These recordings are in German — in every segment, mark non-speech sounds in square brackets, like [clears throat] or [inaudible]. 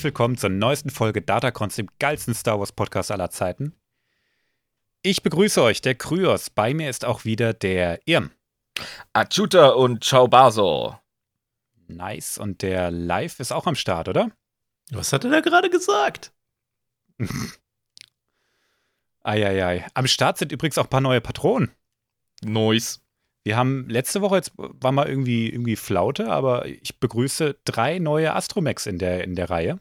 Herzlich willkommen zur neuesten Folge Datacons, dem geilsten Star Wars Podcast aller Zeiten. Ich begrüße euch, der Kryos. Bei mir ist auch wieder der Irm. Achuta und Ciao Baso. Nice. Und der Live ist auch am Start, oder? Was hat er da gerade gesagt? [laughs] Eieiei. Am Start sind übrigens auch ein paar neue Patronen. Noise. Wir haben letzte Woche, jetzt war mal irgendwie, irgendwie Flaute, aber ich begrüße drei neue Astromex in der, in der Reihe.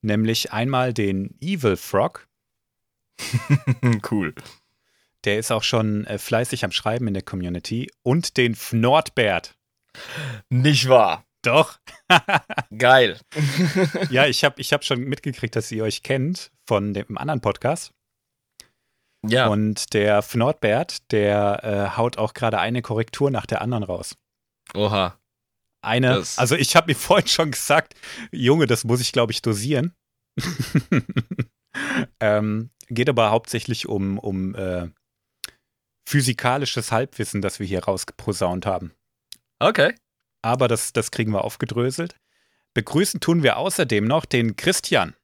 Nämlich einmal den Evil Frog. [laughs] cool. Der ist auch schon äh, fleißig am Schreiben in der Community. Und den Fnordbert. Nicht wahr. Doch. [laughs] Geil. [laughs] ja, ich habe ich hab schon mitgekriegt, dass ihr euch kennt von dem anderen Podcast. Ja. Und der Fnordbert, der äh, haut auch gerade eine Korrektur nach der anderen raus. Oha. Eine, Das- also ich habe mir [laughs] vorhin schon gesagt, Junge, das muss ich, glaube ich, dosieren. [laughs] ähm, geht aber hauptsächlich um, um äh, physikalisches Halbwissen, das wir hier rausgeposaunt haben. Okay. Aber das, das kriegen wir aufgedröselt. Begrüßen tun wir außerdem noch den Christian.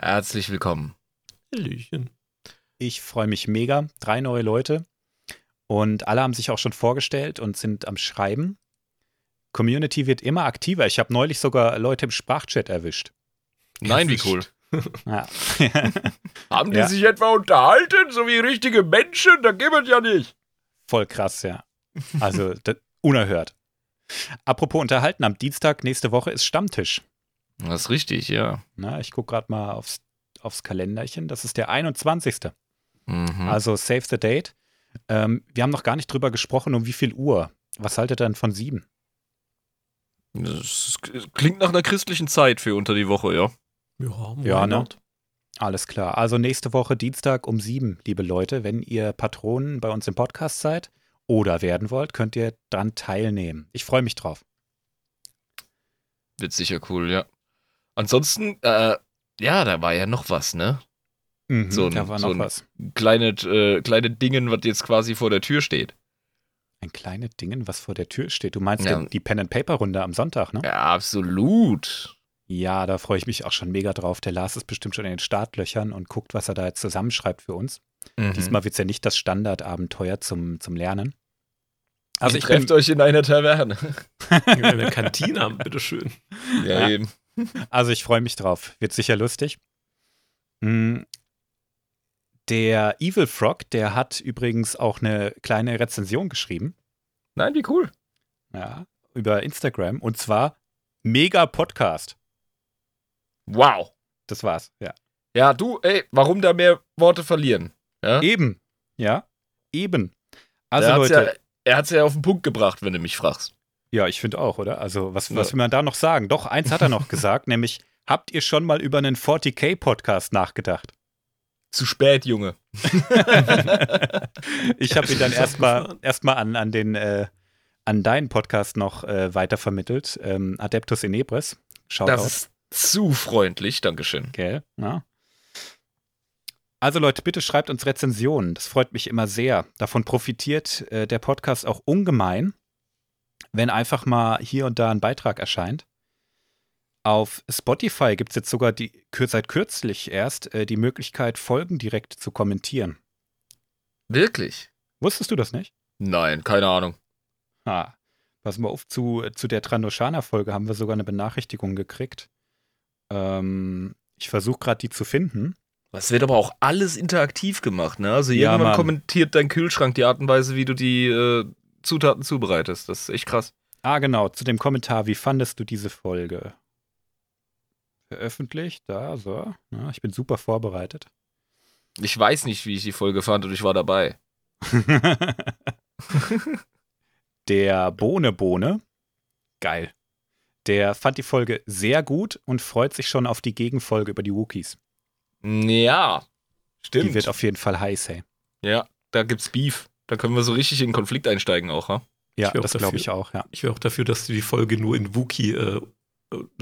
Herzlich willkommen. Hallöchen. Ich freue mich mega. Drei neue Leute. Und alle haben sich auch schon vorgestellt und sind am Schreiben. Community wird immer aktiver. Ich habe neulich sogar Leute im Sprachchat erwischt. Nein, wie cool. Ja. [laughs] Haben die Ja. sich etwa unterhalten, so wie richtige Menschen? Da gibt es ja nicht. Voll krass, ja. Also [laughs] unerhört. Apropos unterhalten, am Dienstag nächste Woche ist Stammtisch. Das ist richtig, ja. Na, ich gucke gerade mal aufs, aufs Kalenderchen. Das ist der 21. Mhm. Also save the date. Ähm, wir haben noch gar nicht drüber gesprochen, um wie viel Uhr. Was haltet ihr denn von sieben? Das klingt nach einer christlichen Zeit für unter die Woche, ja. Ja, Ja, ne? Alles klar. Also nächste Woche Dienstag um sieben, liebe Leute. Wenn ihr Patronen bei uns im Podcast seid oder werden wollt, könnt ihr dran teilnehmen. Ich freue mich drauf. Wird sicher cool, ja. Ansonsten, äh, ja, da war ja noch was, ne? Mhm, So ein- da war so noch ein- was. Kleine, äh, kleine Dingen, was jetzt quasi vor der Tür steht. Ein kleines Ding, was vor der Tür steht. Du meinst Ja. die, Pen-and-Paper-Runde am Sonntag, ne? Ja, absolut. Ja, da freue ich mich auch schon mega drauf. Der Lars ist bestimmt schon in den Startlöchern und guckt, was er da jetzt zusammenschreibt für uns. Mhm. Diesmal wird es ja nicht das Standardabenteuer zum, zum Lernen. Also ich trefft bin, euch in einer Taverne. [laughs] Wir werden eine Kantine bitteschön. ja, Ja. eben. also ich freue mich drauf. Wird sicher lustig. Der Evil Frog, der hat übrigens auch eine kleine Rezension geschrieben. Nein, wie cool. Ja, über Instagram. Und zwar Mega Podcast. Wow. Das war's. Ja. Ja, du, ey, warum da mehr Worte verlieren? Ja? Eben. Ja. Eben. Also er Leute. ja, er hat's ja auf den Punkt gebracht, wenn du mich fragst. Ja, ich finde auch, oder? Also, was, Ja. was will man da noch sagen? Doch, eins hat er noch [laughs] gesagt, nämlich, habt ihr schon mal über einen 40k-Podcast nachgedacht? Zu spät, Junge. [laughs] Ich habe ihn dann erstmal erst mal an, an, den, äh, an deinen Podcast noch äh, weitervermittelt. Ähm, Adeptus Inebris. Schaut Das aus. ist zu freundlich, Dankeschön. Gell? Ja. Also Leute, bitte schreibt uns Rezensionen. Das freut mich immer sehr. Davon profitiert äh, der Podcast auch ungemein, wenn einfach mal hier und da ein Beitrag erscheint. Auf Spotify gibt es jetzt sogar die, seit kürzlich erst äh, die Möglichkeit, Folgen direkt zu kommentieren. Wirklich? Wusstest du das nicht? Nein, keine Ahnung. Ah, pass mal auf, zu, zu der Trandoshana-Folge haben wir sogar eine Benachrichtigung gekriegt. Ähm, ich versuche gerade die zu finden. Das wird aber auch alles interaktiv gemacht, ne? Also Ja, irgendwann Mann. kommentiert dein Kühlschrank die Art und Weise, wie du die äh, Zutaten zubereitest. Das ist echt krass. Ah, genau, zu dem Kommentar, wie fandest du diese Folge? Veröffentlicht, da, so. Ja, ich bin super vorbereitet. Ich weiß nicht, wie ich die Folge fand und ich war dabei. [laughs] Der Bohne Bohne, geil. Der fand die Folge sehr gut und freut sich schon auf die Gegenfolge über die Wookies. Ja, stimmt. Die wird auf jeden Fall heiß, hey. ja, da gibt's Beef. Da können wir so richtig in Konflikt einsteigen auch, ha? Ja, das glaube ich auch, ja. Ich wäre auch dafür, dass die die Folge nur in Wookie äh,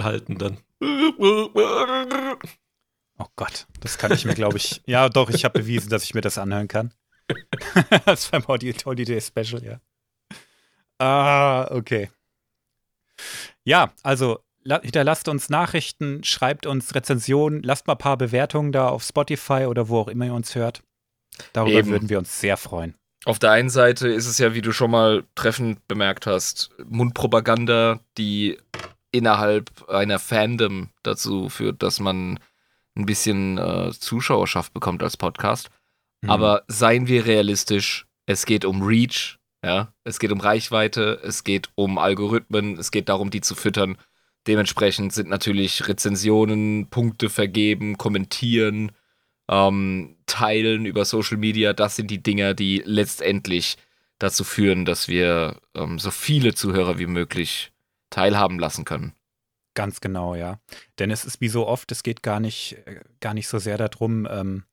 halten dann. Oh Gott, das kann ich mir, glaube ich. Ja, doch, ich habe bewiesen, dass ich mir das anhören kann. [laughs] das war beim Holiday Special, ja. Ah, okay. Ja, also la- hinterlasst uns Nachrichten, schreibt uns Rezensionen, lasst mal ein paar Bewertungen da auf Spotify oder wo auch immer ihr uns hört. Darüber Eben. würden wir uns sehr freuen. Auf der einen Seite ist es ja, wie du schon mal treffend bemerkt hast, Mundpropaganda, die innerhalb einer Fandom dazu führt, dass man ein bisschen äh, Zuschauerschaft bekommt als Podcast. Mhm. Aber seien wir realistisch, es geht um Reach, ja, es geht um Reichweite, es geht um Algorithmen, es geht darum, die zu füttern. Dementsprechend sind natürlich Rezensionen, Punkte vergeben, kommentieren, ähm, teilen über Social Media, das sind die Dinger, die letztendlich dazu führen, dass wir ähm, so viele Zuhörer wie möglich teilhaben lassen können. Ganz genau, ja. Denn es ist wie so oft, es geht gar nicht, äh, gar nicht so sehr darum, ähm,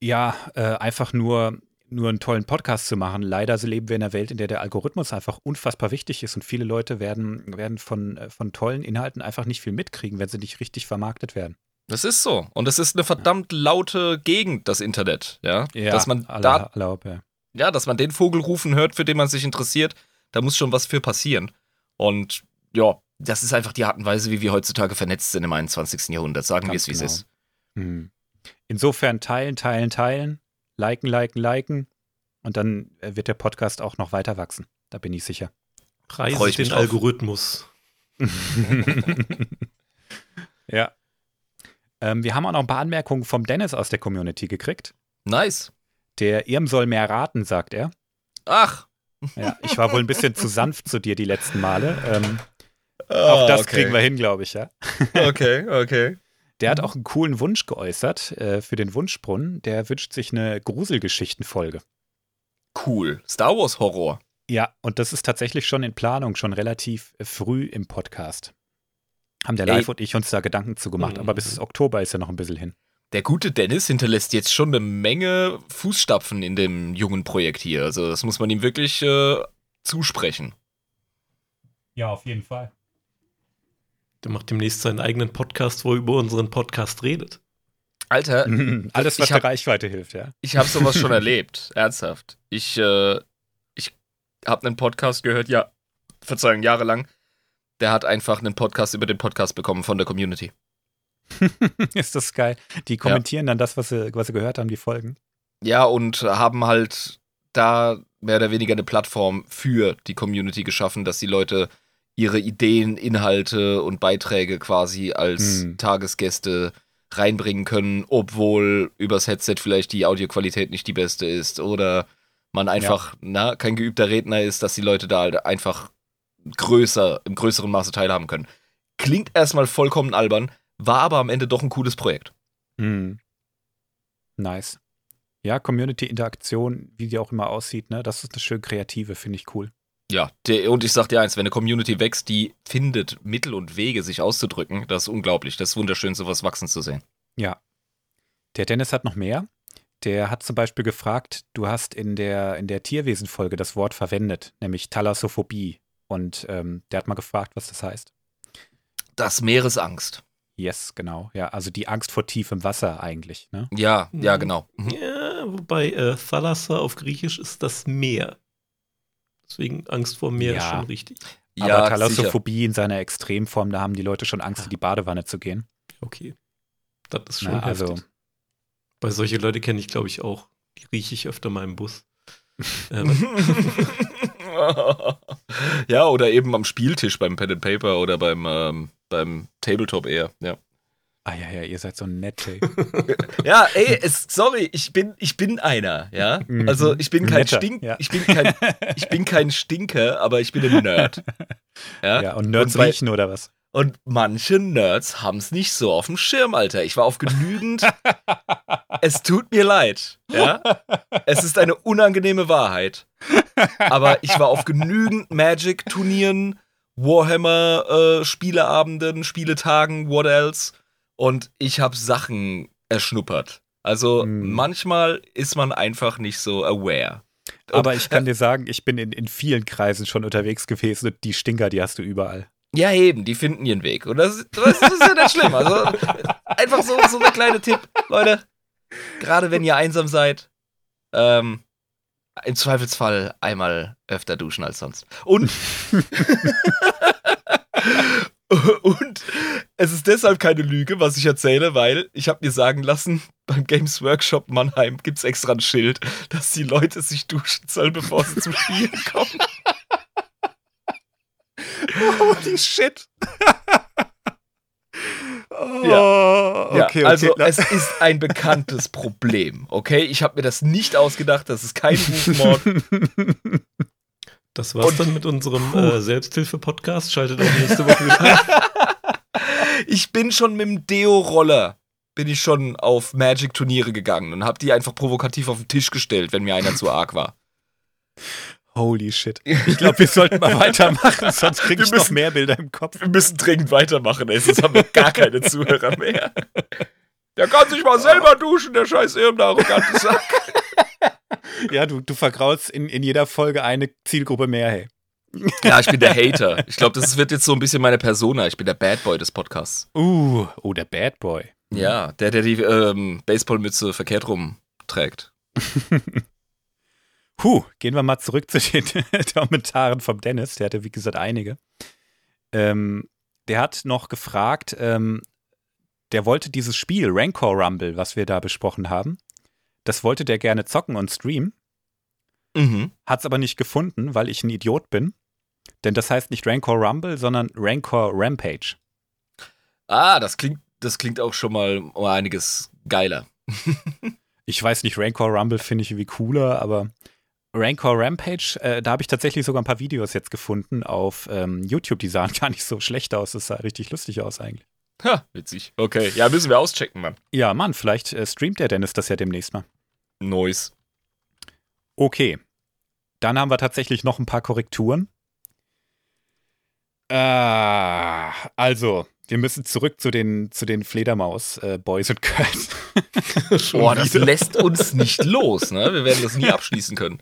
ja, äh, einfach nur, nur einen tollen Podcast zu machen. Leider leben wir in einer Welt, in der der Algorithmus einfach unfassbar wichtig ist und viele Leute werden, werden von, äh, von tollen Inhalten einfach nicht viel mitkriegen, wenn sie nicht richtig vermarktet werden. Das ist so. Und es ist eine verdammt laute Gegend, das Internet, ja. dass man da alle, ja. ja, dass man den Vogel rufen hört, für den man sich interessiert, da muss schon was für passieren. Und ja, das ist einfach die Art und Weise, wie wir heutzutage vernetzt sind im 21. Jahrhundert. Sagen wir es, wie es genau. ist. Mhm. Insofern teilen, teilen, teilen, liken, liken, liken und dann äh, wird der Podcast auch noch weiter wachsen. Da bin ich sicher. Preise Freu ich den. Algorithmus. [laughs] [laughs] ja. Ähm, wir haben auch noch ein paar Anmerkungen vom Dennis aus der Community gekriegt. Nice. Der Irm soll mehr raten, sagt er. Ach. Ja, ich war wohl ein bisschen zu sanft zu dir die letzten Male. Ähm, auch das kriegen wir hin, glaube ich, ja. Okay, okay. Der hat auch einen coolen Wunsch geäußert äh, für den Wunschbrunnen. Der wünscht sich eine Gruselgeschichtenfolge. Cool. Star Wars Horror. Ja, und das ist tatsächlich schon in Planung, schon relativ äh, früh im Podcast. Haben der Ey. Live und ich uns da Gedanken zu gemacht, Mhm. aber bis Oktober ist ja noch ein bisschen hin. Der gute Dennis hinterlässt jetzt schon eine Menge Fußstapfen in dem jungen Projekt hier. Also das muss man ihm wirklich äh, zusprechen. Ja, auf jeden Fall. Der macht demnächst seinen eigenen Podcast, wo er über unseren Podcast redet. Alter, [laughs] Alles, was Ich hab- der Reichweite hilft, ja. Ich habe sowas schon [laughs] erlebt, ernsthaft. Ich, äh, ich habe einen Podcast gehört, ja, Verzeihung, jahrelang. Der hat einfach einen Podcast über den Podcast bekommen von der Community. [laughs] ist das geil. Die kommentieren dann das, was sie, was sie gehört haben, die Folgen. Ja, und haben halt da mehr oder weniger eine Plattform für die Community geschaffen, dass die Leute ihre Ideen, Inhalte und Beiträge quasi als Hm. Tagesgäste reinbringen können, obwohl übers Headset vielleicht die Audioqualität nicht die beste ist oder man einfach na, kein geübter Redner ist, dass die Leute da halt einfach größer, im größeren Maße teilhaben können. Klingt erstmal vollkommen albern, war aber am Ende doch ein cooles Projekt. Hm. Nice. Ja, Community-Interaktion, wie die auch immer aussieht, ne? Das ist eine schön kreative, finde ich cool. Ja, der, und ich sag dir eins, wenn eine Community wächst, die findet Mittel und Wege, sich auszudrücken, das ist unglaublich. Das ist wunderschön, sowas wachsen zu sehen. Ja. Der Dennis hat noch mehr. Der hat zum Beispiel gefragt, du hast in der, in der Tierwesen-Folge das Wort verwendet, nämlich Thalassophobie. Und ähm, der hat mal gefragt, was das heißt. Das Meeresangst. Yes, genau. Ja, also die Angst vor tiefem Wasser eigentlich. Ne? Ja, ja, Mhm. genau. Mhm. Ja, wobei äh, Thalassa auf Griechisch ist das Meer. Deswegen Angst vor Meer ist Ja. schon richtig. Aber Ja, sicher. Thalassophobie in seiner Extremform, da haben die Leute schon Angst, in die Badewanne zu gehen. Okay. Das ist schon Na, also, heftig. Weil solche Leute kenne ich, glaube ich, auch. Die rieche ich öfter mal im Bus. [laughs] äh, [laughs] [laughs] ja, oder eben am Spieltisch beim Pen and Paper oder beim, ähm, beim Tabletop eher. Ja. ah ja, ja, ihr seid so nett, ey. [laughs] Ja, ey, es, sorry, ich bin, ich bin einer, ja. Mhm. Also ich bin kein Netter, Stink, ja. ich bin kein, [laughs] ich bin kein Stinker, aber ich bin ein Nerd. Ja. Ja, und Nerds Und bei- riechen oder was? Und manche Nerds haben es nicht so auf dem Schirm, Alter. Ich war auf genügend. [laughs] es tut mir leid, ja. Es ist eine unangenehme Wahrheit. Aber ich war auf genügend Magic-Turnieren, Warhammer-Spieleabenden, Spieletagen, what else. Und ich habe Sachen erschnuppert. Also Hm. manchmal ist man einfach nicht so aware. Aber ich kann [laughs] dir sagen, ich bin in, in vielen Kreisen schon unterwegs gewesen und die Stinker, die hast du überall. Ja, eben, die finden ihren Weg. Und das, das, das ist ja nicht schlimm. Also einfach so, so der kleine Tipp, Leute. Gerade wenn ihr einsam seid, ähm, im Zweifelsfall einmal öfter duschen als sonst. Und [laughs] Und es ist deshalb keine Lüge, was ich erzähle, weil ich habe mir sagen lassen, beim Games Workshop Mannheim gibt es extra ein Schild, dass die Leute sich duschen sollen, bevor sie zum Spielen kommen. [laughs] Holy shit. [laughs] oh, Ja, okay, okay. also es ist ein bekanntes [laughs] Problem, okay? Ich habe mir das nicht ausgedacht, das ist kein Rufmord. Das war's Und- dann mit unserem äh, Selbsthilfe-Podcast. Schaltet auch nächste Woche wieder ein. Ich bin schon mit dem Deo-Roller bin ich schon auf Magic-Turniere gegangen und habe die einfach provokativ auf den Tisch gestellt, wenn mir einer zu arg war. Holy shit. [laughs] Ich glaube, wir sollten mal weitermachen, sonst kriege Wir ich noch müssen- mehr Bilder im Kopf. Wir müssen dringend weitermachen, ey, sonst haben wir gar keine Zuhörer mehr. Der kann sich mal selber duschen, der scheiß irgendein arrogante Sack. [laughs] Ja, du, du vergraulst in, in jeder Folge eine Zielgruppe mehr, hey. Ja, ich bin der Hater. Ich glaube, das wird jetzt so ein bisschen meine Persona. Ich bin der Bad Boy des Podcasts. Uh, oh, der Bad Boy. Ja, der, der die ähm, Baseballmütze verkehrt rum trägt. [laughs] Puh, gehen wir mal zurück zu den [laughs] Kommentaren vom Dennis. Der hatte, wie gesagt, einige. Ähm, der hat noch gefragt, ähm, der wollte dieses Spiel, Rancor Rumble, was wir da besprochen haben, das wollte der gerne zocken und streamen, Mhm. hat es aber nicht gefunden, weil ich ein Idiot bin. Denn das heißt nicht Rancor Rumble, sondern Rancor Rampage. Ah, das klingt, das klingt auch schon mal um einiges geiler. [laughs] Ich weiß nicht, Rancor Rumble finde ich irgendwie cooler, aber Rancor Rampage, äh, da habe ich tatsächlich sogar ein paar Videos jetzt gefunden auf ähm, YouTube. Die sahen [laughs] gar nicht so schlecht aus. Das sah richtig lustig aus eigentlich. Ha, witzig. Okay, ja, müssen wir auschecken, Mann. Ja, Mann, vielleicht äh, streamt der Dennis das ja demnächst mal. Noise. Okay. Dann haben wir tatsächlich noch ein paar Korrekturen. Ah, also, wir müssen zurück zu den, zu den Fledermaus-Boys und Girls. [laughs] Boah, das wieder. lässt uns nicht los, ne? Wir werden das nie abschließen können.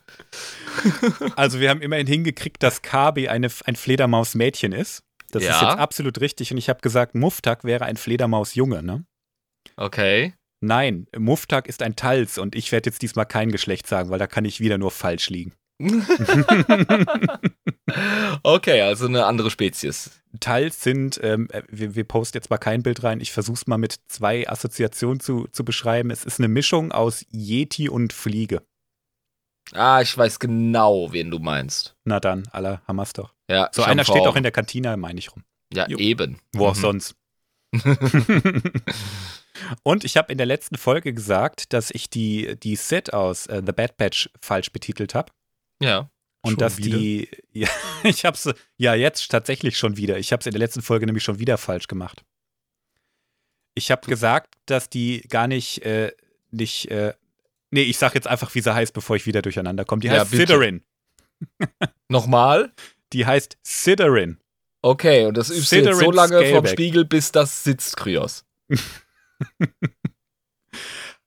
Also, wir haben immerhin hingekriegt, dass Kabi eine, ein Fledermaus-Mädchen ist. Das ist Ja. jetzt absolut richtig. Und ich habe gesagt, Muftak wäre ein Fledermaus-Junge, ne? Okay. Nein, Muftak ist ein Tals und ich werde jetzt diesmal kein Geschlecht sagen, weil da kann ich wieder nur falsch liegen. [laughs] Okay, also eine andere Spezies. Tals sind, ähm, äh, wir, wir posten jetzt mal kein Bild rein, ich versuche es mal mit zwei Assoziationen zu, zu beschreiben. Es ist eine Mischung aus Yeti und Fliege. Ah, ich weiß genau, wen du meinst. Na dann, alle haben wir's doch. Ja, So einer steht auch in der Kantine, meine ich rum. Ja, Jo. eben. Wo auch Mhm. sonst. [laughs] [laughs] und ich habe in der letzten Folge gesagt, dass ich die, die Sid aus äh, The Bad Batch falsch betitelt habe. Ja. Und dass wieder? die, [laughs] ja, ich habe es, ja, jetzt tatsächlich schon wieder. Ich habe es in der letzten Folge nämlich schon wieder falsch gemacht. Ich habe gesagt, dass die gar nicht, äh, nicht, äh, nee, ich sag jetzt einfach, wie sie heißt, bevor ich wieder durcheinander komme. Die Ja, heißt bitte. Sidorin. [laughs] Nochmal? Die heißt Sidorin. Okay, und das übst du jetzt so lange vom Scaleback. Spiegel, bis das sitzt, Kryos. [laughs]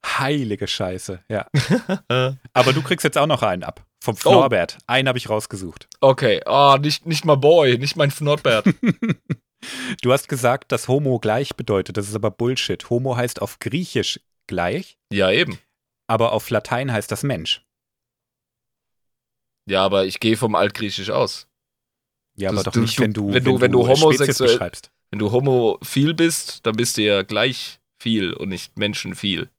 Heilige Scheiße, ja. [laughs] Aber du kriegst jetzt auch noch einen ab. Vom Oh. Norbert. Einen habe ich rausgesucht. Okay, oh, nicht, nicht mal Boy, nicht mein Nordbert. [laughs] Du hast gesagt, dass Homo gleich bedeutet. Das ist aber Bullshit. Homo heißt auf Griechisch gleich, ja, eben. aber auf Latein heißt das Mensch. Ja, aber ich gehe vom Altgriechisch aus. Ja, Das- aber doch du- nicht, du- wenn du, wenn du- wenn du äh, Spezies homosexuell-. Wenn du homophil bist, dann bist du ja gleich viel und nicht menschenviel.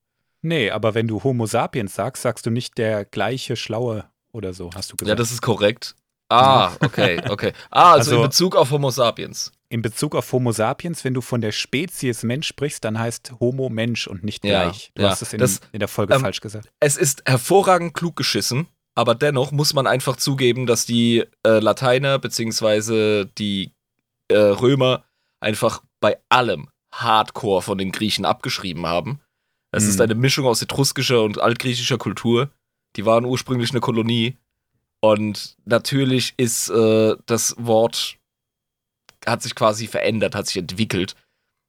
Nee, aber wenn du Homo sapiens sagst, sagst du nicht der gleiche Schlaue oder so, hast du gesagt. Ja, das ist korrekt. Ah, [laughs] okay, okay. Ah, also, Also- in Bezug auf Homo sapiens. In Bezug auf Homo sapiens, wenn du von der Spezies Mensch sprichst, dann heißt Homo Mensch und nicht Ja, gleich. Du ja. hast es in, Das, in der Folge ähm, falsch gesagt. Es ist hervorragend klug geschissen, aber dennoch muss man einfach zugeben, dass die äh, Lateiner bzw. die äh, Römer einfach bei allem Hardcore von den Griechen abgeschrieben haben. Es Mhm. ist eine Mischung aus etruskischer und altgriechischer Kultur. Die waren ursprünglich eine Kolonie. Und natürlich ist äh, das Wort, hat sich quasi verändert, hat sich entwickelt.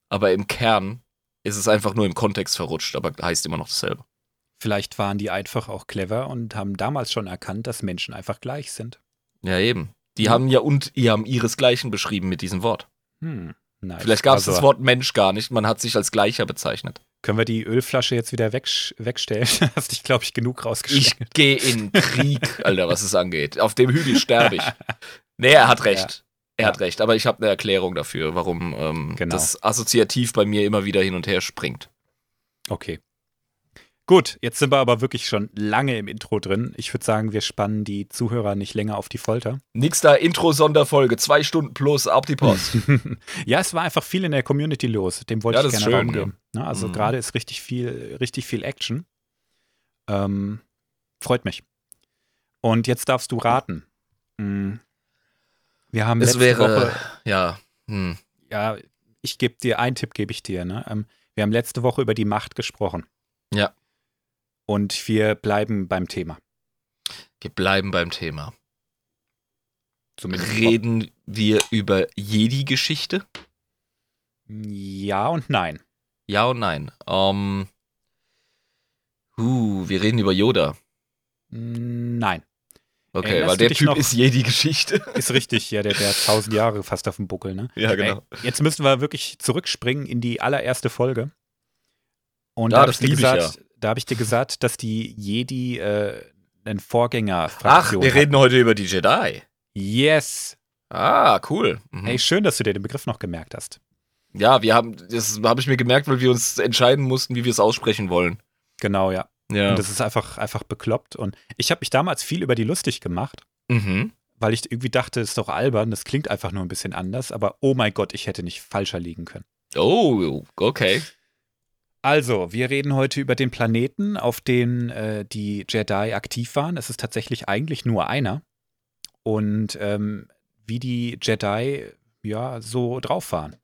Aber im Kern ist es einfach nur im Kontext verrutscht, aber heißt immer noch dasselbe. Vielleicht waren die einfach auch clever und haben damals schon erkannt, dass Menschen einfach gleich sind. Ja, eben. Die haben ja und die haben ihresgleichen beschrieben mit diesem Wort. Hm, nice. Vielleicht gab es Also, das Wort Mensch gar nicht, man hat sich als gleicher bezeichnet. Können wir die Ölflasche jetzt wieder wegsch- wegstellen? [laughs] Hast dich, glaube ich, genug Ich rausgeschickt. gehe in Krieg, [laughs] Alter, was es angeht. Auf dem Hügel sterbe ich. Nee, er hat recht. Er Ja. hat recht, aber ich habe eine Erklärung dafür, warum ähm, Genau. das assoziativ bei mir immer wieder hin und her springt. Okay. Gut, jetzt sind wir aber wirklich schon lange im Intro drin. Ich würde sagen, wir spannen die Zuhörer nicht länger auf die Folter. Da Intro-Sonderfolge, zwei Stunden plus, ab die Post. [laughs] ja, es war einfach viel in der Community los. Dem wollte Ja, ich gerne schön, Raum ja. geben. Ne, also Mhm. gerade ist richtig viel, richtig viel Action. Ähm, freut mich. Und jetzt darfst du raten. Hm. Wir haben es letzte wäre, Woche, ja, hm. ja, ich gebe dir, einen Tipp gebe ich dir. Ne? Ähm, wir haben letzte Woche über die Macht gesprochen. Ja. Und wir bleiben beim Thema. wir bleiben beim Thema. Zumindest Reden wir über Jedi-Geschichte? Ja und nein. Ja und nein. Ähm, uh, wir reden über Yoda. Nein. Okay, Erinnerst weil der Typ noch- ist Jedi-Geschichte. [laughs] Ist richtig, ja, der, der hat tausend Jahre fast auf dem Buckel, ne? ja, genau. Ey, jetzt müssen wir wirklich zurückspringen in die allererste Folge. Und Ja, da habe das ich, dir lieb ich gesagt, da hab ich dir gesagt, dass die Jedi äh, einen Ach, Vorgängerfraktion wir reden heute über die Jedi. Yes. Ah, cool. Mhm. Hey, schön, dass du dir den Begriff noch gemerkt hast. Ja, wir haben, das habe ich mir gemerkt, weil wir uns entscheiden mussten, wie wir es aussprechen wollen. Genau, ja. Ja. Und das ist einfach, einfach bekloppt. Und ich habe mich damals viel über die lustig gemacht, mhm. weil ich irgendwie dachte, ist doch albern, das klingt einfach nur ein bisschen anders, aber oh mein Gott, ich hätte nicht falscher liegen können. Oh, okay. Also, wir reden heute über den Planeten, auf dem äh, die Jedi aktiv waren. Es ist tatsächlich eigentlich nur einer. Und ähm, wie die Jedi ja so drauf waren.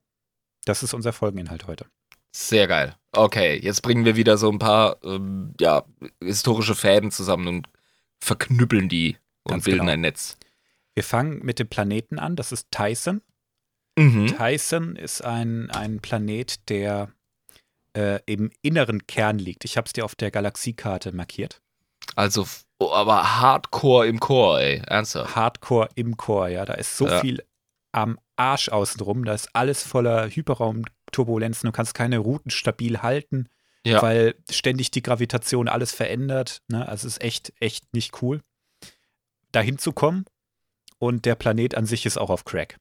Das ist unser Folgeninhalt heute. Sehr geil. Okay, jetzt bringen wir wieder so ein paar ähm, ja, historische Fäden zusammen und verknüppeln die und Ganz bilden genau. ein Netz. Wir fangen mit dem Planeten an. Das ist Tyson. Mhm. Tyson ist ein, ein Planet, der äh, im inneren Kern liegt. Ich habe es dir auf der Galaxiekarte markiert. Also, oh, aber Hardcore im Core, ey. Ernsthaft. Hardcore im Core, ja. Da ist so Ja. viel am Arsch außenrum. Da ist alles voller Hyperraumturbulenzen. Du kannst keine Routen stabil halten, Ja. weil ständig die Gravitation alles verändert. Ne? Also es ist echt, echt nicht cool, dahin zu kommen. Und der Planet an sich ist auch auf Crack.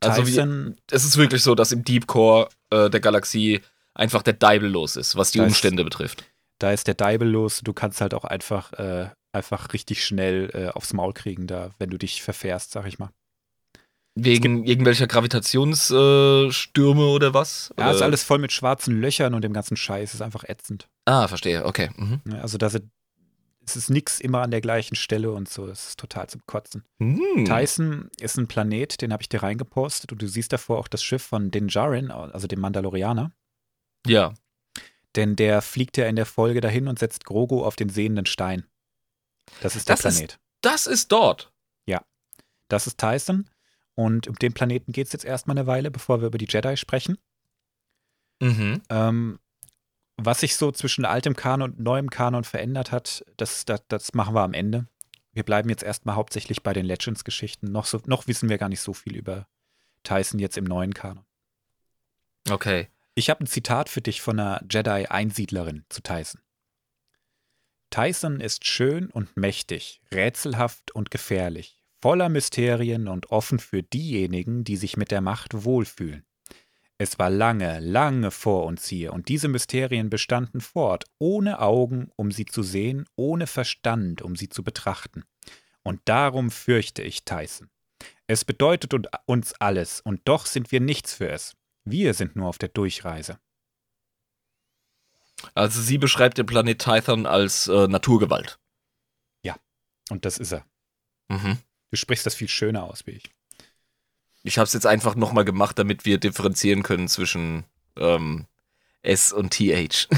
Also wie- Tyson, Es ist wirklich so, dass im Deep Core äh, der Galaxie einfach der Deibel los ist, was die Da ist- Umstände betrifft. da ist der Deibel los. Du kannst halt auch einfach, äh, einfach richtig schnell äh, aufs Maul kriegen, da, wenn du dich verfährst, sag ich mal. Wegen irgendwelcher Gravitationsstürme äh, oder was? Ja, ist Oder- alles voll mit schwarzen Löchern und dem ganzen Scheiß. Ist einfach ätzend. Ah, verstehe, okay. Mhm. Also da sind, es ist nix immer an der gleichen Stelle und so. Es ist total zum Kotzen. Hm. Tyson ist ein Planet, den habe ich dir reingepostet und du siehst davor auch das Schiff von Din Djarin, also dem Mandalorianer. Ja. Denn der fliegt ja in der Folge dahin und setzt Grogu auf den sehenden Stein. Das ist der Das ist- Planet. Das ist dort. das ist Tyson. Und um den Planeten geht es jetzt erstmal eine Weile, bevor wir über die Jedi sprechen. Mhm. Ähm, was sich so zwischen altem Kanon und neuem Kanon verändert hat, das, das, das machen wir am Ende. Wir bleiben jetzt erstmal hauptsächlich bei den Legends-Geschichten. Noch, so, noch wissen wir gar nicht so viel über Tyson jetzt im neuen Kanon. Okay. Ich habe ein Zitat für dich von einer Jedi-Einsiedlerin zu Tyson. Tyson ist schön und mächtig, rätselhaft und gefährlich, voller Mysterien und offen für diejenigen, die sich mit der Macht wohlfühlen. Es war lange, lange vor uns hier, und diese Mysterien bestanden fort, ohne Augen, um sie zu sehen, ohne Verstand, um sie zu betrachten. Und darum fürchte ich Tyson. Es bedeutet uns alles, und doch sind wir nichts für es. Wir sind nur auf der Durchreise. Also sie beschreibt den Planet Tython als äh, Naturgewalt. Und das ist er. Mhm. Du sprichst das viel schöner aus wie ich. Ich habe es jetzt einfach nochmal gemacht, damit wir differenzieren können zwischen ähm, S und TH.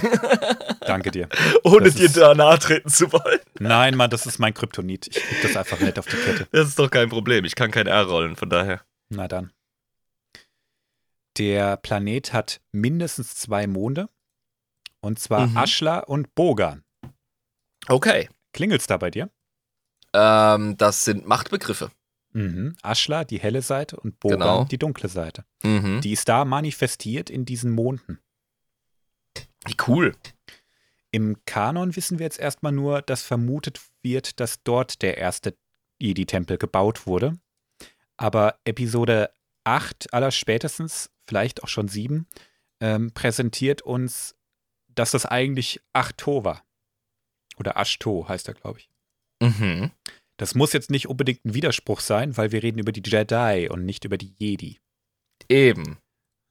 [laughs] Danke dir. Ohne Das dir ist- da nahe treten zu wollen. Nein, Mann, das ist mein Kryptonit. Ich krieg das einfach nicht auf die Kette. Das ist doch kein Problem. Ich kann kein R rollen, von daher. Na dann. Der Planet hat mindestens zwei Monde. Und zwar Mhm. Ashla und Bogan. Okay. Klingelt's da bei dir? Ähm, das sind Machtbegriffe. Mhm. Ashla, die helle Seite, und Bogan, Genau. die dunkle Seite. Mhm. Die ist da manifestiert in diesen Monden. Wie cool. Im Kanon wissen wir jetzt erstmal nur, dass vermutet wird, dass dort der erste Jedi-Tempel gebaut wurde. Aber Episode 8 aller spätestens, vielleicht auch schon 7, ähm, präsentiert uns, dass das eigentlich Achto war. Oder Ashto heißt er, glaube ich. Mhm. Das muss jetzt nicht unbedingt ein Widerspruch sein, weil wir reden über die Jedi und nicht über die Jedi. Eben.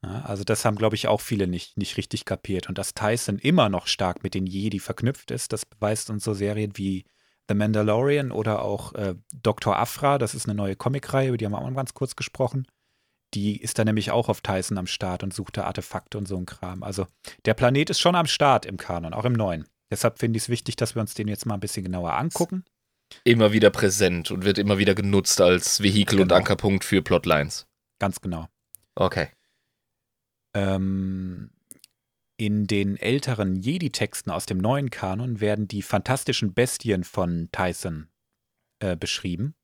Ja, also das haben, glaube ich, auch viele nicht, nicht richtig kapiert. Und dass Tyson immer noch stark mit den Jedi verknüpft ist, das beweist uns so Serien wie The Mandalorian oder auch äh, Dr. Afra, das ist eine neue Comicreihe, über die haben wir auch ganz kurz gesprochen. Die ist da nämlich auch auf Tyson am Start und sucht da Artefakte und so ein Kram. Also der Planet ist schon am Start im Kanon, auch im neuen. Deshalb finde ich es wichtig, dass wir uns den jetzt mal ein bisschen genauer angucken. Immer wieder präsent und wird immer wieder genutzt als Vehikel und Genau. Ankerpunkt für Plotlines. Ganz genau. Okay. Ähm, in den älteren Jedi-Texten aus dem neuen Kanon werden die fantastischen Bestien von Tyson äh, beschrieben.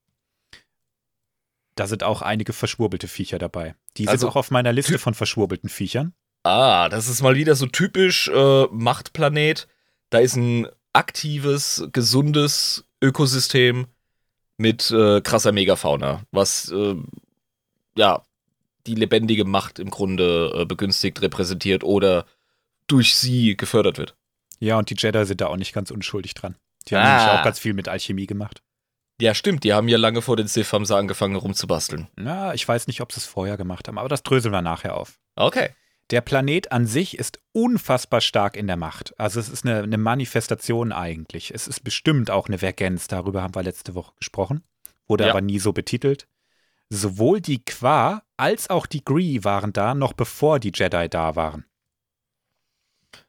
Da sind auch einige verschwurbelte Viecher dabei. Die sind Also, auch auf meiner Liste von verschwurbelten Viechern. Ah, das ist mal wieder so typisch äh, Machtplanet. Da ist ein aktives, gesundes Ökosystem mit äh, krasser Megafauna, was äh, ja die lebendige Macht im Grunde äh, begünstigt, repräsentiert oder durch sie gefördert wird. Ja, und die Jedi sind da auch nicht ganz unschuldig dran. Die haben Ah. nämlich auch ganz viel mit Alchemie gemacht. Ja, stimmt, die haben ja lange vor den Sith haben sie angefangen rumzubasteln. Na, ich weiß nicht, ob sie es vorher gemacht haben, aber das dröseln wir nachher auf. Okay. Der Planet an sich ist unfassbar stark in der Macht. Also es ist eine, eine Manifestation eigentlich. Es ist bestimmt auch eine Vergenz, darüber haben wir letzte Woche gesprochen. Wurde Ja. aber nie so betitelt. Sowohl die Qua als auch die Gree waren da, noch bevor die Jedi da waren.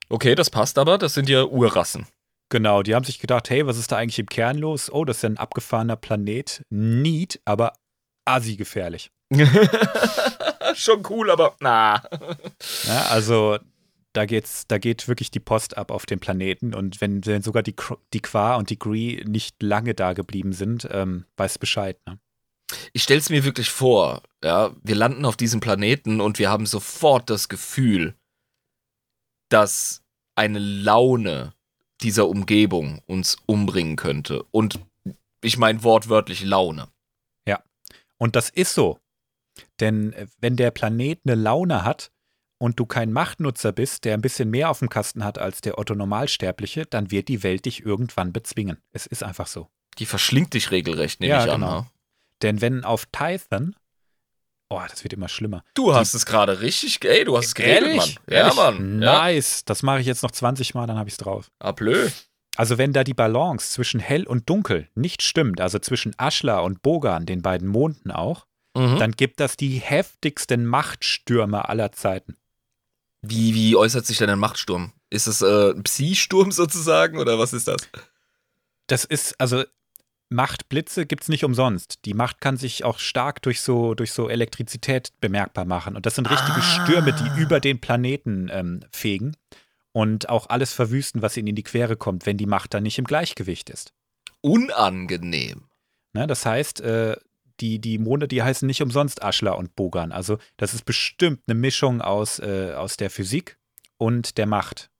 Okay, das passt aber, das sind ja Urrassen. Genau, die haben sich gedacht, hey, was ist da eigentlich im Kern los? Oh, das ist ja ein abgefahrener Planet. Neat, aber assi gefährlich. [laughs] Schon cool, aber na. Ja, also da geht's, da geht wirklich die Post ab auf dem Planeten und wenn, wenn sogar die, die Qua und die Gree nicht lange da geblieben sind, ähm, weiß Bescheid. Ne? Ich stell's mir wirklich vor, ja, wir landen auf diesem Planeten und wir haben sofort das Gefühl, dass eine Laune dieser Umgebung uns umbringen könnte. Und ich meine wortwörtlich Laune. Und das ist so. Denn äh, wenn der Planet eine Laune hat und du kein Machtnutzer bist, der ein bisschen mehr auf dem Kasten hat als der Otto Normalsterbliche, dann wird die Welt dich irgendwann bezwingen. Es ist einfach so. Die verschlingt dich regelrecht, nehme Ja, ich an. genau. ne? Denn wenn auf Tython, oh, das wird immer schlimmer. Du hast es gerade richtig, ey, du hast es geredet, Mann. Ja? Mann. Ja. Nice. Das mache ich jetzt noch 20 Mal, dann habe ich es drauf. Ablö. Also wenn da die Balance zwischen hell und dunkel nicht stimmt, also zwischen Ashla und Bogan, den beiden Monden auch, Mhm. dann gibt das die heftigsten Machtstürme aller Zeiten. Wie, wie äußert sich denn ein Machtsturm? Ist es äh, ein Psi-Sturm [laughs] sozusagen oder was ist das? Das ist, also Machtblitze gibt es nicht umsonst. Die Macht kann sich auch stark durch so, durch so Elektrizität bemerkbar machen. Und das sind richtige Ah. Stürme, die über den Planeten ähm, fegen und auch alles verwüsten, was ihnen in die Quere kommt, wenn die Macht dann nicht im Gleichgewicht ist. Unangenehm. Ne, das heißt, äh, die, die Monde, die heißen nicht umsonst Aschler und Bogan. Also das ist bestimmt eine Mischung aus, äh, aus der Physik und der Macht.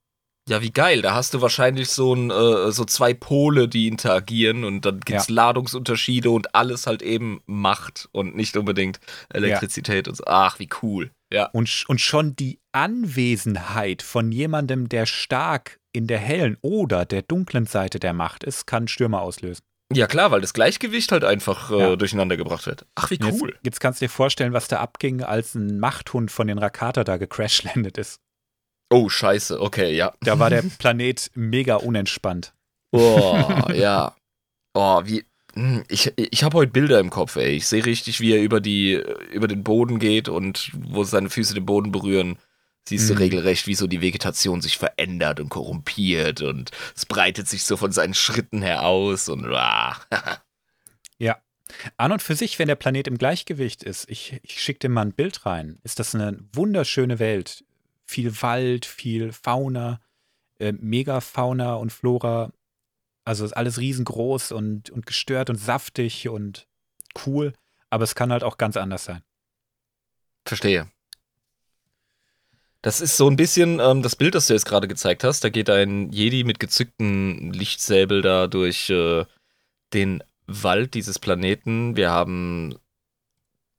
Ja, wie geil. Da hast du wahrscheinlich so, ein, äh, so zwei Pole, die interagieren und dann gibt's Ladungsunterschiede und alles halt eben Macht und nicht unbedingt Elektrizität und so. Ach, wie cool. Ja. Und, und schon die Anwesenheit von jemandem, der stark in der hellen oder der dunklen Seite der Macht ist, kann Stürme auslösen. Ja, klar, weil das Gleichgewicht halt einfach äh, Ja. durcheinander gebracht wird. Ach, wie cool. Jetzt, jetzt kannst du dir vorstellen, was da abging, als ein Machthund von den Rakata da gecrashlandet [laughs] ist. Oh, scheiße. Okay, ja. Da war der Planet mega unentspannt. Oh, [laughs] ja. Oh, wie. hm, Ich, ich habe heute Bilder im Kopf, ey. Ich sehe richtig, wie er über, die, über den Boden geht und wo seine Füße den Boden berühren, siehst du Mhm. regelrecht, wie so die Vegetation sich verändert und korrumpiert und es breitet sich so von seinen Schritten her aus und ah. [laughs] Ja. An und für sich, wenn der Planet im Gleichgewicht ist, ich, ich schicke dir mal ein Bild rein, ist das eine wunderschöne Welt. Viel Wald, viel Fauna, äh, Megafauna und Flora. Also ist alles riesengroß und, und gestört und saftig und cool. Aber es kann halt auch ganz anders sein. Verstehe. Das ist so ein bisschen ähm, das Bild, das du jetzt gerade gezeigt hast. Da geht ein Jedi mit gezückten Lichtsäbel da durch äh, den Wald dieses Planeten. Wir haben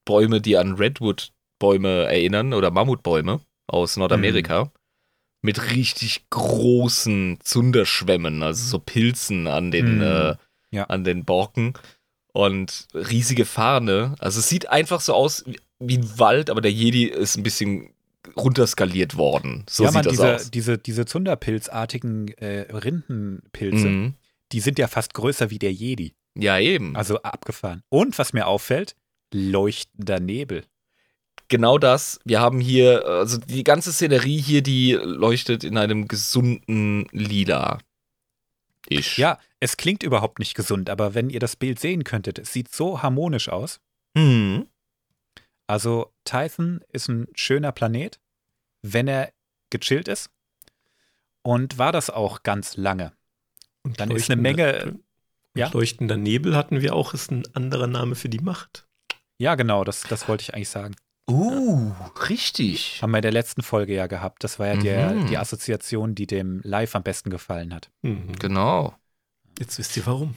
Bäume, die an Redwood-Bäume erinnern oder Mammutbäume aus Nordamerika. Mhm. Mit richtig großen Zunderschwämmen, also so Pilzen an den, Mhm. äh, Ja. an den Borken. Und riesige Farne. Also es sieht einfach so aus wie, wie ein Wald, aber der Jedi ist ein bisschen runterskaliert worden. So ja, sieht man, das diese, aus. diese, diese Zunderpilzartigen äh, Rindenpilze, Mhm. die sind ja fast größer wie der Jedi. Ja, eben. Also abgefahren. Und was mir auffällt, leuchtender Nebel. Genau das. Wir haben hier, also die ganze Szenerie hier, die leuchtet in einem gesunden Lila. Ich. Ja, es klingt überhaupt nicht gesund, aber wenn ihr das Bild sehen könntet, es sieht so harmonisch aus. Mhm. Also Tython ist ein schöner Planet, wenn er gechillt ist. Und war das auch ganz lange. Und Dann ist eine Menge- ja? Leuchtender Nebel hatten wir auch, ist ein anderer Name für die Macht. Ja, genau, das, das wollte ich eigentlich sagen. Uh, richtig. Haben wir in der letzten Folge ja gehabt. Das war ja der, Mhm. die Assoziation, die dem Live am besten gefallen hat. Mhm. Genau. Jetzt wisst ihr warum.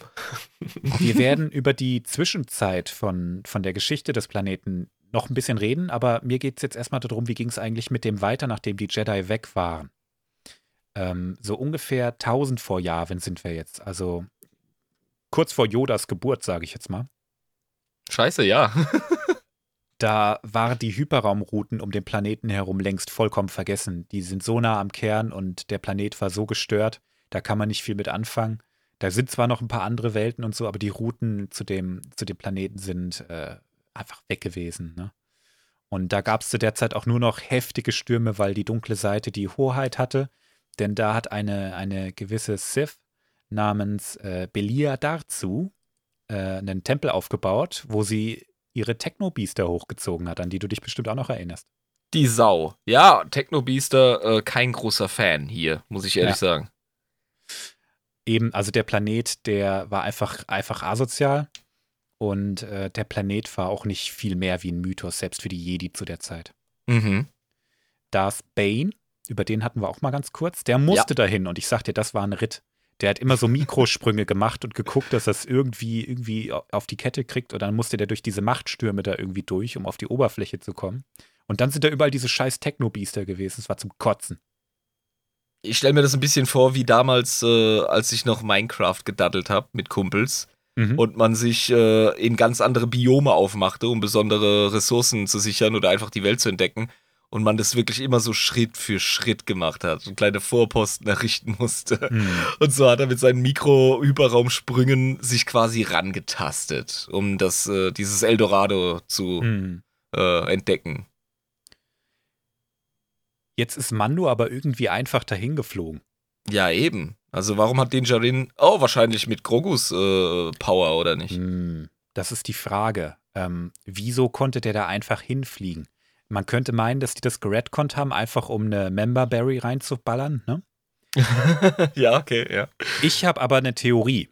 [laughs] Wir werden über die Zwischenzeit von, von der Geschichte des Planeten noch ein bisschen reden, aber mir geht es jetzt erstmal darum, wie ging es eigentlich mit dem weiter, nachdem die Jedi weg waren. Ähm, so ungefähr 1000 vor Jahren sind wir jetzt. Also kurz vor Yodas Geburt, sage ich jetzt mal. Scheiße, ja. [laughs] Da waren die Hyperraumrouten um den Planeten herum längst vollkommen vergessen. Die sind so nah am Kern und der Planet war so gestört, da kann man nicht viel mit anfangen. Da sind zwar noch ein paar andere Welten und so, aber die Routen zu dem, zu dem Planeten sind äh, einfach weg gewesen. Ne? Und da gab es zu der Zeit auch nur noch heftige Stürme, weil die dunkle Seite die Hoheit hatte. Denn da hat eine, eine gewisse Sith namens äh, Belia Darzu äh, einen Tempel aufgebaut, wo sie ihre Techno-Biester hochgezogen hat, an die du dich bestimmt auch noch erinnerst. Die Sau. Ja, Techno-Beaster, äh, kein großer Fan hier, muss ich ehrlich Ja. sagen. Eben, also der Planet, der war einfach, einfach asozial und äh, der Planet war auch nicht viel mehr wie ein Mythos, selbst für die Jedi zu der Zeit. Mhm. Darth Bane, über den hatten wir auch mal ganz kurz, der musste dahin und ich sag dir, das war ein Ritt. Der hat immer so Mikrosprünge gemacht und geguckt, dass er es irgendwie, irgendwie auf die Kette kriegt und dann musste der durch diese Machtstürme da irgendwie durch, um auf die Oberfläche zu kommen. Und dann sind da überall diese scheiß Techno-Biester gewesen. Es war zum Kotzen. Ich stelle mir das ein bisschen vor, wie damals, äh, als ich noch Minecraft gedaddelt habe mit Kumpels Mhm. und man sich äh, in ganz andere Biome aufmachte, um besondere Ressourcen zu sichern oder einfach die Welt zu entdecken. Und man das wirklich immer so Schritt für Schritt gemacht hat und kleine Vorposten errichten musste. Mhm. Und so hat er mit seinen Mikro-Hyperraumsprüngen sich quasi rangetastet, um das, äh, dieses Eldorado zu Mhm. äh, entdecken. Jetzt ist Mando aber irgendwie einfach dahin geflogen. Ja, eben. Also warum hat den Jarin, oh, wahrscheinlich mit Grogus äh, Power, oder nicht? Hm, Das ist die Frage. Ähm, wieso konnte der da einfach hinfliegen? Man könnte meinen, dass die das geredconnt haben, einfach um eine Memberberry reinzuballern. Ne? [laughs] ja, okay, ja. Ich habe aber eine Theorie.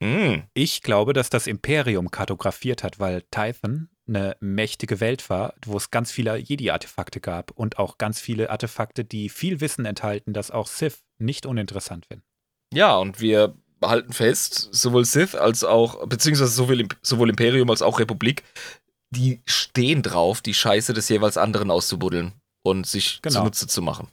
Hm. Ich glaube, dass das Imperium kartografiert hat, weil Tython eine mächtige Welt war, wo es ganz viele Jedi-Artefakte gab und auch ganz viele Artefakte, die viel Wissen enthalten, das auch Sith nicht uninteressant finden. Ja, und wir halten fest, sowohl Sith als auch, beziehungsweise sowohl Imperium als auch Republik, die stehen drauf, die Scheiße des jeweils anderen auszubuddeln und sich Genau. zunutze zu machen.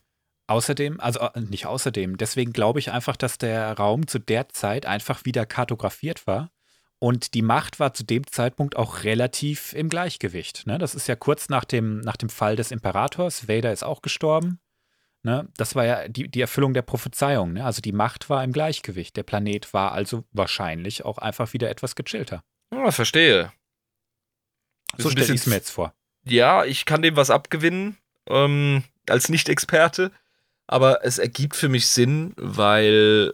Außerdem, also äh, nicht außerdem, deswegen glaube ich einfach, dass der Raum zu der Zeit einfach wieder kartografiert war und die Macht war zu dem Zeitpunkt auch relativ im Gleichgewicht. Ne? Das ist ja kurz nach dem, nach dem Fall des Imperators, Vader ist auch gestorben. Ne? Das war ja die, die Erfüllung der Prophezeiung. Ne? Also die Macht war im Gleichgewicht. Der Planet war also wahrscheinlich auch einfach wieder etwas gechillter. Ja, verstehe. So stelle ich es bisschen- mir jetzt vor. Ja, ich kann dem was abgewinnen, ähm, als Nicht-Experte, aber es ergibt für mich Sinn, weil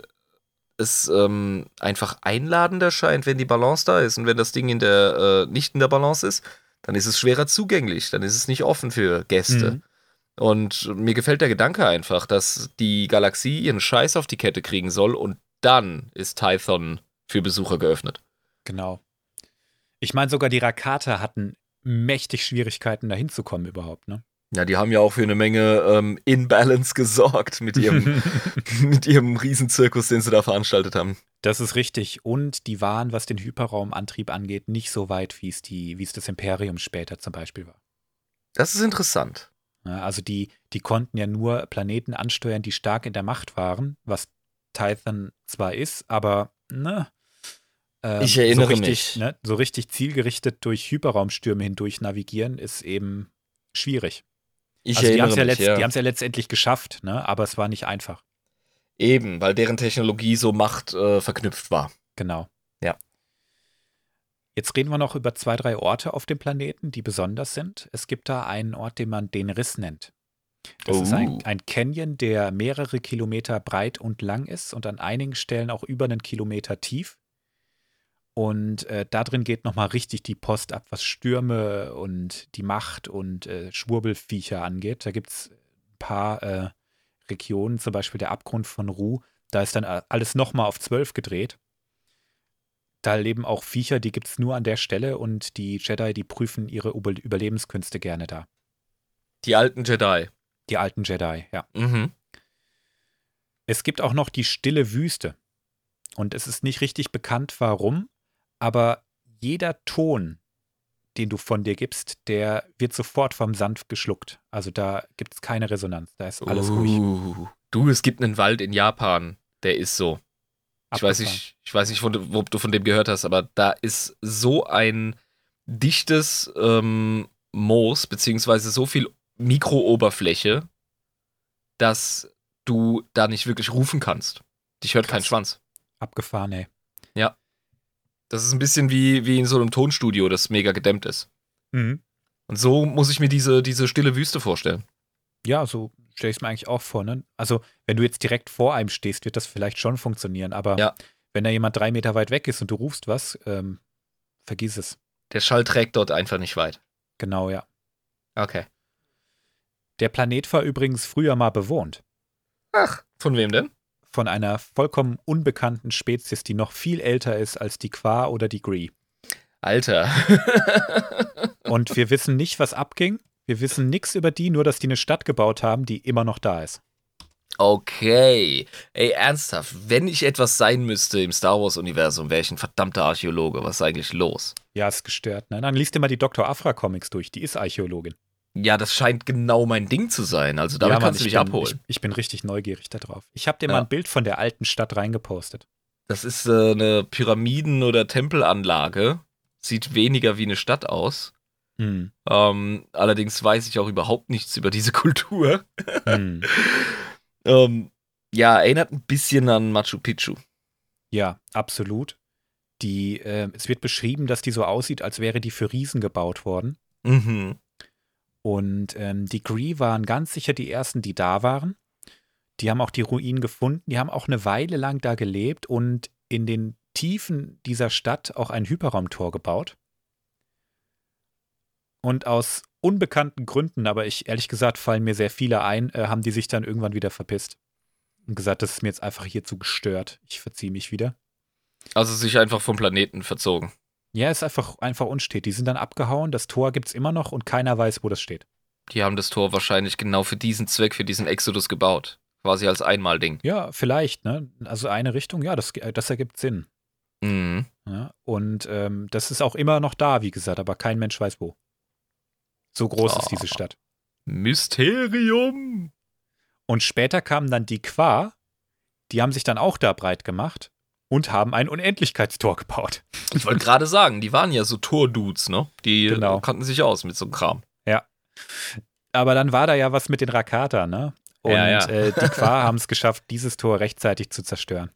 es ähm, einfach einladender scheint, wenn die Balance da ist. Und wenn das Ding in der, äh, nicht in der Balance ist, dann ist es schwerer zugänglich, dann ist es nicht offen für Gäste. Mhm. Und mir gefällt der Gedanke einfach, dass die Galaxie ihren Scheiß auf die Kette kriegen soll und dann ist Tython für Besucher geöffnet. Genau. Ich meine, sogar die Rakata hatten mächtig Schwierigkeiten, da hinzukommen überhaupt. Ne? Ja, die haben ja auch für eine Menge ähm, Inbalance gesorgt mit ihrem, [laughs] mit ihrem Riesenzirkus, den sie da veranstaltet haben. Das ist richtig. Und die waren, was den Hyperraumantrieb angeht, nicht so weit, wie es, die, wie es das Imperium später zum Beispiel war. Das ist interessant. Ja, also die, die konnten ja nur Planeten ansteuern, die stark in der Macht waren, was Titan zwar ist, aber ne, ähm, Ich erinnere so richtig, mich. Ne, so richtig zielgerichtet durch Hyperraumstürme hindurch navigieren, ist eben schwierig. Ich also die haben erinnere es ja, mich, letzt, ja. die haben's ja letztendlich geschafft, ne, aber es war nicht einfach. Eben, weil deren Technologie so Macht äh, verknüpft war. Genau. Ja. Jetzt reden wir noch über zwei, drei Orte auf dem Planeten, die besonders sind. Es gibt da einen Ort, den man den Riss nennt. Das ist ein, Oh. ein Canyon, der mehrere Kilometer breit und lang ist und an einigen Stellen auch über einen Kilometer tief. Und äh, da drin geht nochmal richtig die Post ab, was Stürme und die Macht und äh, Schwurbelviecher angeht. Da gibt es ein paar äh, Regionen, zum Beispiel der Abgrund von Ru. Da ist dann a- alles nochmal auf 12 gedreht. Da leben auch Viecher, die gibt es nur an der Stelle und die Jedi, die prüfen ihre Über Überlebenskünste gerne da. Die alten Jedi. Die alten Jedi, ja. Mhm. Es gibt auch noch die stille Wüste. Und es ist nicht richtig bekannt, warum, aber jeder Ton, den du von dir gibst, der wird sofort vom Sand geschluckt. Also da gibt es keine Resonanz. Da ist alles ruhig. Uh, du, es gibt einen Wald in Japan, der ist so. Ich weiß nicht, ich weiß nicht, von, ob du von dem gehört hast, aber da ist so ein dichtes ähm, Moos, beziehungsweise so viel Mikrooberfläche, dass du da nicht wirklich rufen kannst. Dich hört kein Krass. Schwanz. Abgefahren, ey. Das ist ein bisschen wie, wie in so einem Tonstudio, das mega gedämmt ist. Mhm. Und so muss ich mir diese, diese stille Wüste vorstellen. Ja, so stelle ich es mir eigentlich auch vor. Ne? Also, wenn du jetzt direkt vor einem stehst, wird das vielleicht schon funktionieren. Aber Ja. wenn da jemand drei Meter weit weg ist und du rufst was, ähm, vergiss es. Der Schall trägt dort einfach nicht weit. Genau, ja. Okay. Der Planet war übrigens früher mal bewohnt. Ach, von wem denn? Von einer vollkommen unbekannten Spezies, die noch viel älter ist als die Qua oder die Gree. Alter. [laughs] Und wir wissen nicht, was abging. Wir wissen nichts über die, nur dass die eine Stadt gebaut haben, die immer noch da ist. okay. Ey, ernsthaft, wenn ich etwas sein müsste im Star Wars-Universum, wäre ich ein verdammter Archäologe. Was ist eigentlich los? Ja, ist gestört. Ne? Dann liest dir mal die Dr. Afra-Comics durch. Die ist Archäologin. Ja, das scheint genau mein Ding zu sein. Also damit ja, Mann, kannst du ich mich bin, abholen. Ich, ich bin richtig neugierig darauf. Ich habe dir Ja. mal ein Bild von der alten Stadt reingepostet. Das ist äh, eine Pyramiden- oder Tempelanlage. Sieht weniger wie eine Stadt aus. Hm. Ähm, allerdings weiß ich auch überhaupt nichts über diese [laughs] Kultur. Hm. [laughs] Ähm, ja, erinnert ein bisschen an Machu Picchu. Ja, absolut. Die, äh, es wird beschrieben, dass die so aussieht, als wäre die für Riesen gebaut worden. Mhm. Und ähm, die Gree waren ganz sicher die ersten, die da waren. Die haben auch die Ruinen gefunden. Die haben auch eine Weile lang da gelebt und in den Tiefen dieser Stadt auch ein Hyperraumtor gebaut. Und aus unbekannten Gründen, aber ich ehrlich gesagt fallen mir sehr viele ein, äh, haben die sich dann irgendwann wieder verpisst. Und gesagt, das ist mir jetzt einfach hier zu gestört. Ich verziehe mich wieder. Also sich einfach vom Planeten verzogen. Ja, ist einfach, einfach unstet. Die sind dann abgehauen, das Tor gibt's immer noch und keiner weiß, wo das steht. Die haben das Tor wahrscheinlich genau für diesen Zweck, für diesen Exodus gebaut. Quasi als Einmalding. Ja, vielleicht, ne? Also eine Richtung, ja, das, das ergibt Sinn. Mhm. Ja? Und ähm, das ist auch immer noch da, wie gesagt, aber kein Mensch weiß wo. So groß ist Oh. diese Stadt. Mysterium. Und später kamen dann die Qua, die haben sich dann auch da breit gemacht und haben ein Unendlichkeitstor gebaut. Ich wollte gerade sagen, die waren ja so Tordudes, ne? Die Genau. kannten sich aus mit so einem Kram. Aber dann war da ja was mit den Rakata, ne? Und Ja, ja. Äh, die Qua [laughs] haben es geschafft, dieses Tor rechtzeitig zu zerstören.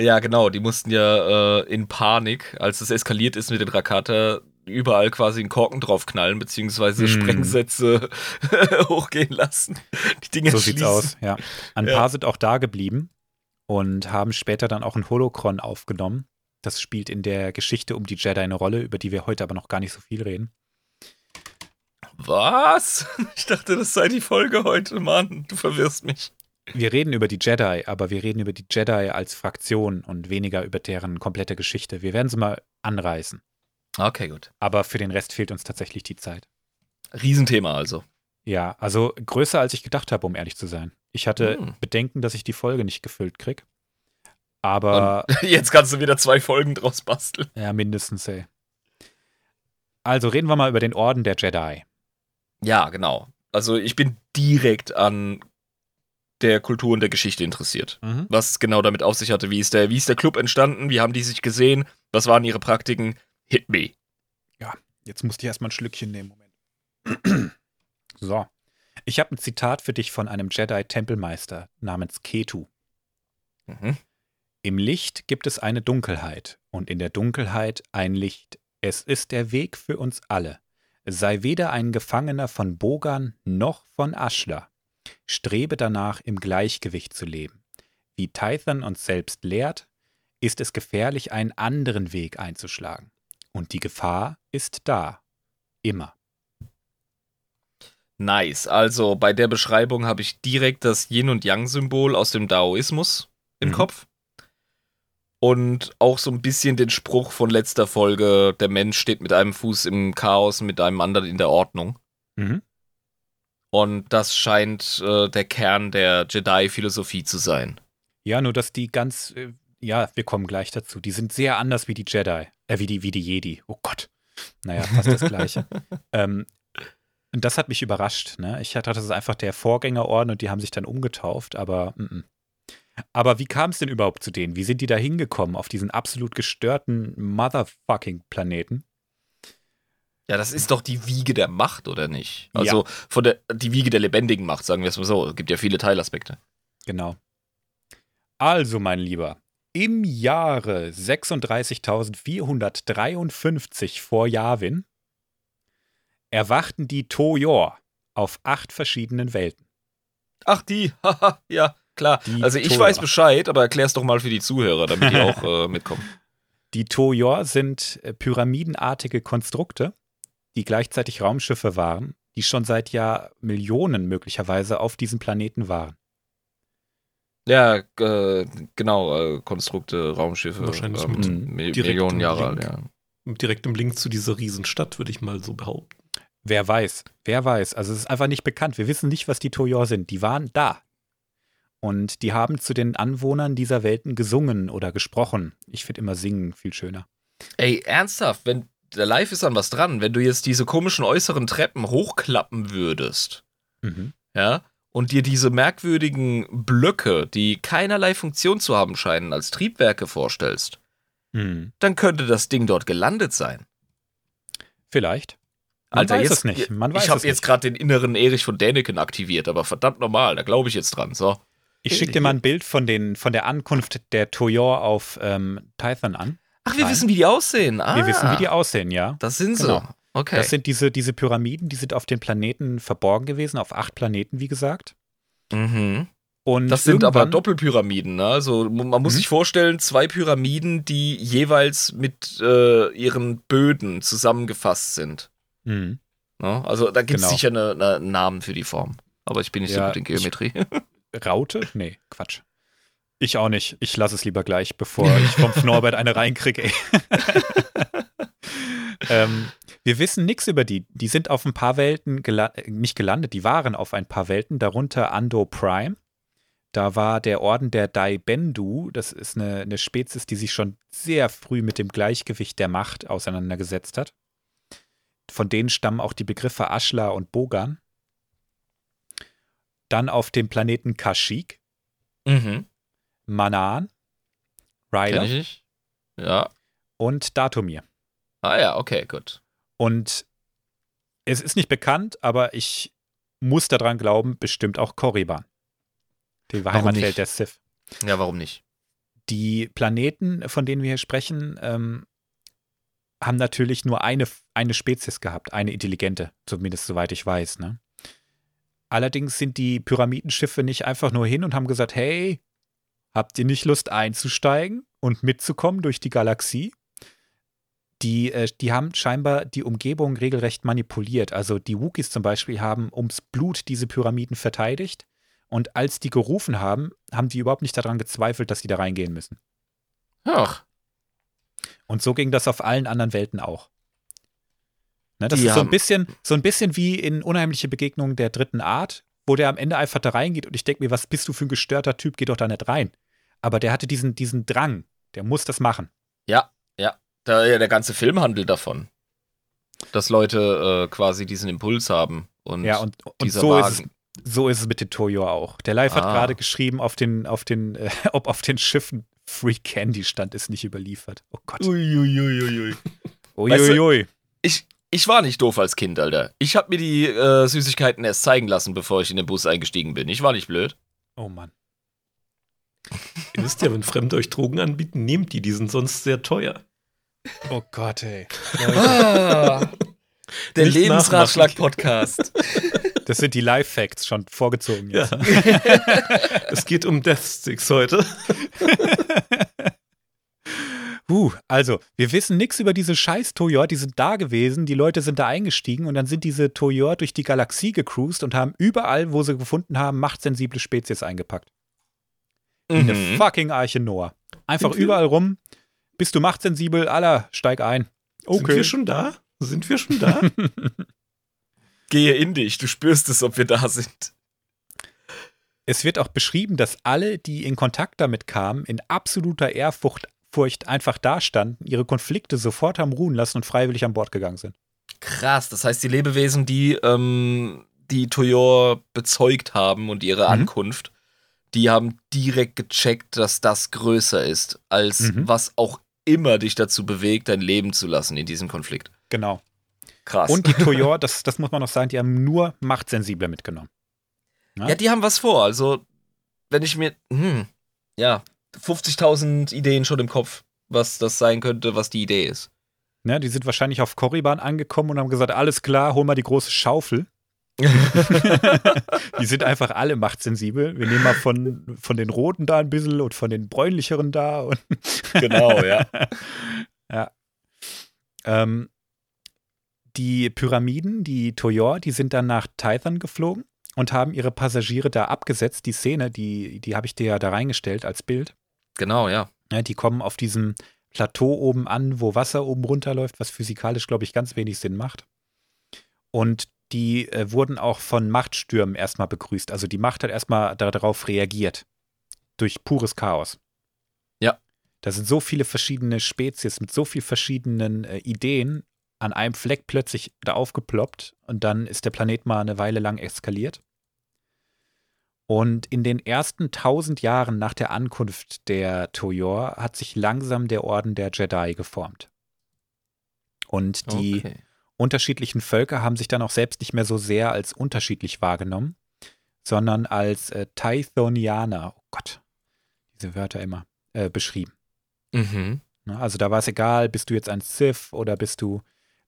Ja, genau. Die mussten ja äh, in Panik, als es eskaliert ist mit den Rakata, überall quasi einen Korken draufknallen, beziehungsweise Hm. Sprengsätze [laughs] hochgehen lassen. Die Dinge So sieht's schließen. aus, ja. Ein Ja. paar sind auch da geblieben und haben später dann auch ein Holocron aufgenommen. Das spielt in der Geschichte um die Jedi eine Rolle, über die wir heute aber noch gar nicht so viel reden. Was? [laughs] Ich dachte, das sei die Folge heute, Mann. Du verwirrst mich. Wir reden über die Jedi, aber wir reden über die Jedi als Fraktion und weniger über deren komplette Geschichte. Wir werden sie mal anreißen. Okay, gut. Aber für den Rest fehlt uns tatsächlich die Zeit. Riesenthema also. Ja, also größer als ich gedacht habe, um ehrlich zu sein. Ich hatte Hm. Bedenken, dass ich die Folge nicht gefüllt krieg. Aber [laughs] Jetzt kannst du wieder zwei Folgen draus basteln. ja, mindestens, ey. Also reden wir mal über den Orden der Jedi. Ja, genau. Also ich bin direkt an der Kultur und der Geschichte interessiert. Was es genau damit auf sich hatte. Wie ist, der, wie ist der Club entstanden? Wie haben die sich gesehen? Was waren ihre Praktiken? Hit me. Jetzt musste ich erstmal ein Schlückchen nehmen. Moment. [clears throat] so. Ich habe ein Zitat für dich von einem Jedi-Tempelmeister namens Ketu. Mhm. Im Licht gibt es eine Dunkelheit und in der Dunkelheit ein Licht. Es ist der Weg für uns alle. Sei weder ein Gefangener von Bogan noch von Ashla. Strebe danach, im Gleichgewicht zu leben. Wie Tython uns selbst lehrt, ist es gefährlich, einen anderen Weg einzuschlagen. Und die Gefahr ist da. Immer. Nice. Also bei der Beschreibung habe ich direkt das Yin- und Yang-Symbol aus dem Daoismus im Mhm. Kopf. Und auch so ein bisschen den Spruch von letzter Folge, der Mensch steht mit einem Fuß im Chaos, mit einem anderen in der Ordnung. Mhm. Und das scheint äh, der Kern der Jedi-Philosophie zu sein. Ja, nur dass die ganz, äh, ja, wir kommen gleich dazu. Die sind sehr anders wie die Jedi, äh, wie die, wie die Jedi. Oh Gott. Naja, fast das Gleiche. [laughs] ähm, und das hat mich überrascht. Ne? Ich dachte, das ist einfach der Vorgängerorden und die haben sich dann umgetauft, aber mm -mm. Aber wie kam es denn überhaupt zu denen? Wie sind die da hingekommen auf diesen absolut gestörten Motherfucking Planeten? Ja, das ist doch die Wiege der Macht, oder nicht? Also von der die Wiege der lebendigen Macht, sagen wir es mal so. Es gibt ja viele Teilaspekte. Genau. Also, mein Lieber, im Jahre 36.453 vor Yavin erwachten die Toyor auf acht verschiedenen Welten. Ach, die, [laughs] haha, ja, klar. Die also ich Tora. weiß Bescheid, aber erklär's doch mal für die Zuhörer, damit die [laughs] auch äh, mitkommen. Die Toyor sind äh, pyramidenartige Konstrukte, die gleichzeitig Raumschiffe waren, die schon seit Jahr Millionen möglicherweise auf diesem Planeten waren. Ja, äh, genau, äh, Konstrukte, Raumschiffe. Wahrscheinlich ähm, mit Millionen Jahre alt, ja. Direkt im Link zu dieser Riesenstadt, würde ich mal so behaupten. Wer weiß, wer weiß. Also es ist einfach nicht bekannt. Wir wissen nicht, was die Toyor sind. Die waren da. Und die haben zu den Anwohnern dieser Welten gesungen oder gesprochen. Ich finde immer singen viel schöner. Ey, ernsthaft, wenn der Live ist an was dran, wenn du jetzt diese komischen äußeren Treppen hochklappen würdest, Mhm. ja, und dir diese merkwürdigen Blöcke, die keinerlei Funktion zu haben scheinen, als Triebwerke vorstellst, Mhm. dann könnte das Ding dort gelandet sein. Vielleicht. Man Alter, weiß jetzt, es nicht. Man weiß ich habe jetzt gerade den inneren Erich von Däniken aktiviert, aber verdammt normal, da glaube ich jetzt dran. So. Ich schicke dir mal ein Bild von, den, von der Ankunft der Toyor auf ähm, Tython an. Ach, wir Nein. wissen, wie die aussehen. Ah, Wir wissen, wie die aussehen, ja. Das sind sie. Genau. Okay. Das sind diese, diese Pyramiden, die sind auf den Planeten verborgen gewesen, auf acht Planeten, wie gesagt. mhm. Und Das sind aber Doppelpyramiden, ne? Also man muss Mhm. sich vorstellen, zwei Pyramiden, die jeweils mit äh, ihren Böden zusammengefasst sind. Mhm. Ne? Also da gibt es Genau. sicher eine, eine, einen Namen für die Form. Aber ich bin nicht so Ja, gut in Geometrie. [laughs] Raute? Nee, Quatsch. Ich auch nicht. Ich lasse es lieber gleich, bevor [laughs] ich vom Norbert eine reinkriege. [laughs] ähm, wir wissen nichts über die. Die sind auf ein paar Welten gela äh, nicht gelandet, die waren auf ein paar Welten, darunter Ando Prime. Da war der Orden der Daibendu, das ist eine, eine Spezies, die sich schon sehr früh mit dem Gleichgewicht der Macht auseinandergesetzt hat. Von denen stammen auch die Begriffe Ashla und Bogan. Dann auf dem Planeten Kashyyyk, mhm. Manan, Kenn Ryder ich nicht. Ja. und Datumir. Ah ja, okay, gut. Und es ist nicht bekannt, aber ich muss daran glauben, bestimmt auch Korriban. Die Heimatwelt nicht? der Sith. Ja, warum nicht? Die Planeten, von denen wir hier sprechen, ähm, haben natürlich nur eine, eine Spezies gehabt, eine intelligente, zumindest soweit ich weiß. Ne? Allerdings sind die Pyramidenschiffe nicht einfach nur hin und haben gesagt, hey, habt ihr nicht Lust einzusteigen und mitzukommen durch die Galaxie? Die, äh, die haben scheinbar die Umgebung regelrecht manipuliert. Also die Wookies zum Beispiel haben ums Blut diese Pyramiden verteidigt. Und als die gerufen haben, haben die überhaupt nicht daran gezweifelt, dass die da reingehen müssen. Ach, Und so ging das auf allen anderen Welten auch. Ne, das Die ist so ein bisschen, so ein bisschen wie in Unheimliche Begegnungen der dritten Art, wo der am Ende einfach da reingeht und ich denke mir, was bist du für ein gestörter Typ, geh doch da nicht rein. Aber der hatte diesen, diesen Drang, der muss das machen. Ja, ja. Ja. Der ganze Film handelt davon. Dass Leute äh, quasi diesen Impuls haben. Und, Ja, und, und dieser so, ist es, so ist es mit den Toyo auch. Der Live hat Ah. gerade geschrieben, auf den, auf den, äh, [laughs] ob auf den Schiffen Free Candy stand, ist nicht überliefert. Oh Gott. Uiuiuiui. [laughs] Uiuiui. Ich, ich war nicht doof als Kind, Alter. Ich habe mir die äh, Süßigkeiten erst zeigen lassen, bevor ich in den Bus eingestiegen bin. Ich war nicht blöd. Oh Mann. [laughs] Ihr wisst ja, wenn Fremde euch Drogen anbieten, nehmt die, die sind sonst sehr teuer. Oh Gott, ey. [laughs] Ah, der Lebensratschlag-Podcast. Das sind die Live-Facts schon vorgezogen Ja. jetzt. [laughs] es geht um Death Sticks heute. [laughs] Uh, also, wir wissen nichts über diese scheiß Toyor, die sind da gewesen, die Leute sind da eingestiegen und dann sind diese Toyor durch die Galaxie gecruised und haben überall, wo sie gefunden haben, machtsensible Spezies eingepackt. Wie eine Mhm. fucking Arche Noah. Einfach Sind wir- überall rum. Bist du machtsensibel? Aller, steig ein. Sind wir schon da? Sind wir schon da? [laughs] Gehe in dich, du spürst es, ob wir da sind. Es wird auch beschrieben, dass alle, die in Kontakt damit kamen, in absoluter Ehrfurcht Furcht einfach dastanden, ihre Konflikte sofort haben ruhen lassen und freiwillig an Bord gegangen sind. Krass, das heißt, die Lebewesen, die ähm, die Toyor bezeugt haben und ihre Mhm. Ankunft, die haben direkt gecheckt, dass das größer ist, als Mhm. was auch immer dich dazu bewegt, dein Leben zu lassen in diesem Konflikt. Genau. Krass. Und die Toyor, das, das muss man noch sagen, die haben nur Machtsensible mitgenommen. ja, die haben was vor. Also, wenn ich mir, hm, ja, 50.000 Ideen schon im Kopf, was das sein könnte, was die Idee ist. Ne, die sind wahrscheinlich auf Korriban angekommen und haben gesagt, alles klar, hol mal die große Schaufel. [laughs] Die sind einfach alle machtsensibel. Wir nehmen mal von, von den Roten da ein bisschen und von den Bräunlicheren da. Und genau, ja. [laughs] ja. Ähm, die Pyramiden, die Toyor, die sind dann nach Tython geflogen und haben ihre Passagiere da abgesetzt. Die Szene, die, die habe ich dir ja da reingestellt als Bild. Genau, ja. Ja, die kommen auf diesem Plateau oben an, wo Wasser oben runterläuft, was physikalisch, glaube ich, ganz wenig Sinn macht. Und die äh, wurden auch von Machtstürmen erstmal begrüßt. Also die Macht hat erstmal darauf reagiert. Durch pures Chaos. Ja. Da sind so viele verschiedene Spezies mit so vielen verschiedenen äh, Ideen an einem Fleck plötzlich da aufgeploppt und dann ist der Planet mal eine Weile lang eskaliert. Und in den ersten tausend Jahren nach der Ankunft der Toyor hat sich langsam der Orden der Jedi geformt. Und die Okay. unterschiedlichen Völker haben sich dann auch selbst nicht mehr so sehr als unterschiedlich wahrgenommen, sondern als äh, Tythonianer, oh Gott, diese Wörter immer, äh, beschrieben. Mhm. Ne? Also da war es egal, bist du jetzt ein Sith oder bist du,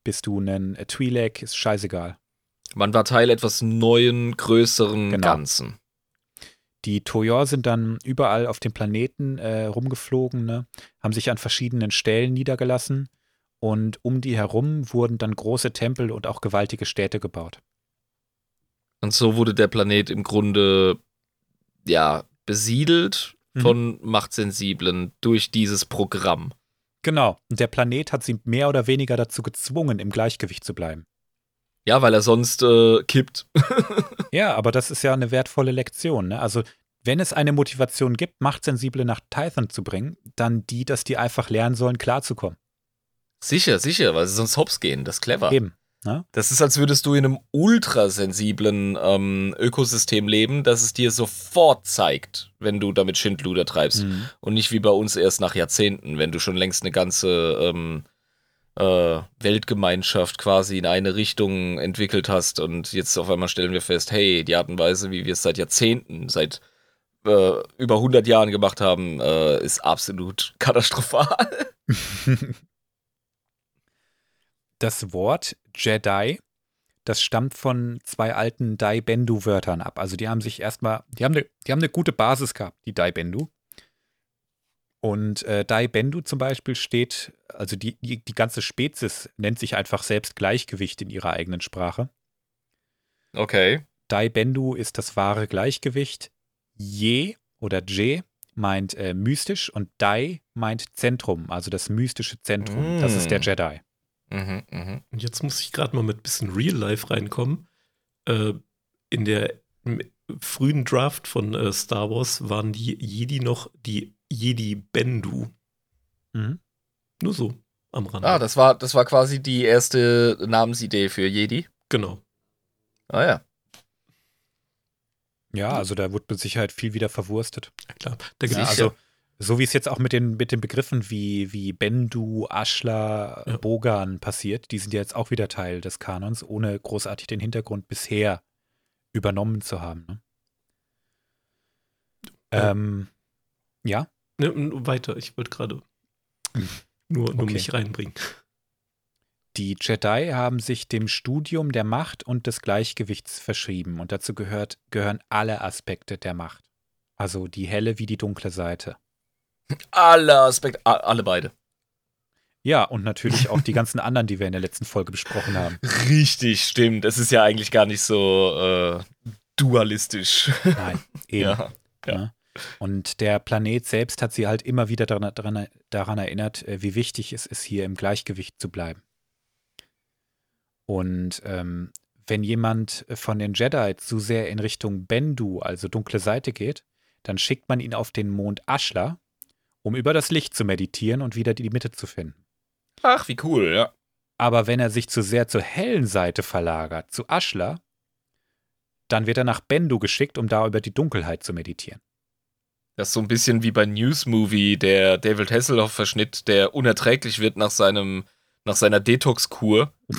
bist du ein Twi'lek, ist scheißegal. Man war Teil etwas neuen, größeren Genau. Ganzen. Die Toyor sind dann überall auf dem Planeten äh, rumgeflogen, ne? haben sich an verschiedenen Stellen niedergelassen und um die herum wurden dann große Tempel und auch gewaltige Städte gebaut. Und so wurde der Planet im Grunde, ja, besiedelt Mhm. von Machtsensiblen durch dieses Programm. Genau, und der Planet hat sie mehr oder weniger dazu gezwungen, im Gleichgewicht zu bleiben. Ja, weil er sonst äh, kippt. [laughs] Ja, aber das ist ja eine wertvolle Lektion. Ne? Also, wenn es eine Motivation gibt, Machtsensible nach Tython zu bringen, dann die, dass die einfach lernen sollen, klarzukommen. sicher, sicher, weil sie sonst hops gehen. Das ist clever. Eben. Ne? Das ist, als würdest du in einem ultrasensiblen ähm, Ökosystem leben, das es dir sofort zeigt, wenn du damit Schindluder treibst. Mhm. Und nicht wie bei uns erst nach Jahrzehnten, wenn du schon längst eine ganze ähm, äh, Weltgemeinschaft quasi in eine Richtung entwickelt hast und jetzt auf einmal stellen wir fest, hey, die Art und Weise, wie wir es seit Jahrzehnten, seit äh, über 100 Jahren gemacht haben, äh, ist absolut [laughs] katastrophal. [laughs] Das Wort Jedi, das stammt von zwei alten Dai-Bendu-Wörtern ab. Also die haben sich erstmal, die haben eine, die haben eine gute Basis gehabt, die Dai-Bendu. Und äh, Dai-Bendu zum Beispiel steht, also die, die, die ganze Spezies nennt sich einfach selbst Gleichgewicht in ihrer eigenen Sprache. Okay. Dai-Bendu ist das wahre Gleichgewicht. Je oder Je meint äh, mystisch und Dai meint Zentrum, also das mystische Zentrum. Das ist der Mm. Jedi. Mhm, mhm. Und jetzt muss ich gerade mal mit ein bisschen Real Life reinkommen. Äh, in der frühen Draft von äh, Star Wars waren die Jedi noch die Jedi Bendu. Mhm. Nur so am Rand. Ah, das war, das war quasi die erste Namensidee für Jedi. genau. Ah ja. Ja, also da wird mit Sicherheit viel wieder verwurstet. Ja, klar. Da Ja, gibt's also so wie es jetzt auch mit den, mit den Begriffen wie, wie Bendu, Ashla, Ja. Bogan passiert, die sind ja jetzt auch wieder Teil des Kanons, ohne großartig den Hintergrund bisher übernommen zu haben. Ne? Ja. Ähm, ja, Ne, weiter, ich wollte gerade [laughs] nur, nur Okay. mich reinbringen. die Jedi haben sich dem Studium der Macht und des Gleichgewichts verschrieben und dazu gehört, gehören alle Aspekte der Macht. Also die helle wie die dunkle Seite. Alle Aspekte, alle beide. Ja, und natürlich auch die ganzen anderen, die wir in der letzten Folge besprochen haben. Richtig, stimmt. Es ist ja eigentlich gar nicht so äh, dualistisch. Nein, eben. Ja. ja. Ne? Und der Planet selbst hat sie halt immer wieder daran, daran, daran erinnert, äh, wie wichtig es ist, hier im Gleichgewicht zu bleiben. Und ähm, wenn jemand von den Jedi zu sehr in Richtung Bendu, also dunkle Seite geht, dann schickt man ihn auf den Mond Ashla, um über das Licht zu meditieren und wieder die Mitte zu finden. Ach, wie cool, ja. Aber wenn er sich zu sehr zur hellen Seite verlagert, zu Ashla, dann wird er nach Bendu geschickt, um da über die Dunkelheit zu meditieren. Das ist so ein bisschen wie bei News Movie, der David Hasselhoff-Verschnitt, der unerträglich wird nach seinem, nach seiner Detox-Kur. [laughs]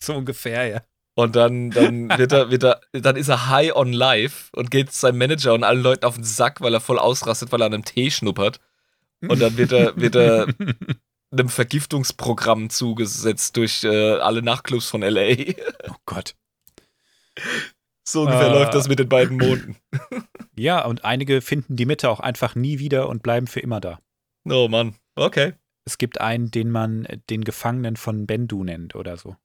So ungefähr, ja. Und dann, dann wird er, wird er, dann ist er high on life und geht zu seinem Manager und allen Leuten auf den Sack, weil er voll ausrastet, weil er an einem Tee schnuppert. Und dann wird er, wird er [laughs] einem Vergiftungsprogramm zugesetzt durch äh, alle Nachtclubs von LA. Oh Gott. So ungefähr Ah. läuft das mit den beiden Monden. [laughs] Ja, und einige finden die Mitte auch einfach nie wieder und bleiben für immer da. Oh Mann. Okay. Es gibt einen, den man äh, den Gefangenen von Bendu nennt oder so.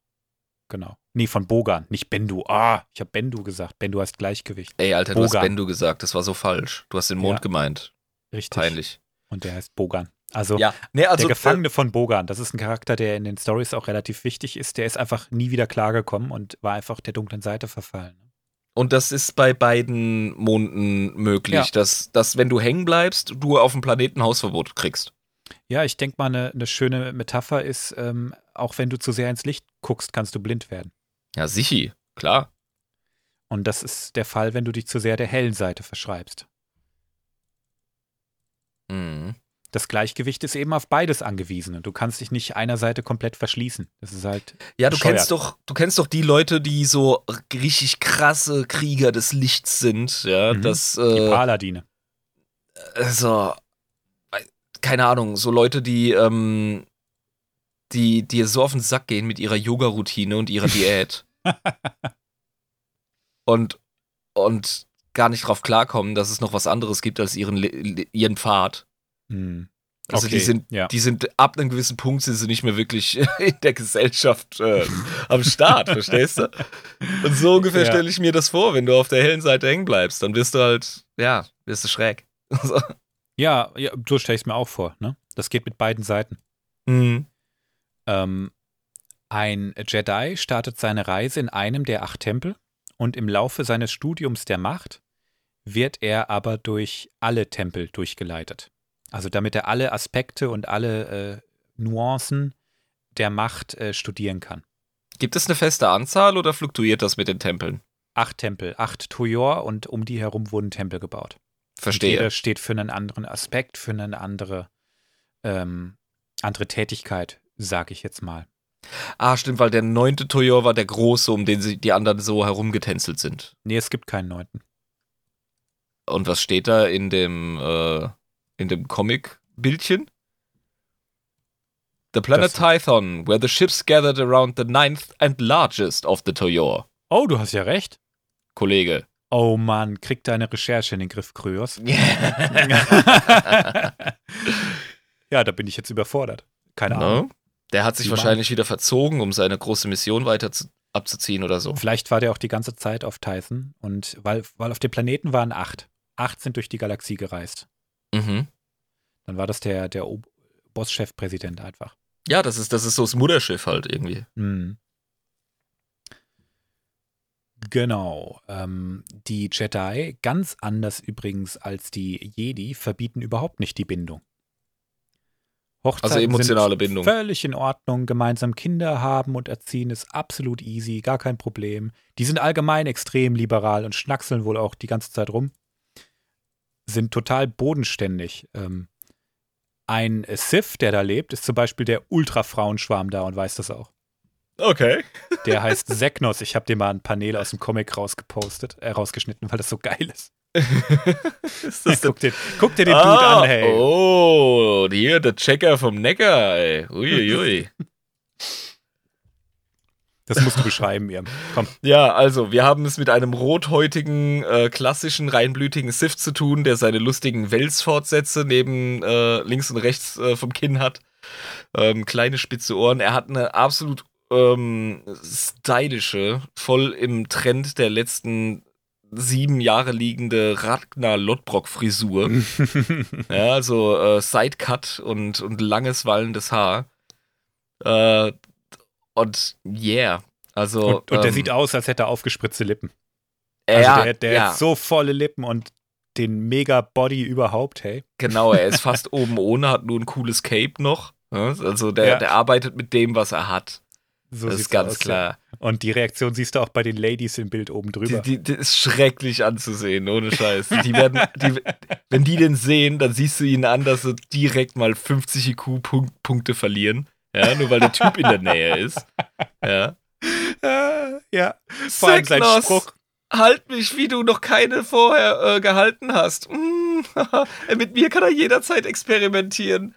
Genau. Nee, von Bogan, nicht Bendu. Ah, ich habe Bendu gesagt. Bendu heißt Gleichgewicht. Ey, Alter, du hast Bogan. Bendu gesagt. Das war so falsch. Du hast den Mond Ja. gemeint. Richtig. Peinlich. Und der heißt Bogan. Also, Ja, nee, also der Gefangene von Bogan, das ist ein Charakter, der in den Stories auch relativ wichtig ist. Der ist einfach nie wieder klargekommen und war einfach der dunklen Seite verfallen. Und das ist bei beiden Monden möglich, Ja. dass, dass, wenn du hängen bleibst, du auf dem Planeten Hausverbot kriegst. Ja, ich denke mal, eine, eine schöne Metapher ist, ähm, auch wenn du zu sehr ins Licht guckst, kannst du blind werden. Ja, sichi, klar. Und das ist der Fall, wenn du dich zu sehr der hellen Seite verschreibst. Mhm. Das Gleichgewicht ist eben auf beides angewiesen und du kannst dich nicht einer Seite komplett verschließen. Das ist halt, Ja, du Bescheuert. kennst doch, du kennst doch die Leute, die so richtig krasse Krieger des Lichts sind, ja, Mhm. das, die äh, Paladine. also, keine Ahnung, so Leute, die, ähm, die dir so auf den Sack gehen mit ihrer Yoga-Routine und ihrer [laughs] Diät. und, und gar nicht drauf klarkommen, dass es noch was anderes gibt als ihren, ihren Pfad. Hm. Also Okay, die sind, ja. die sind ab einem gewissen Punkt sind sie nicht mehr wirklich [laughs] in der Gesellschaft äh, am Start, verstehst du? Und so ungefähr Ja. stelle ich mir das vor, wenn du auf der hellen Seite hängen bleibst, dann wirst du halt, ja, wirst du schräg. [laughs] Ja, ja, so stelle ich es mir auch vor. Ne? Das geht mit beiden Seiten. Mhm. Ähm, ein Jedi startet seine Reise in einem der acht Tempel und im Laufe seines Studiums der Macht wird er aber durch alle Tempel durchgeleitet. Also damit er alle Aspekte und alle äh, Nuancen der Macht äh, studieren kann. Gibt es eine feste Anzahl oder fluktuiert das mit den Tempeln? Acht Tempel, acht Tojor und um die herum wurden Tempel gebaut. Und Verstehe. jeder steht für einen anderen Aspekt, für eine andere, ähm, andere Tätigkeit, sage ich jetzt mal. Ah, stimmt, weil der neunte Tojor war der große, um den sie, die anderen so herumgetänzelt sind. Nee, es gibt keinen neunten. Und was steht da in dem, äh, in dem Comic-Bildchen? The planet Das- Tython, where the ships gathered around the ninth and largest of the Tojor. Oh, du hast ja recht. Kollege. Oh Mann, krieg deine Recherche in den Griff, Kryos. ja, [laughs] da bin ich jetzt überfordert. Keine Ahnung. no? Der hat sich Wie wahrscheinlich wieder verzogen, um seine große Mission weiter zu, abzuziehen oder so. Vielleicht war der auch die ganze Zeit auf Tyson und weil, weil auf dem Planeten waren acht. Acht sind durch die Galaxie gereist. Mhm. Dann war das der, der Boss-Chef-Präsident einfach. Ja, das ist, das ist so das Mutterschiff halt irgendwie. Hm. Genau. Ähm, die Jedi, ganz anders übrigens als die Jedi, verbieten überhaupt nicht die Bindung. Hochzeiten Also emotionale Bindung. Völlig in Ordnung. Gemeinsam Kinder haben und erziehen ist absolut easy, gar kein Problem. Die sind allgemein extrem liberal und schnackseln wohl auch die ganze Zeit rum. Sind total bodenständig. Ähm, ein Sith, der da lebt, ist zum Beispiel der Ultra-Frauenschwarm da und weiß das auch. Okay. [laughs] Der heißt Seknos. Ich habe dir mal ein Panel aus dem Comic rausgepostet, äh, rausgeschnitten, weil das so geil ist. [laughs] ist das guck, dir, guck dir den Dude ah, an, hey. Oh, hier, der Checker vom Neckar, ey. Uiuiui. Das musst du beschreiben, ihr. Komm. Ja, also, wir haben es mit einem rothäutigen, äh, klassischen, reinblütigen Sith zu tun, der seine lustigen Wels-Fortsätze neben äh, links und rechts äh, vom Kinn hat. Ähm, kleine spitze Ohren. Er hat eine absolut ähm, stylische, voll im Trend der letzten sieben Jahre liegende Ragnar Lodbrok-Frisur. [laughs] ja, also äh, Sidecut und, und langes wallendes Haar. Äh, und yeah. Also, und, und der ähm, sieht aus, als hätte er aufgespritzte Lippen. Also ja, der, der ja, hat so volle Lippen und den mega Body überhaupt, hey. genau, er ist [laughs] fast oben ohne, hat nur ein cooles Cape noch. Also der, Ja. der arbeitet mit dem, was er hat. So das ist ganz aus, klar. Und die Reaktion siehst du auch bei den Ladies im Bild oben drüber. Die, die, die ist schrecklich anzusehen, ohne Scheiß. Die werden, die, wenn die den sehen, dann siehst du ihnen an, dass sie direkt mal 50 IQ-Punkte verlieren. Ja, nur weil der Typ in der Nähe ist. Ja. Äh, ja, vor allem sein Spruch. Halt mich, wie du noch keine vorher äh, gehalten hast. Mm, [laughs] mit mir kann er jederzeit experimentieren.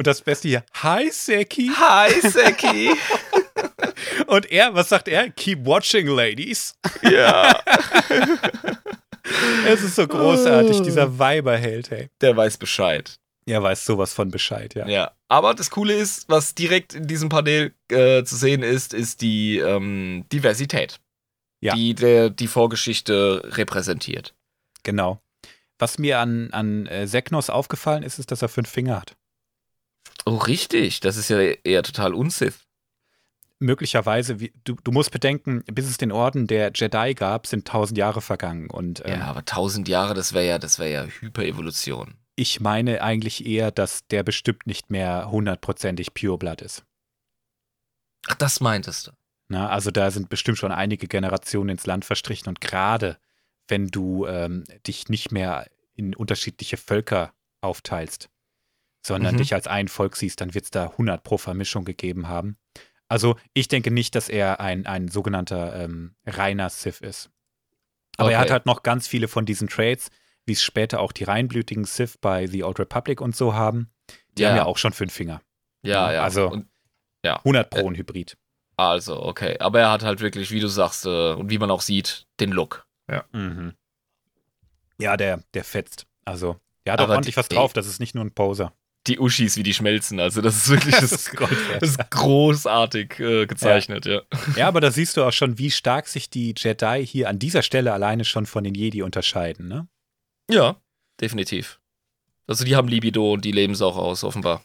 Und das Beste hier, hi Seki. Hi, Seki. [laughs] Und er, was sagt er? Keep watching, ladies. ja. [laughs] Es ist so großartig, dieser Weiberheld, hey. Der weiß Bescheid. Er weiß sowas von Bescheid, ja. Ja, aber das Coole ist, was direkt in diesem Panel äh, zu sehen ist, ist die ähm, Diversität, Ja. die der, die Vorgeschichte repräsentiert. Genau. Was mir an, an äh, Seknos aufgefallen ist, ist, dass er fünf Finger hat. Oh, richtig. Das ist ja eher total unsith. Möglicherweise, wie, du, du musst bedenken, bis es den Orden der Jedi gab, sind tausend Jahre vergangen. Und ähm, Ja, aber tausend Jahre, das wäre ja, das wäre ja Hyperevolution. ich meine eigentlich eher, dass der bestimmt nicht mehr hundertprozentig Pure Blood ist. Ach, das meintest du. Na, also da sind bestimmt schon einige Generationen ins Land verstrichen und gerade wenn du ähm, dich nicht mehr in unterschiedliche Völker aufteilst, sondern Mhm. dich als ein Volk siehst, dann wird es da 100 pro Vermischung gegeben haben. Also ich denke nicht, dass er ein, ein sogenannter ähm, reiner Sith ist. Aber er Okay. hat halt noch ganz viele von diesen Traits, wie es später auch die reinblütigen Sith bei The Old Republic und so haben. Die Ja. haben ja auch schon fünf Finger. Ja, ja. Also- Und, 100 pro ein Hybrid. also, okay. Aber er hat halt wirklich, wie du sagst, äh, und wie man auch sieht, den Look. Ja. Mhm. Ja, der, der fetzt. Also, der hat auch Aber ordentlich die- was drauf. Das ist nicht nur ein Poser. Die Uschis, wie die schmelzen. Also, das ist wirklich [laughs] das, ist das ist großartig äh, gezeichnet, ja. Ja, aber da siehst du auch schon, wie stark sich die Jedi hier an dieser Stelle alleine schon von den Jedi unterscheiden. Ne? Ja, definitiv. Also, die haben Libido und die leben es auch aus, offenbar.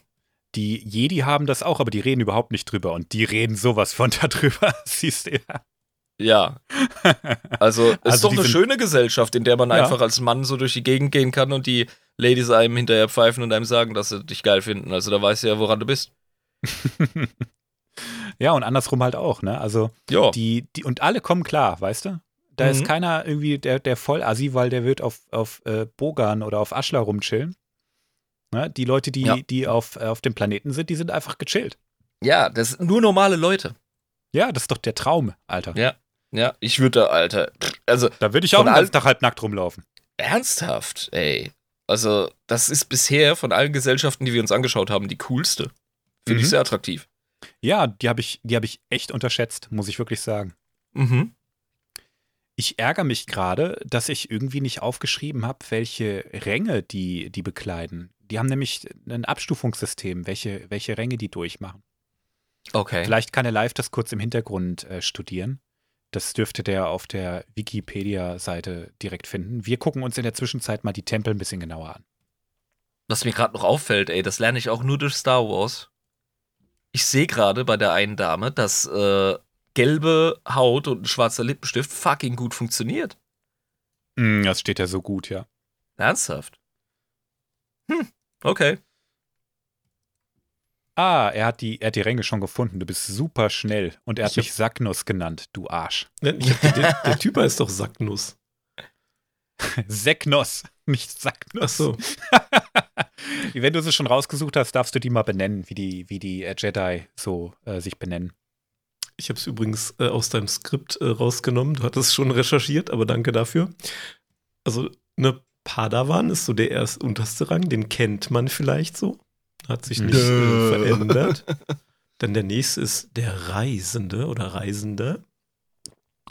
Die Jedi haben das auch, aber die reden überhaupt nicht drüber. Und die reden sowas von [laughs] darüber, siehst du ja. Ja. [laughs] Also, es ist Also doch die eine schöne Gesellschaft, in der man Ja. einfach als Mann so durch die Gegend gehen kann und die Ladies einem hinterher pfeifen und einem sagen, dass sie dich geil finden. Also, da weißt du ja, woran du bist. [laughs] ja, und andersrum halt auch, ne? Also, die, die, und alle kommen klar, weißt du? Da Mhm. ist keiner irgendwie der, der voll assi, weil der wird auf, auf äh, Bogan oder auf Aschla rumchillen. Ne? Die Leute, die, Ja. die auf, äh, auf dem Planeten sind, die sind einfach gechillt. Ja, das sind nur normale Leute. Ja, das ist doch der Traum, Alter. Ja. Ja, ich würde, Alter. Also, Da würde ich auch den ganzen Tag halb nackt rumlaufen. ernsthaft, ey. Also, das ist bisher von allen Gesellschaften, die wir uns angeschaut haben, die coolste. Finde ich Mhm. sehr attraktiv. Ja, die habe ich, die hab ich echt unterschätzt, muss ich wirklich sagen. Mhm. Ich ärgere mich gerade, dass ich irgendwie nicht aufgeschrieben habe, welche Ränge die, die bekleiden. Die haben nämlich ein Abstufungssystem, welche, welche Ränge die durchmachen. Okay. Vielleicht kann er live das kurz im Hintergrund äh, studieren. Das dürfte der auf der Wikipedia-Seite direkt finden. Wir gucken uns in der Zwischenzeit mal die Tempel ein bisschen genauer an. Was mir gerade noch auffällt, ey, das lerne ich auch nur durch Star Wars. ich sehe gerade bei der einen Dame, dass äh, gelbe Haut und ein schwarzer Lippenstift fucking gut funktioniert. Mm, das steht ja so gut, ja. Ernsthaft? Hm, okay. Ah, er hat die, er hat die Ränge schon gefunden. Du bist super schnell. Und er hat Ich hab- mich Sacknuss genannt, du Arsch. Hab, der, der Typ heißt doch Sacknuss. [laughs] Säcknuss, nicht Sacknuss. Ach so. [laughs] Wenn du sie schon rausgesucht hast, darfst du die mal benennen, wie die, wie die äh, Jedi so äh, sich benennen. Ich habe es übrigens äh, aus deinem Skript äh, rausgenommen. Du hattest schon recherchiert, aber danke dafür. Also, eine Padawan ist so der erst unterste Rang, den kennt man vielleicht so. Hat sich nicht äh, Dö. verändert. [laughs] Dann der nächste ist der Reisende oder Reisende.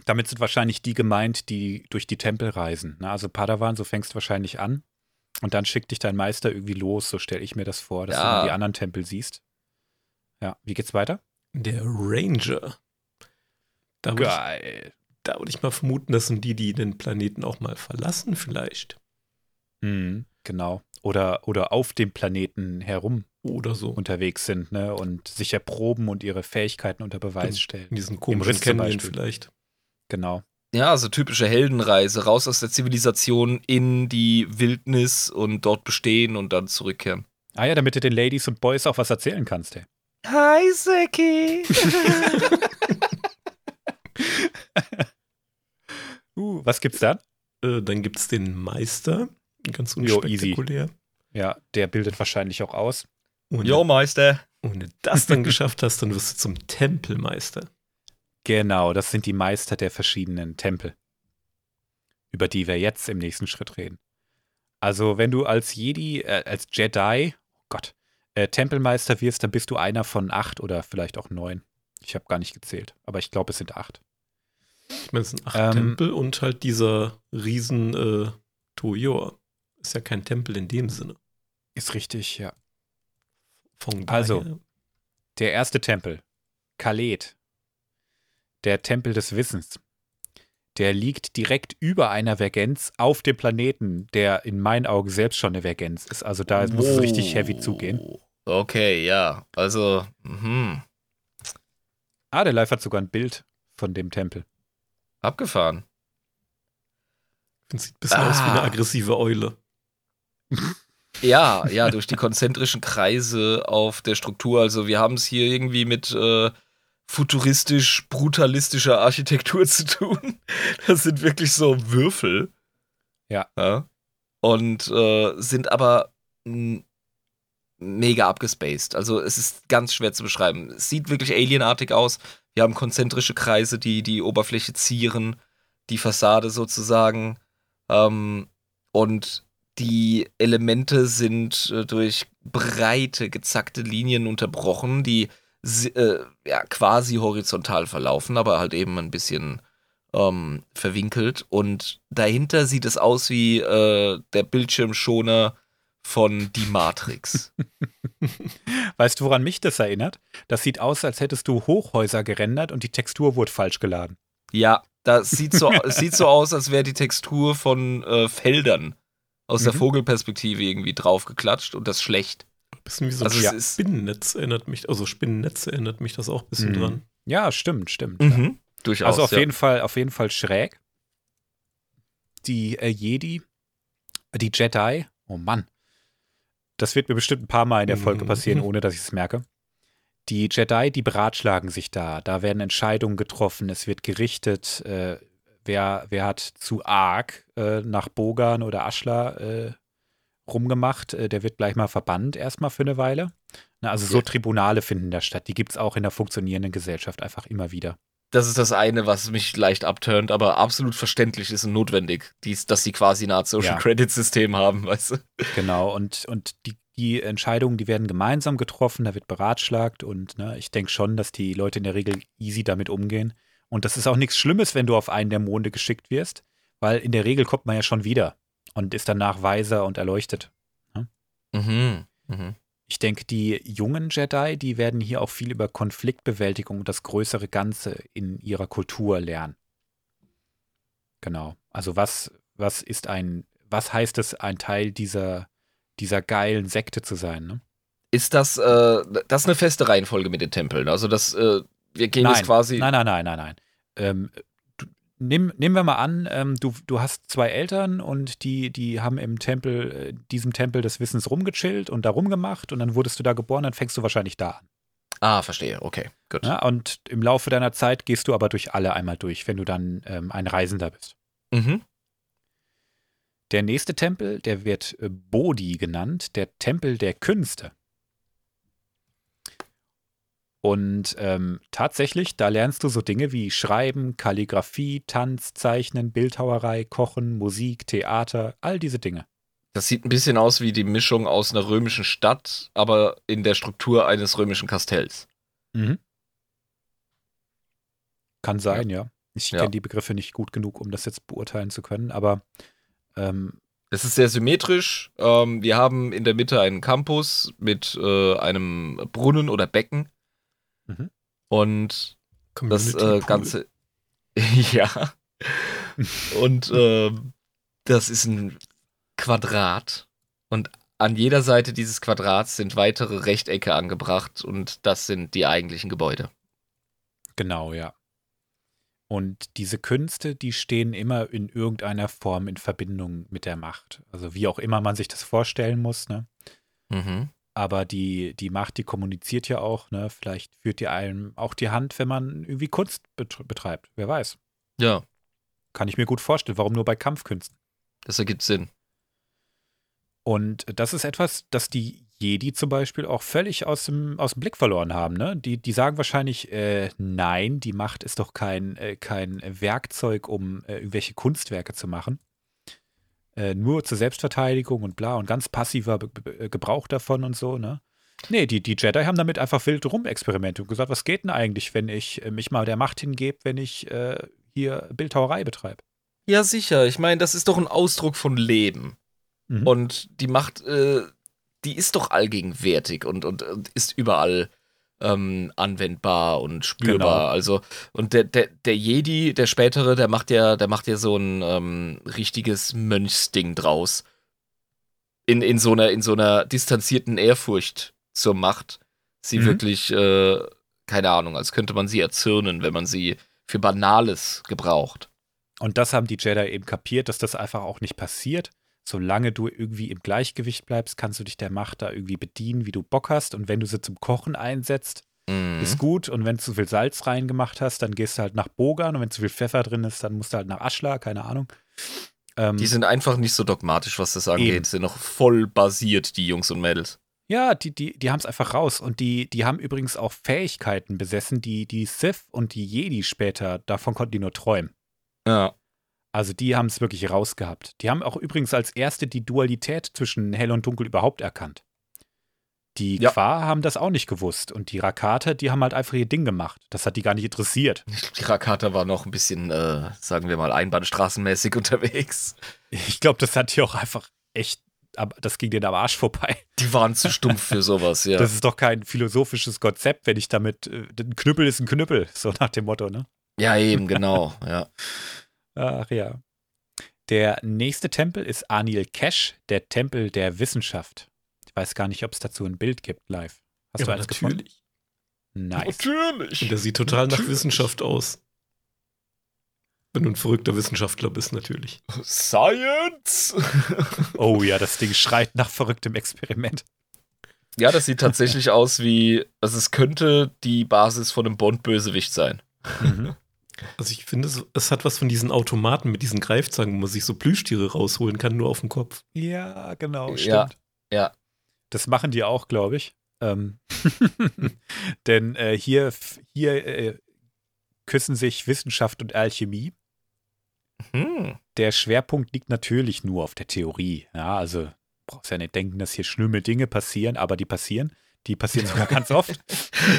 Damit sind wahrscheinlich die gemeint, die durch die Tempel reisen. Ne? Also Padawan, so fängst du wahrscheinlich an. Und dann schickt dich dein Meister irgendwie los, so stelle ich mir das vor, dass du Ja. dann die anderen Tempel siehst. Ja, wie geht's weiter? Der Ranger. Da würde ich, Geil. da würd ich mal vermuten, das sind die, die den Planeten auch mal verlassen, vielleicht. Mhm, genau. Oder, oder auf dem Planeten herum Oder so. unterwegs sind ne? und sich erproben und ihre Fähigkeiten unter Beweis stellen. In diesen komischen Canyon Beispiel. vielleicht. Genau. Ja, also typische Heldenreise, raus aus der Zivilisation in die Wildnis und dort bestehen und dann zurückkehren. Ah ja, damit du den Ladies und Boys auch was erzählen kannst, ey. Hi, Seki. [laughs] Uh, was gibt's dann? Äh, dann gibt es den Meister. Ganz Jo, easy. unspektakulär. Ja, der bildet wahrscheinlich auch aus. Und Jo, Meister. wenn du das dann geschafft hast, dann wirst du zum Tempelmeister. Genau, das sind die Meister der verschiedenen Tempel, über die wir jetzt im nächsten Schritt reden. Also, wenn du als Jedi, äh, als Jedi, oh Gott, äh, Tempelmeister wirst, dann bist du einer von acht oder vielleicht auch neun. Ich habe gar nicht gezählt, aber ich glaube, es sind acht. Ich meine, es sind acht Ähm, Tempel und halt dieser riesen äh, Toyor. Ist ja kein Tempel in dem Sinne. Ist richtig, ja. Von Also. daher- Der erste Tempel, Khaled, der Tempel des Wissens, der liegt direkt über einer Vergenz auf dem Planeten, der in meinen Augen selbst schon eine Vergenz ist. Also da muss es richtig heavy zugehen. Okay, ja. Also, mhm. Ah, der Live hat sogar ein Bild von dem Tempel. abgefahren. Sieht ein bisschen aus wie eine Ah. aggressive Eule. Ja, ja, durch die konzentrischen Kreise auf der Struktur. Also wir haben es hier irgendwie mit äh, futuristisch-brutalistischer Architektur zu tun. [laughs] Das sind wirklich so Würfel. Ja. ja. Und äh, sind aber mega abgespaced. Also es ist ganz schwer zu beschreiben. Es sieht wirklich alienartig aus. Wir haben konzentrische Kreise, die die Oberfläche zieren, die Fassade sozusagen. Ähm, und die Elemente sind äh, durch breite, gezackte Linien unterbrochen, die äh, ja, quasi horizontal verlaufen, aber halt eben ein bisschen ähm, verwinkelt. Und dahinter sieht es aus wie äh, der Bildschirmschoner von Die Matrix. [laughs] Weißt du, woran mich das erinnert? Das sieht aus, als hättest du Hochhäuser gerendert und die Textur wurde falsch geladen. ja, das sieht so, sieht so aus, als wäre die Textur von äh, Feldern aus der Mhm. Vogelperspektive irgendwie draufgeklatscht und das schlecht. Ein bisschen wie so Also ein Spinnennetz erinnert mich, also Spinnennetz erinnert mich das auch ein bisschen Mhm. dran. Ja, stimmt, stimmt. ja. Mhm. Durchaus. Also auf ja. jeden Fall, auf jeden Fall schräg. Die äh, Jedi, die Jedi, oh Mann. Das wird mir bestimmt ein paar Mal in der Folge Mhm. passieren, [laughs] ohne dass ich es merke. Die Jedi, die beratschlagen sich da. Da werden Entscheidungen getroffen. Es wird gerichtet, äh, wer, wer hat zu arg äh, nach Bogan oder Aschla äh, rumgemacht. Äh, der wird gleich mal verbannt, erstmal für eine Weile. Na, also so. Tribunale finden da statt. Die gibt es auch in der funktionierenden Gesellschaft einfach immer wieder. Das ist das eine, was mich leicht abturnt, aber absolut verständlich ist und notwendig, dies, dass sie quasi eine Art Social Ja. Credit System haben, [laughs] weißt du? Genau, und, und die, die Entscheidungen, die werden gemeinsam getroffen, da wird beratschlagt und ne, ich denke schon, dass die Leute in der Regel easy damit umgehen. Und das ist auch nichts Schlimmes, wenn du auf einen der Monde geschickt wirst, weil in der Regel kommt man ja schon wieder und ist danach weiser und erleuchtet. Mhm. Mhm. Ich denke, die jungen Jedi, die werden hier auch viel über Konfliktbewältigung und das größere Ganze in ihrer Kultur lernen. Genau. Also was, was ist ein, was heißt es, ein Teil dieser, dieser geilen Sekte zu sein, ne? Ist das, äh, das ist eine feste Reihenfolge mit den Tempeln? Also das, äh, wir gehen nein, jetzt quasi. Nein, nein, nein, nein, nein. Ähm, du, nimm, nehmen wir mal an, ähm, du, du hast zwei Eltern und die, die haben im Tempel, äh, diesem Tempel des Wissens rumgechillt und da rumgemacht und dann wurdest du da geboren, dann fängst du wahrscheinlich da an. Ah, verstehe, okay, gut. Ja, und im Laufe deiner Zeit gehst du aber durch alle einmal durch, wenn du dann ähm, ein Reisender bist. Mhm. Der nächste Tempel, der wird äh, Bodhi genannt, der Tempel der Künste. Und ähm, tatsächlich, da lernst du so Dinge wie Schreiben, Kalligraphie, Tanz, Zeichnen, Bildhauerei, Kochen, Musik, Theater, all diese Dinge. Das sieht ein bisschen aus wie die Mischung aus einer römischen Stadt, aber in der Struktur eines römischen Kastells. Mhm. Kann sein, ja. Ich Ja. kenne die Begriffe nicht gut genug, um das jetzt beurteilen zu können, aber ähm, Es ist sehr symmetrisch. Ähm, wir haben in der Mitte einen Campus mit äh, einem Brunnen oder Becken. Mhm. Und das Community äh, Pool. Ganze. [laughs] ja. Und [laughs] ähm, das ist ein Quadrat. Und an jeder Seite dieses Quadrats sind weitere Rechtecke angebracht. Und das sind die eigentlichen Gebäude. Genau, ja. Und diese Künste, die stehen immer in irgendeiner Form in Verbindung mit der Macht. Also wie auch immer man sich das vorstellen muss, ne? Mhm. Aber die, die Macht, die kommuniziert ja auch, ne? Vielleicht führt die einem auch die Hand, wenn man irgendwie Kunst bet- betreibt. Wer weiß. Ja, Kann ich mir gut vorstellen. Warum nur bei Kampfkünsten? das ergibt Sinn. Und das ist etwas, das die Jedi zum Beispiel auch völlig aus dem, aus dem Blick verloren haben. Ne? Die, die sagen wahrscheinlich, äh, nein, die Macht ist doch kein, äh, kein Werkzeug, um äh, irgendwelche Kunstwerke zu machen. Äh, nur zur Selbstverteidigung und bla und ganz passiver Be Be Gebrauch davon und so. Ne? Nee, die, die Jedi haben damit einfach wild rumexperimentiert und gesagt, was geht denn eigentlich, wenn ich äh, mich mal der Macht hingebe, wenn ich äh, hier Bildhauerei betreibe? Ja, sicher. Ich meine, das ist doch ein Ausdruck von Leben. Mhm. Und die Macht, äh, die ist doch allgegenwärtig und, und, und ist überall ähm, anwendbar und spürbar. Genau. Also, und der, der, der Jedi, der spätere, der macht ja, der macht ja so ein ähm, richtiges Mönchsding draus. In, in, so einer, in so einer distanzierten Ehrfurcht zur Macht. Sie Mhm. wirklich, äh, keine Ahnung, als könnte man sie erzürnen, wenn man sie für Banales gebraucht. Und das haben die Jedi eben kapiert, dass das einfach auch nicht passiert. Solange du irgendwie im Gleichgewicht bleibst, kannst du dich der Macht da irgendwie bedienen, wie du Bock hast. Und wenn du sie zum Kochen einsetzt, Mhm. ist gut. Und wenn du zu viel Salz reingemacht hast, dann gehst du halt nach Bogan. Und wenn zu viel Pfeffer drin ist, dann musst du halt nach Aschla, keine Ahnung. Ähm, Die sind einfach nicht so dogmatisch, was das angeht. Eben. Sind noch voll basiert, die Jungs und Mädels. ja, die, die, die haben es einfach raus. Und die, die haben übrigens auch Fähigkeiten besessen, die die Sith und die Jedi später, davon konnten die nur träumen. Ja. Also die haben es wirklich rausgehabt. Die haben auch übrigens als erste die Dualität zwischen Hell und Dunkel überhaupt erkannt. Die Ja. Qua haben das auch nicht gewusst. Und die Rakata, die haben halt einfach ihr Ding gemacht. Das hat die gar nicht interessiert. Die Rakata war noch ein bisschen, äh, sagen wir mal, einbahnstraßenmäßig [laughs] unterwegs. Ich glaube, das hat die auch einfach echt, das ging denen am Arsch vorbei. Die waren zu stumpf für sowas, ja. Das ist doch kein philosophisches Konzept, wenn ich damit, äh, ein Knüppel ist ein Knüppel, so nach dem Motto, ne? ja, eben, genau. Ja. Ach ja. Der nächste Tempel ist Anil Kesh, der Tempel der Wissenschaft. Ich weiß gar nicht, ob es dazu ein Bild gibt live. Hast Ja, du gefunden? natürlich. Nice. Natürlich. Und der sieht total nach Natürlich. Wissenschaft aus. Wenn du ein verrückter Wissenschaftler bist, natürlich. Science! [laughs] Oh ja, das Ding schreit nach verrücktem Experiment. ja, das sieht tatsächlich [laughs] aus wie, also es könnte die Basis von einem Bond-Bösewicht sein. Mhm. Also ich finde, es, es hat was von diesen Automaten mit diesen Greifzangen, wo man sich so Plüschtiere rausholen kann, nur auf dem Kopf. Ja, genau, Ja, stimmt. ja. Das machen die auch, glaube ich. Ähm [laughs] Denn äh, hier, hier äh, küssen sich Wissenschaft und Alchemie. Hm. Der Schwerpunkt liegt natürlich nur auf der Theorie. Ja, also brauchst ja nicht denken, dass hier schlimme Dinge passieren, aber die passieren. Die passieren sogar ganz oft. [laughs]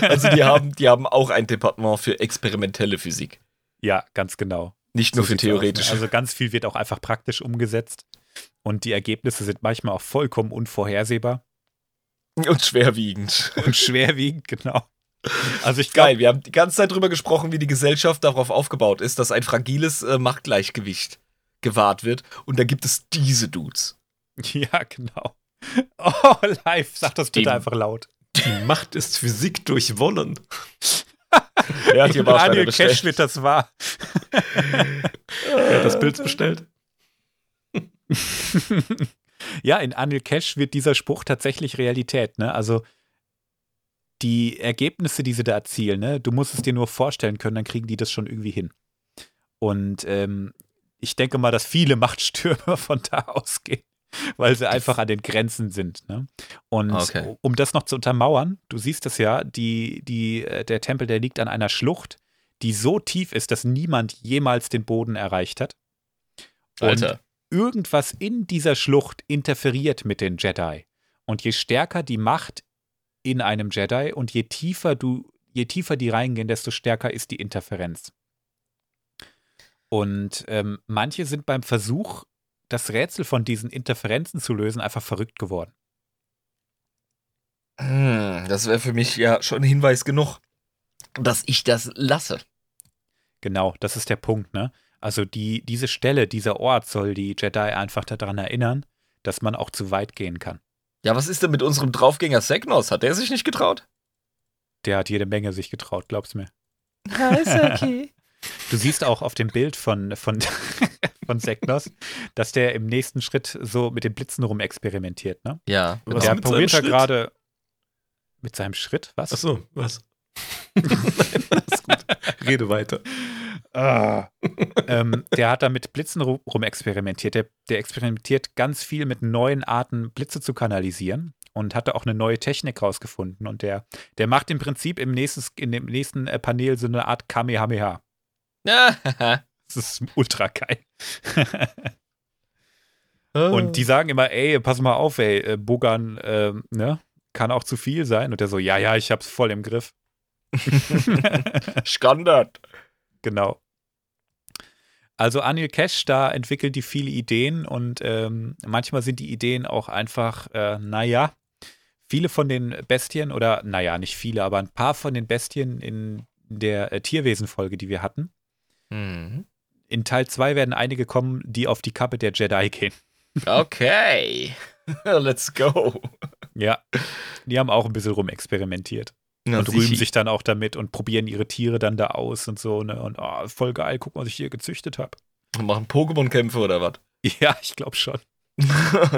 Also die haben, die haben auch ein Departement für experimentelle Physik. Ja, ganz genau. Nicht nur So für aus, ne? theoretische. Also ganz viel wird auch einfach praktisch umgesetzt. Und die Ergebnisse sind manchmal auch vollkommen unvorhersehbar und schwerwiegend. und schwerwiegend, [laughs] genau. Also ich glaube, Geil, wir haben die ganze Zeit drüber gesprochen, wie die Gesellschaft darauf aufgebaut ist, dass ein fragiles äh, Machtgleichgewicht gewahrt wird. Und da gibt es diese Dudes. [laughs] ja, genau. Oh, live, sag das bitte Die- einfach laut. Die Macht ist Physik durch Wollen. [laughs] Er hat hier Daniel bestellt. Cash wird das wahr. Wer hat das Bild bestellt? [laughs] ja, in Anil Cash wird dieser Spruch tatsächlich Realität. Ne? Also die Ergebnisse, die sie da erzielen, ne? du musst es dir nur vorstellen können, dann kriegen die das schon irgendwie hin. Und ähm, ich denke mal, dass viele Machtstürme [laughs] von da ausgehen, [laughs] weil sie einfach an den Grenzen sind. Ne? Und Okay. um das noch zu untermauern, du siehst es ja, die, die, äh, der Tempel, der liegt an einer Schlucht, die so tief ist, dass niemand jemals den Boden erreicht hat. Und Alter. irgendwas in dieser Schlucht interferiert mit den Jedi. Und je stärker die Macht in einem Jedi und je tiefer du, je tiefer die reingehen, desto stärker ist die Interferenz. Und ähm, manche sind beim Versuch, das Rätsel von diesen Interferenzen zu lösen, einfach verrückt geworden. Hm, das wäre für mich ja schon Hinweis genug, dass ich das lasse. Genau, das ist der Punkt, ne? Also die, diese Stelle, dieser Ort soll die Jedi einfach daran erinnern, dass man auch zu weit gehen kann. Ja, was ist denn mit unserem Draufgänger Segnos? Hat der sich nicht getraut? Der hat jede Menge sich getraut, glaub's mir. Ja, ist [laughs] okay. Du siehst auch auf dem Bild von, von, von Seknos, dass der im nächsten Schritt so mit den Blitzen rum experimentiert, ne? ja. Was der mit seinem probiert da Schritt? gerade mit seinem Schritt, was? Achso, was? Nein, [laughs] alles gut. Rede weiter. Ah. ähm, der hat da mit Blitzen rum, rum experimentiert. Der, der experimentiert ganz viel mit neuen Arten, Blitze zu kanalisieren und hat da auch eine neue Technik rausgefunden. Und der, der macht im Prinzip im nächsten, in dem nächsten äh, Panel so eine Art Kamehameha. [laughs] [laughs] Das ist ultra geil. [laughs] Und die sagen immer, ey, pass mal auf, ey, äh, Bogan, ähm, ne, kann auch zu viel sein. Und der so, ja, ja, ich hab's voll im Griff. [laughs] Standard. Genau. Also Anil Cash, da entwickelt die viele Ideen und ähm, manchmal sind die Ideen auch einfach, äh, naja, viele von den Bestien oder, naja, nicht viele, aber ein paar von den Bestien in der äh, Tierwesen-Folge, die wir hatten. Mhm. In Teil 2 werden einige kommen, die auf die Kappe der Jedi gehen. Okay. [laughs] Let's go. Ja, die haben auch ein bisschen rumexperimentiert. Na, und rühmen sich dann auch damit und probieren ihre Tiere dann da aus und so, ne? Und oh, voll geil, guck mal, was ich hier gezüchtet habe. Und machen Pokémon-Kämpfe oder was? [laughs] Ja, ich glaube schon. [laughs]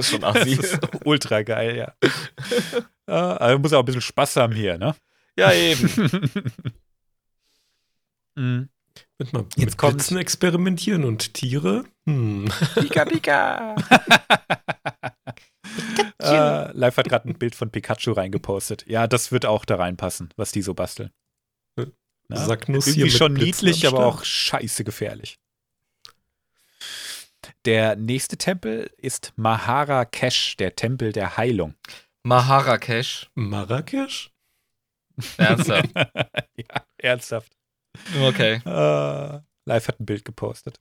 schon Das assi. ist ultra geil, ja. ja also muss auch ein bisschen Spaß haben hier, ne? ja, eben. Mhm. Wird mal Jetzt mit kommt- Blitzen experimentieren und Tiere? Hm. Pika, Pika. [laughs] Äh, Live hat gerade ein Bild von Pikachu reingepostet. Ja, das wird auch da reinpassen, was die so basteln. Äh, Na? Sacknuss hier Irgendwie mit schon Blitzen niedlich, aber auch scheiße gefährlich. Der nächste Tempel ist Mahara-Kesh, der Tempel der Heilung. Maharakesh. Marrakesch? Ernsthaft. [laughs] ja, ernsthaft. Okay. [laughs] Äh, Live hat ein Bild gepostet.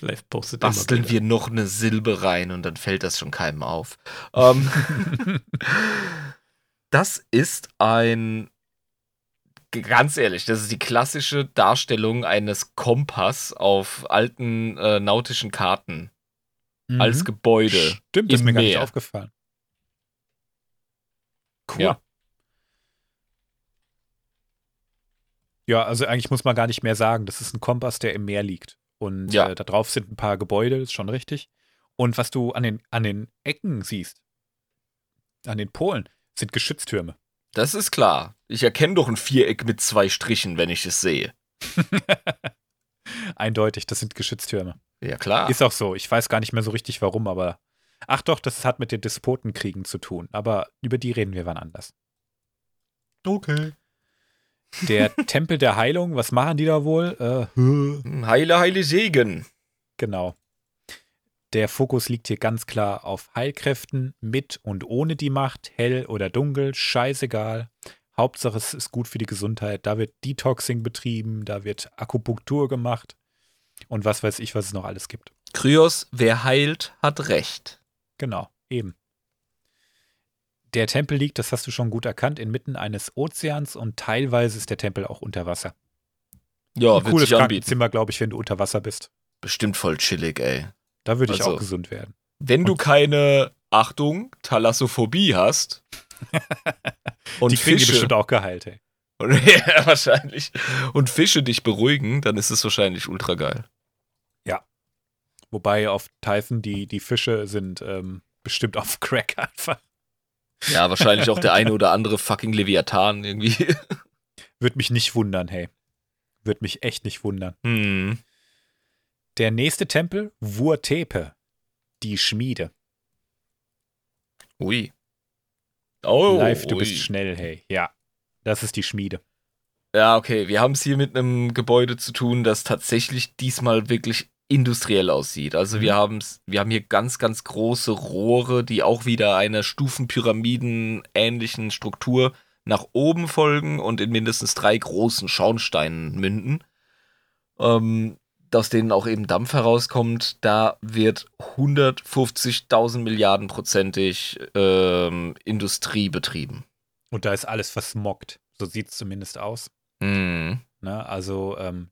Live postet Basteln immer wir noch eine Silbe rein und dann fällt das schon keinem auf. Ähm, [laughs] das ist ein, ganz ehrlich, das ist die klassische Darstellung eines Kompass auf alten äh, nautischen Karten als Mhm. Gebäude. Stimmt, das ist mir gar nicht Meer. aufgefallen. Cool. Ja. Ja, also eigentlich muss man gar nicht mehr sagen. Das ist ein Kompass, der im Meer liegt. Und Ja. äh, da drauf sind ein paar Gebäude, ist schon richtig. Und was du an den, an den Ecken siehst, an den Polen, sind Geschütztürme. Das ist klar. Ich erkenne doch ein Viereck mit zwei Strichen, wenn ich es sehe. [laughs] Eindeutig, das sind Geschütztürme. Ja, klar. Ist auch so. Ich weiß gar nicht mehr so richtig warum, aber. Ach doch, das hat mit den Despotenkriegen zu tun. Aber über die reden wir wann anders. okay. Der Tempel der Heilung, was machen die da wohl? Äh, Heile, heile Segen. Genau. Der Fokus liegt hier ganz klar auf Heilkräften mit und ohne die Macht, hell oder dunkel, scheißegal. Hauptsache es ist gut für die Gesundheit. Da wird Detoxing betrieben, da wird Akupunktur gemacht und was weiß ich, was es noch alles gibt. Kryos, wer heilt, hat Recht. Genau, eben. Der Tempel liegt, das hast du schon gut erkannt, inmitten eines Ozeans und teilweise ist der Tempel auch unter Wasser. Ja, Ein cooles. Krankenzimmer, glaube ich, wenn du unter Wasser bist. Bestimmt voll chillig, ey. Da würde ich Also- auch gesund werden. Wenn du Und- keine Achtung, Thalassophobie hast [laughs] und die kriegen die Fische, bestimmt auch geheilt, ey. [laughs] ja, wahrscheinlich, und Fische dich beruhigen, dann ist es wahrscheinlich ultra geil. Wobei auf Typhon die, die Fische sind ähm, bestimmt auf Crack [laughs] einfach. Ja, wahrscheinlich auch der eine oder andere fucking Leviathan irgendwie. [laughs] Würde mich nicht wundern, hey. Würde mich echt nicht wundern. Hm. Der nächste Tempel, Wurtepe, die Schmiede. Ui. Oh, Live, du ui. bist schnell, hey. Ja, das ist die Schmiede. Ja, okay, wir haben es hier mit einem Gebäude zu tun, das tatsächlich diesmal wirklich industriell aussieht. Also wir Mhm. haben's, wir haben hier ganz, ganz große Rohre, die auch wieder einer Stufenpyramiden-ähnlichen Struktur nach oben folgen und in mindestens drei großen Schornsteinen münden. Ähm, aus denen auch eben Dampf herauskommt, da wird 150.000 Milliarden prozentig ähm, Industrie betrieben. Und da ist alles versmoggt. So sieht es zumindest aus. Mhm. Ne? Also, ähm,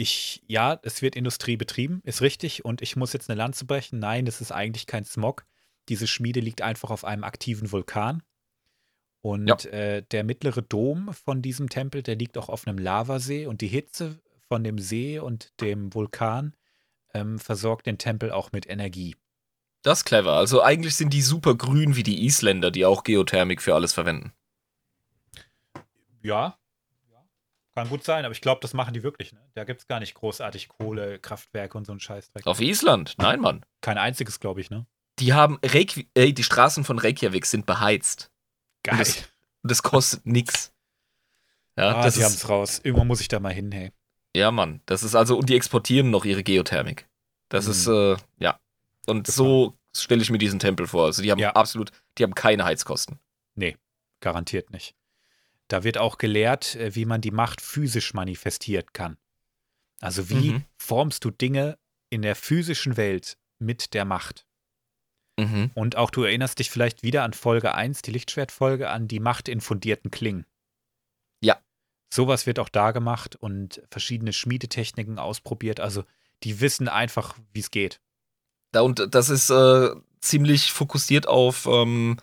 ich, ja, es wird Industrie betrieben, ist richtig. Und ich muss jetzt eine Lanze brechen. Nein, es ist eigentlich kein Smog. Diese Schmiede liegt einfach auf einem aktiven Vulkan. Und Ja. äh, der mittlere Dom von diesem Tempel, der liegt auch auf einem Lavasee. Und die Hitze von dem See und dem Vulkan ähm, versorgt den Tempel auch mit Energie. Das ist clever. Also eigentlich sind die super grün wie die Isländer, die auch Geothermik für alles verwenden. Ja. Kann gut sein, aber ich glaube, das machen die wirklich. Ne? Da gibt es gar nicht großartig Kohle, Kraftwerke und so einen Scheißdreck. Auf Island? Nein, Mann. Kein einziges, glaube ich, ne? Die haben Reykj äh, die Straßen von Reykjavik sind beheizt. Geil. Das- Und das kostet nix. Ja, ah, das die haben es raus. Irgendwann muss ich da mal hin, hey. ja, Mann. Das ist also, und die exportieren noch ihre Geothermik. Das Mhm. ist, äh, ja. Und so stelle ich mir diesen Tempel vor. Also die haben Ja. absolut, die haben keine Heizkosten. Garantiert nicht. Da wird auch gelehrt, äh, wie man die Macht physisch manifestiert kann. Also wie Mhm. formst du Dinge in der physischen Welt mit der Macht? Mhm. Und auch du erinnerst dich vielleicht wieder an Folge 1, die Lichtschwertfolge, an die machtinfundierten Klingen. Ja. Sowas wird auch da gemacht und verschiedene Schmiedetechniken ausprobiert. Also die wissen einfach, wie es geht. Da, und das ist äh, ziemlich fokussiert auf ähm,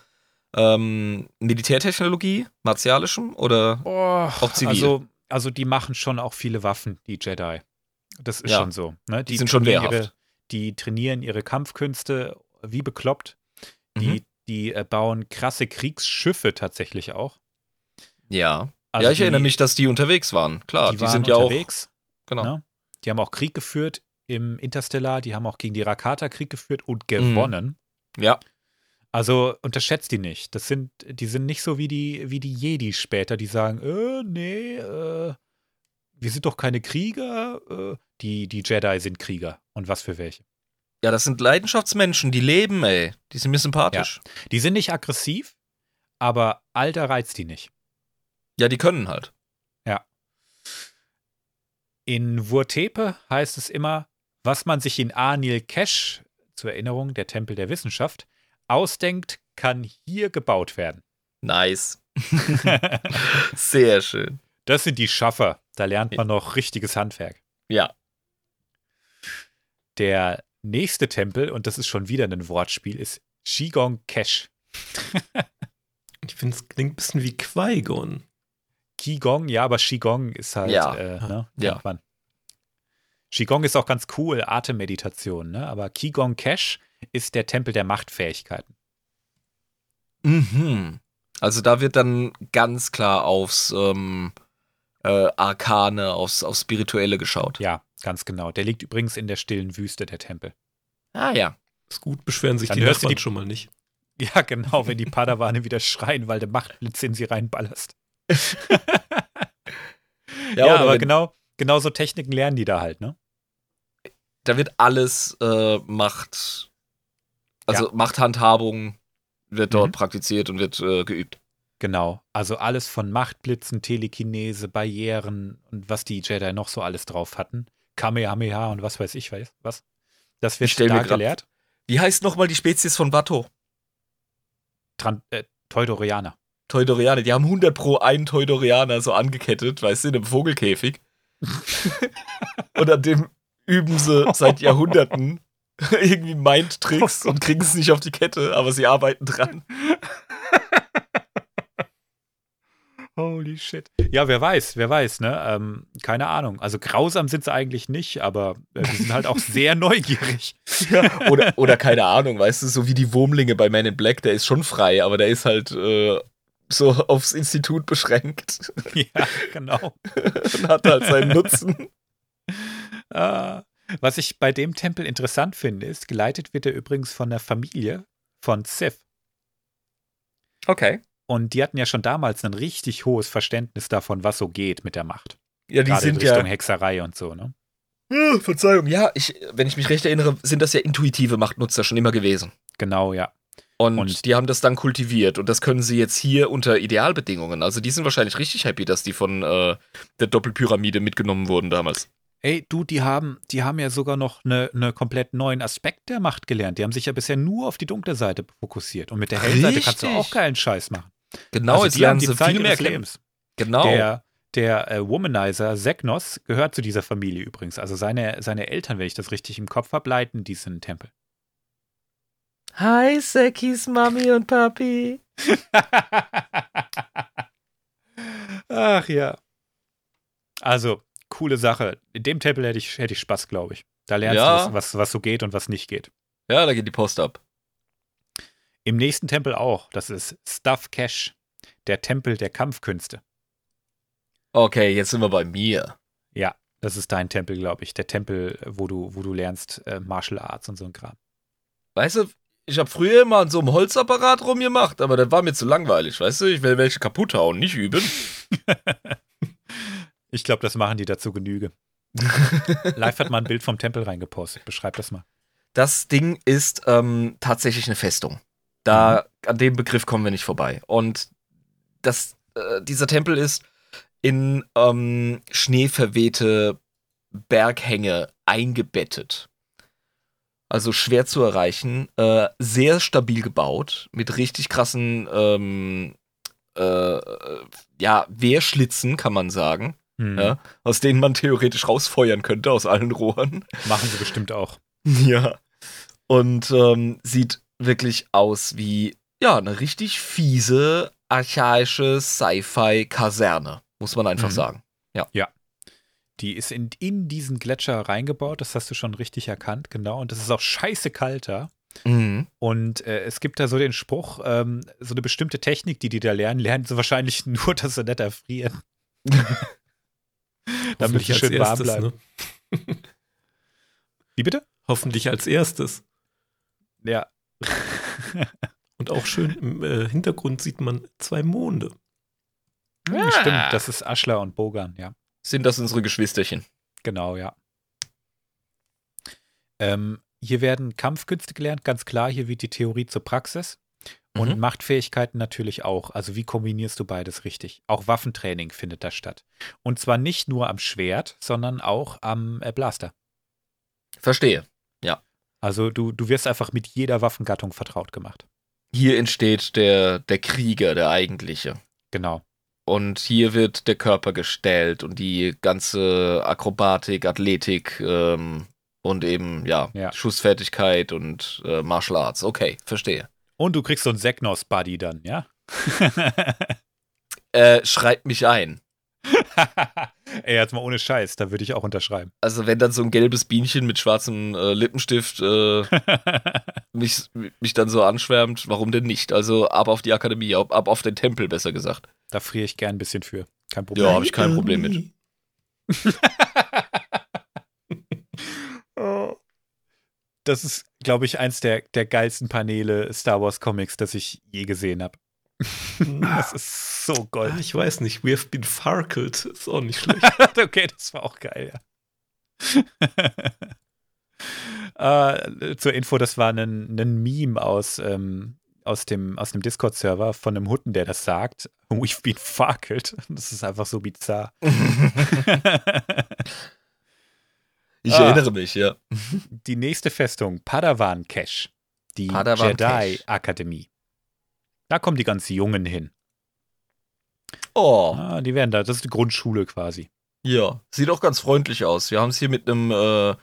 ähm, Militärtechnologie, martialischem oder auch zivil. Also, also die machen schon auch viele Waffen, die Jedi. Das ist Ja. schon so. Ne? Die sind schon wehrhaft. Ihre, die trainieren ihre Kampfkünste wie bekloppt. Die, Mhm. die äh, bauen krasse Kriegsschiffe tatsächlich auch. ja. Also ja, ich die, erinnere mich, dass die unterwegs waren. Klar, die, die, waren sind ja unterwegs. auch. Genau. Ne? Die haben auch Krieg geführt im Interstellar. Die haben auch gegen die Rakata Krieg geführt und Mhm. gewonnen. Ja. Also unterschätzt die nicht. Das sind, die sind nicht so wie die, wie die Jedi später, die sagen, äh, nee, äh, wir sind doch keine Krieger. Äh, die, die Jedi sind Krieger. Und was für welche. Ja, das sind Leidenschaftsmenschen, die leben, ey. Die sind mir sympathisch. Die sind nicht aggressiv, aber Alter reizt die nicht. Ja, die können halt. In Wurtepe heißt es immer, was man sich in Anil Kesh, zur Erinnerung der Tempel der Wissenschaft, ausdenkt, kann hier gebaut werden. Nice. [laughs] Sehr schön. Das sind die Schaffer. Da lernt man noch richtiges Handwerk. Ja. Der nächste Tempel, und das ist schon wieder ein Wortspiel, ist Shigong Kesh. [laughs] Ich finde, es klingt ein bisschen wie Qui-Gon. Qigong, ja, aber Qigong ist halt, Ja. äh, ne, Ja. man. Qigong ist auch ganz cool, Atemmeditation, ne? Aber Qigong Kesh ist der Tempel der Machtfähigkeiten. Mhm. Also da wird dann ganz klar aufs ähm, äh, Arkane, aufs, aufs Spirituelle geschaut. Ja, ganz genau. Der liegt übrigens in der stillen Wüste, der Tempel. Ah ja. Ist gut, beschweren sich Dann die Nachbarn die- schon mal nicht. [laughs] Ja, genau, wenn die Padawane wieder schreien, weil der Machtblitz in sie reinballerst. [laughs] Ja, oder aber genau, genau so Techniken lernen die da halt, ne? Da wird alles äh, Macht, also Machthandhabung wird dort Mhm. praktiziert und wird äh, geübt. Genau. Also alles von Machtblitzen, Telekinese, Barrieren und was die Jedi noch so alles drauf hatten. Kamehameha und was weiß ich weiß, was. Das wird da gelehrt. Wie heißt nochmal die Spezies von Watto? Tran äh, Teudorianer. Teudorianer. Die haben 100 pro einen Teudorianer so angekettet, weißt du, in einem Vogelkäfig. [laughs] und an dem üben sie seit Jahrhunderten [laughs] irgendwie Mind-Tricks und kriegen es nicht auf die Kette, aber sie arbeiten dran. [laughs] Holy shit. Ja, wer weiß, wer weiß, ne? Ähm, keine Ahnung. Also grausam sind sie eigentlich nicht, aber äh, die sind halt auch [laughs] sehr neugierig. Ja, oder, oder keine Ahnung, weißt du, so wie die Wurmlinge bei Man in Black, der ist schon frei, aber der ist halt äh, so aufs Institut beschränkt. Ja, genau. und hat halt seinen Nutzen. Äh, was ich bei dem Tempel interessant finde, ist, geleitet wird er übrigens von der Familie von Sith. Okay. Und die hatten ja schon damals ein richtig hohes Verständnis davon, was so geht mit der Macht. Ja, die Gerade sind in Richtung ja. Hexerei und so, ne? Äh, Verzeihung, ja, ich, wenn ich mich recht erinnere, sind das ja intuitive Machtnutzer schon immer gewesen. Genau, ja. Und, Und- die haben das dann kultiviert und das können sie jetzt hier unter Idealbedingungen. Also die sind wahrscheinlich richtig happy, dass die von äh, der Doppelpyramide mitgenommen wurden damals. Ey, du, die haben, die haben ja sogar noch eine ne komplett neuen Aspekt der Macht gelernt. Die haben sich ja bisher nur auf die dunkle Seite fokussiert. Und mit der hellen Seite kannst du auch geilen Scheiß machen. Genau, Also jetzt lernen haben die sie Zeit viel mehr kennen. Lebens. Genau. Der, der äh, Womanizer Seknos gehört zu dieser Familie übrigens. Also seine, seine Eltern, wenn ich das richtig im Kopf habe, leiten diesen Tempel. Hi, Sekis Mami und Papi. [laughs] Ach ja. Also, coole Sache. In dem Tempel hätte ich, hätte ich Spaß, glaube ich. Da lernst Ja. du, was, was, so geht und was nicht geht. Ja, da geht die Post ab. Im nächsten Tempel auch. Das ist Stuff Cash, der Tempel der Kampfkünste. Okay, jetzt sind wir bei mir. Ja, das ist dein Tempel, glaube ich. Der Tempel, wo du, wo du lernst äh, Martial Arts und so ein Kram. Weißt du, ich habe früher immer an so einem Holzapparat rumgemacht, aber das war mir zu langweilig, weißt du? Ich will welche kaputt hauen, nicht üben. [laughs] Ich glaube, das machen die dazu Genüge. [laughs] Live hat mal ein Bild vom Tempel reingepostet. Beschreib das mal. Das Ding ist ähm, tatsächlich eine Festung. Da an dem Begriff kommen wir nicht vorbei. Und das, äh, dieser Tempel ist in ähm, schneeverwehte Berghänge eingebettet. Also schwer zu erreichen, äh, sehr stabil gebaut, mit richtig krassen ähm, äh, äh, ja, Wehrschlitzen, kann man sagen, Hm. ja, aus denen man theoretisch rausfeuern könnte aus allen Rohren. Machen sie bestimmt auch. [laughs] Ja. Und ähm, sieht wirklich aus wie, ja, eine richtig fiese, archaische Sci-Fi-Kaserne, muss man einfach Mhm. sagen. Die ist in, in diesen Gletscher reingebaut, das hast du schon richtig erkannt, genau. Und das ist auch scheiße kalt da. Mhm. Und äh, es gibt da so den Spruch, ähm, so eine bestimmte Technik, die die da lernen, lernen sie wahrscheinlich [laughs] nur, dass sie nicht erfrieren. [laughs] Damit als schön warm erstes, bleiben. ne? [laughs] Wie bitte? Hoffentlich als erstes. Ja. [laughs] Und auch schön im äh, Hintergrund sieht man zwei Monde. Hm, Stimmt, das ist Aschler und Bogan, ja. Sind das unsere Geschwisterchen? Genau, ja. Ähm, hier werden Kampfkünste gelernt, ganz klar. Hier wird die Theorie zur Praxis. Und Mhm. Machtfähigkeiten natürlich auch. Also wie kombinierst du beides richtig? Auch Waffentraining findet da statt. Und zwar nicht nur am Schwert, sondern auch am äh, Blaster. Verstehe. Also du, du wirst einfach mit jeder Waffengattung vertraut gemacht. Hier entsteht der, der Krieger, der eigentliche. Genau. Und hier wird der Körper gestellt und die ganze Akrobatik, Athletik ähm, und eben, ja, Ja. Schussfertigkeit und äh, Martial Arts. Okay, verstehe. Und du kriegst so ein Seknos-Buddy dann, ja? [laughs] Äh, schreibt mich ein. [laughs] Ey, jetzt mal ohne Scheiß, da würde ich auch unterschreiben. Also wenn dann so ein gelbes Bienchen mit schwarzem äh, Lippenstift äh, [laughs] mich, mich dann so anschwärmt, warum denn nicht? Also ab auf die Akademie, ab, ab auf den Tempel, besser gesagt. da friere ich gern ein bisschen für. Kein Problem. Ja, habe ich kein Problem mit. Das ist, glaube ich, eins der, der geilsten Paneele Star Wars Comics, das ich je gesehen habe. [laughs] Das ist so Ah, gold. ich weiß nicht. We have been farkled. Ist auch nicht schlecht. [laughs] okay, das war auch geil, ja. [laughs] äh, zur Info, das war ein, ein Meme aus, ähm, aus dem, aus dem Discord-Server von einem Hutten, der das sagt. We've been fucked. Das ist einfach so bizarr. Ich Ah. erinnere mich, ja. Die nächste Festung, Padawan Cache. Die Padawan Jedi Cache. Akademie. Da kommen die ganz Jungen hin. Oh, Ah, die werden da, das ist die Grundschule quasi. ja. Sieht auch ganz freundlich aus. Wir haben es hier mit einem äh,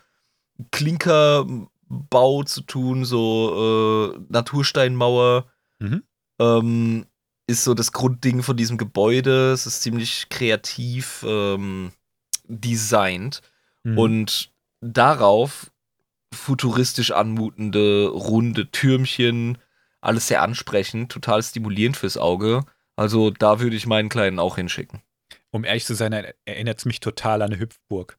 Klinker Bau zu tun, so äh, Natursteinmauer. Mhm. Ähm, ist so das Grundding von diesem Gebäude. Es ist ziemlich kreativ ähm, designt. Mhm. Und darauf futuristisch anmutende, runde Türmchen, alles sehr ansprechend, total stimulierend fürs Auge. Also da würde ich meinen Kleinen auch hinschicken. um ehrlich zu sein, erinnert es mich total an eine Hüpfburg.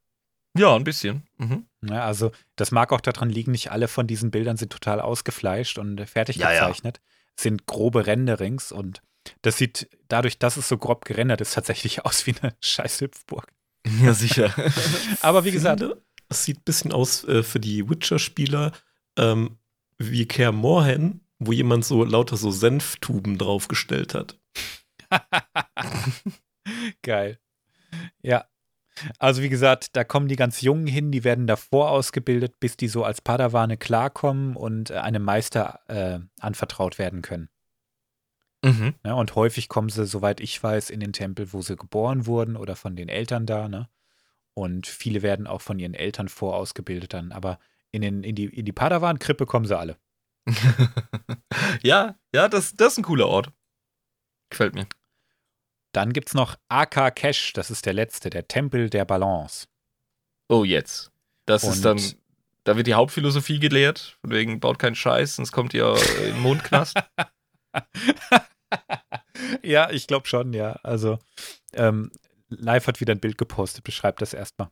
Ja, ein bisschen. Mhm. Ja, also das mag auch daran liegen, nicht alle von diesen Bildern sind total ausgefleischt und fertig Ja, ja. gezeichnet. Es Sind grobe Renderings und das sieht dadurch, dass es so grob gerendert ist, tatsächlich [laughs] aus wie eine scheiß Hüpfburg. Ja, sicher. [laughs] Aber wie gesagt, es sieht ein bisschen aus äh, für die Witcher-Spieler ähm, wie Care Morhen, wo jemand so lauter so Senftuben draufgestellt hat. [laughs] Geil. Ja. Also wie gesagt, da kommen die ganz Jungen hin, die werden davor ausgebildet, bis die so als Padawane klarkommen und äh, einem Meister äh, anvertraut werden können. mhm. Ne? Und häufig kommen sie, soweit ich weiß, in den Tempel, wo sie geboren wurden oder von den Eltern da. Ne? Und viele werden auch von ihren Eltern vorausgebildet dann. Aber in, den, in die, in die Padawan-Krippe kommen sie alle. [laughs] ja, ja, das, das ist ein cooler Ort. Gefällt mir. Dann gibt es noch AK Kesh, das ist der letzte, der Tempel der Balance. Oh, jetzt. Das Und- ist dann, da wird die Hauptphilosophie gelehrt, von wegen baut keinen Scheiß, sonst kommt ihr in den Mondknast. [laughs] ja, ich glaube schon, ja. Also, ähm, Live hat wieder ein Bild gepostet, beschreibt das erstmal.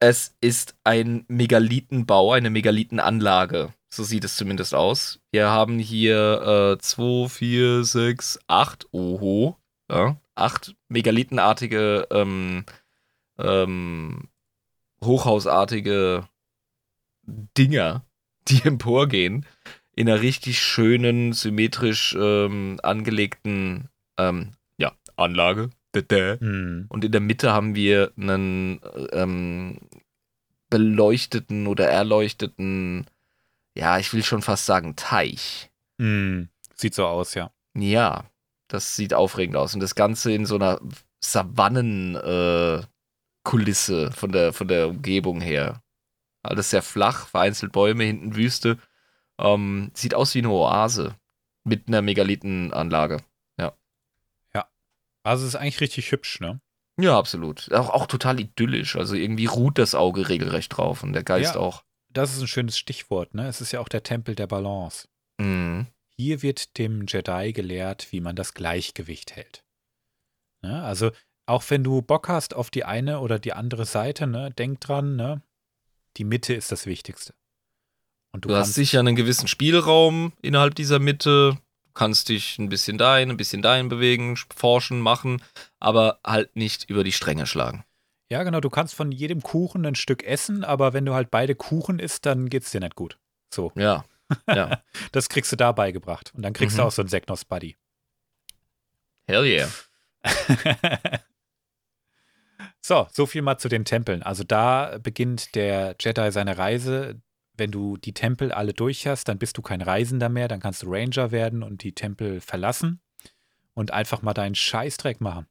es ist ein Megalithenbau, eine Megalithenanlage. So sieht es zumindest aus. Wir haben hier 2, 4, 6, 8, oho, ja, acht megalithenartige, ähm, ähm, hochhausartige Dinger, die [laughs] emporgehen, in einer richtig schönen, symmetrisch ähm, angelegten ähm, ja, Anlage. Hm. Und in der Mitte haben wir einen ähm, beleuchteten oder erleuchteten, ja, ich will schon fast sagen, Teich. Hm. Sieht so aus, ja. Ja, das sieht aufregend aus. Und das Ganze in so einer Savannen-Kulisse äh, von, der, von der Umgebung her. Alles sehr flach, vereinzelt Bäume, hinten Wüste. Ähm, sieht aus wie eine Oase mit einer Megalithenanlage. Also, es ist eigentlich richtig hübsch, ne? Ja, absolut. Auch, auch total idyllisch. Also irgendwie ruht das Auge regelrecht drauf und der Geist Ja. auch. Das ist ein schönes Stichwort, ne? Es ist ja auch der Tempel der Balance. Mhm. Hier wird dem Jedi gelehrt, wie man das Gleichgewicht hält. Ne? Also, auch wenn du Bock hast auf die eine oder die andere Seite, ne, denk dran, ne? Die Mitte ist das Wichtigste. Und du, Du, hast sicher einen gewissen Spielraum innerhalb dieser Mitte. Du kannst dich ein bisschen dahin, ein bisschen dahin bewegen, forschen, machen, aber halt nicht über die Stränge schlagen. Ja, genau, du kannst von jedem Kuchen ein Stück essen, aber wenn du halt beide Kuchen isst, dann geht's dir nicht gut. So, Ja. Ja. [laughs] das kriegst du da beigebracht. Und dann kriegst du Mhm. auch so einen Seknos-Buddy. Hell yeah. [laughs] so, so viel mal zu den Tempeln. Also da beginnt der Jedi seine Reise. Wenn du die Tempel alle durch hast, dann bist du kein Reisender mehr, dann kannst du Ranger werden und die Tempel verlassen und einfach mal deinen Scheißdreck machen.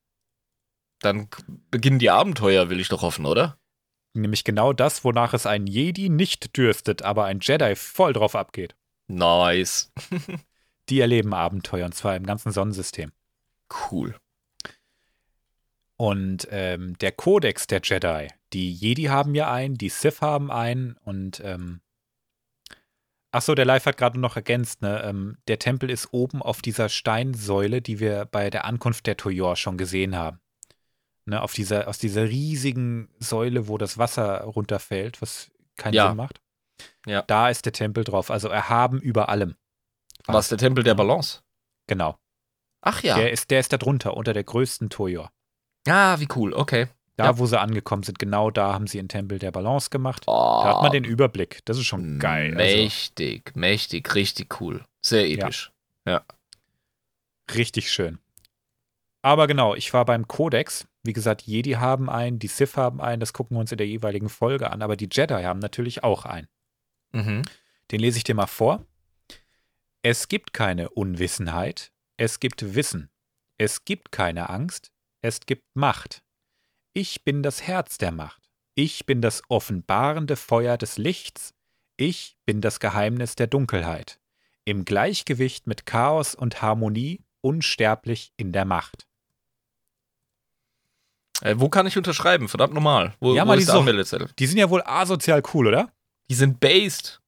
Dann beginnen die Abenteuer, will ich doch hoffen, oder? Nämlich genau das, wonach es ein Jedi nicht dürstet, aber ein Jedi voll drauf abgeht. Nice. [laughs] Die erleben Abenteuer und zwar im ganzen Sonnensystem. Cool. Und ähm, der Kodex der Jedi, die Jedi haben ja einen, die Sith haben einen und ähm, ach so, der Live hat gerade noch ergänzt, ne? Ähm, der Tempel ist oben auf dieser Steinsäule, die wir bei der Ankunft der Toyor schon gesehen haben. Ne, auf dieser, aus dieser riesigen Säule, wo das Wasser runterfällt, was keinen Ja. Sinn macht. Ja. Da ist der Tempel drauf, also erhaben über allem. Was, der Tempel der Balance? Genau. Ach ja. Der, ist, der ist da drunter, unter der größten Toyor. ah, wie cool. Okay. Da, Ja. wo sie angekommen sind, genau da haben sie einen Tempel der Balance gemacht. Oh, Da hat man den Überblick. Das ist schon geil. Also, Mächtig, mächtig, richtig cool. Sehr episch. richtig schön. Aber genau, ich war beim Kodex. Wie gesagt, Jedi haben einen, die Sith haben einen, das gucken wir uns in der jeweiligen Folge an. Aber die Jedi haben natürlich auch einen. Mhm. Den lese ich dir mal vor. Es gibt keine Unwissenheit, es gibt Wissen. Es gibt keine Angst, es gibt Macht. Ich bin das Herz der Macht. Ich bin das offenbarende Feuer des Lichts. Ich bin das Geheimnis der Dunkelheit. Im Gleichgewicht mit Chaos und Harmonie, unsterblich in der Macht. Äh, wo kann ich unterschreiben? Verdammt normal. Wo, Ja, wo die ist der so-? Die sind ja wohl asozial cool, oder? Die sind based.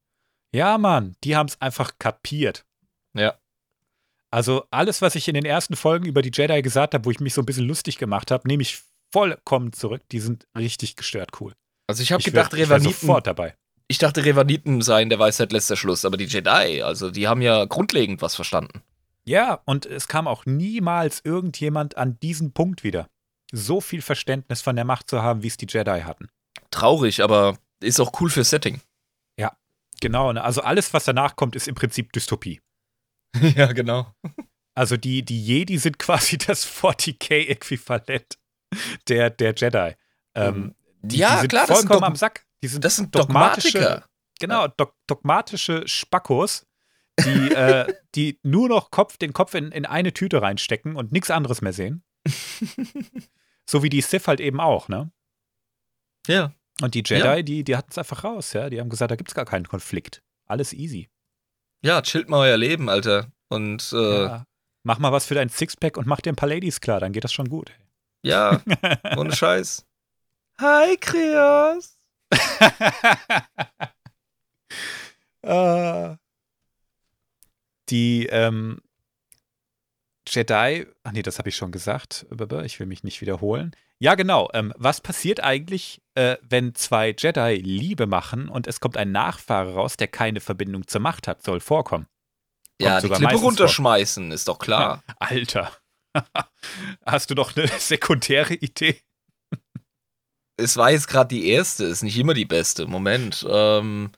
Ja, Mann, die haben es einfach kapiert. Ja. Also alles, was ich in den ersten Folgen über die Jedi gesagt habe, wo ich mich so ein bisschen lustig gemacht habe, nehme ich vollkommen zurück. Die sind richtig gestört cool. Also ich habe gedacht, wär- ich wär Revaniten, sofort dabei. ich dachte, Revaniten seien der Weisheit letzter Schluss, aber die Jedi, also die haben ja grundlegend was verstanden. Ja, und es kam auch niemals irgendjemand an diesen Punkt wieder. So viel Verständnis von der Macht zu haben, wie es die Jedi hatten. Traurig, aber ist auch cool für Setting. Genau, ne? also alles, was danach kommt, ist im Prinzip Dystopie. [laughs] ja, genau. Also die, die Jedi sind [laughs] quasi das 40k-Äquivalent [laughs] der, der Jedi. Ähm, die, ja, die sind klar, das sind, vollkommen am Sack. Die sind das sind dogmatische- Dogmatiker. Genau, dog dogmatische Spackos, die, [laughs] äh, die nur noch Kopf, den Kopf in, in eine Tüte reinstecken und nichts anderes mehr sehen. [laughs] so wie die Sith halt eben auch, ne? Ja. Und die Jedi, Ja. die, die hatten es einfach raus, ja. Die haben gesagt, da gibt es gar keinen Konflikt. Alles easy. Ja, chillt mal euer Leben, Alter. Und äh, Ja. Mach mal was für dein Sixpack und mach dir ein paar Ladies klar, dann geht das schon gut. Ja, [laughs] ohne Scheiß. Hi, Kreos. Äh, [laughs] die ähm, Jedi, ach nee, das habe ich schon gesagt, ich will mich nicht wiederholen. Ja, genau. Ähm, was passiert eigentlich, äh, wenn zwei Jedi Liebe machen und es kommt ein Nachfahre raus, der keine Verbindung zur Macht hat, soll vorkommen? Ja, Kommt die sogar Klippe runterschmeißen, ist doch klar. Alter. Hast du doch eine [laughs] sekundäre Idee? Es war jetzt gerade die erste, ist nicht immer die beste. Moment. Ähm,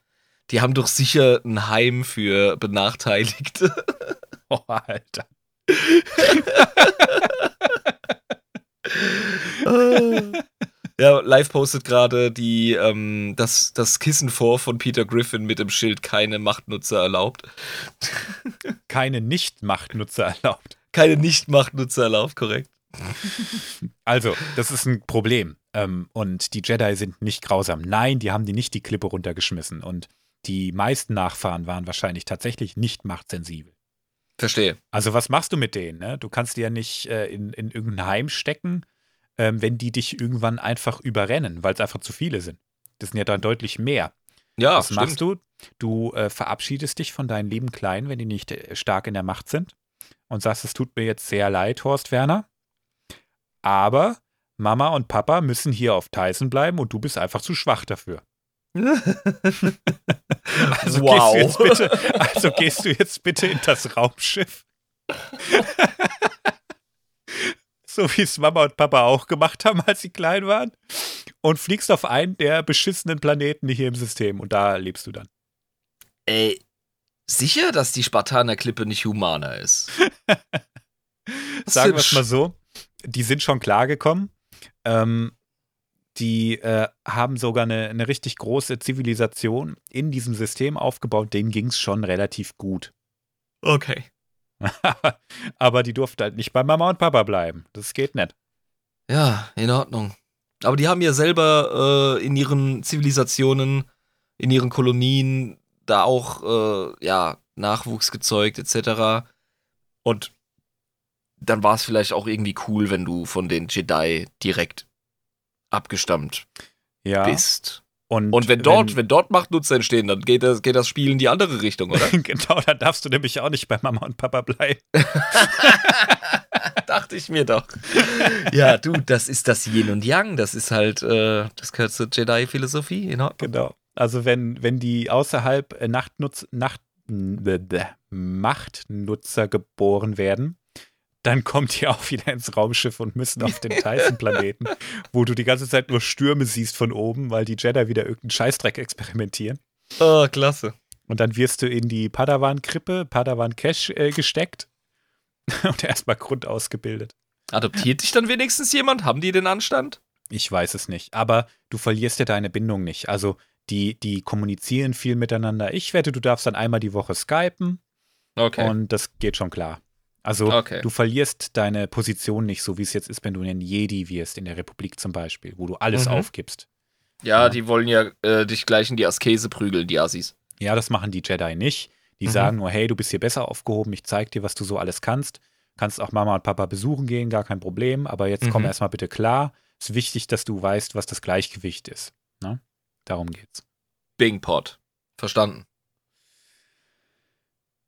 die haben doch sicher ein Heim für Benachteiligte. [laughs] Oh, Alter. [laughs] ja, live postet gerade die ähm, das, das Kissen vor von Peter Griffin mit dem Schild keine Machtnutzer erlaubt. Keine Nicht-Machtnutzer erlaubt. Keine Nicht-Machtnutzer erlaubt, korrekt. [laughs] Also, das ist ein Problem. Ähm, und die Jedi sind nicht grausam. Nein, die haben die nicht die Klippe runtergeschmissen. Und die meisten Nachfahren waren wahrscheinlich tatsächlich nicht machtsensibel. Verstehe. Also, was machst du mit denen? Ne? Du kannst die ja nicht äh, in, in irgendein Heim stecken, ähm, wenn die dich irgendwann einfach überrennen, weil es einfach zu viele sind. Das sind ja dann deutlich mehr. Ja, was stimmt. machst du? Du äh, verabschiedest dich von deinen lieben Kleinen, wenn die nicht äh, stark in der Macht sind und sagst, es tut mir jetzt sehr leid, Horst Werner. Aber Mama und Papa müssen hier auf Tyson bleiben und du bist einfach zu schwach dafür. [laughs] Also, Wow. gehst, du jetzt bitte, also gehst du jetzt bitte in das Raumschiff. [laughs] so wie es Mama und Papa auch gemacht haben, als sie klein waren. Und fliegst auf einen der beschissenen Planeten hier im System. Und da lebst du dann. Ey, sicher, dass die Spartaner-Klippe nicht humaner ist? [laughs] Sagen wir es mal so. Die sind schon klargekommen. Ähm, die äh, haben sogar eine, eine richtig große Zivilisation in diesem System aufgebaut. Denen ging es schon relativ gut. Okay. [laughs] Aber die durften halt nicht bei Mama und Papa bleiben. Das geht nicht. Ja, in Ordnung. Aber die haben ja selber äh, in ihren Zivilisationen, in ihren Kolonien da auch äh, ja, Nachwuchs gezeugt etc. Und dann war es vielleicht auch irgendwie cool, wenn du von den Jedi direkt abgestammt Ja. bist. Und, Und wenn dort, wenn, dort Machtnutzer entstehen, dann geht das, geht das Spiel in die andere Richtung, oder? [laughs] genau, dann darfst du nämlich auch nicht bei Mama und Papa bleiben. [laughs] Dachte ich mir doch. [laughs] Ja, du, das ist das Yin und Yang. Das ist halt, äh, das gehört zur Jedi-Philosophie. Genau. Also wenn, wenn die außerhalb äh, Nachtnutz, Nacht, Machtnutzer geboren werden, dann kommt die auch wieder ins Raumschiff und müssen auf den Tyson-Planeten, [laughs] wo du die ganze Zeit nur Stürme siehst von oben, weil die Jedi wieder irgendeinen Scheißdreck experimentieren. Oh, klasse. Und dann wirst du in die Padawan-Krippe, Padawan-Cash äh, gesteckt [laughs] und erstmal Grund ausgebildet. Adoptiert dich dann wenigstens jemand? Haben die den Anstand? Ich weiß es nicht. Aber du verlierst ja deine Bindung nicht. Also die, die kommunizieren viel miteinander. Ich wette, du darfst dann einmal die Woche skypen Okay. und das geht schon klar. Also Okay. du verlierst deine Position nicht, so wie es jetzt ist, wenn du ein Jedi wirst in der Republik zum Beispiel, wo du alles Mhm. aufgibst. ja, ja. die wollen ja äh, dich gleich in die Askese prügeln, die Assis. Ja, das machen die Jedi nicht. Die Mhm. sagen nur, hey, du bist hier besser aufgehoben, ich zeig dir, was du so alles kannst. Kannst auch Mama und Papa besuchen gehen, gar kein Problem. Aber jetzt komm Mhm. erstmal bitte klar. Ist wichtig, dass du weißt, was das Gleichgewicht ist. Ne? Darum geht's. Bing Pot. Verstanden.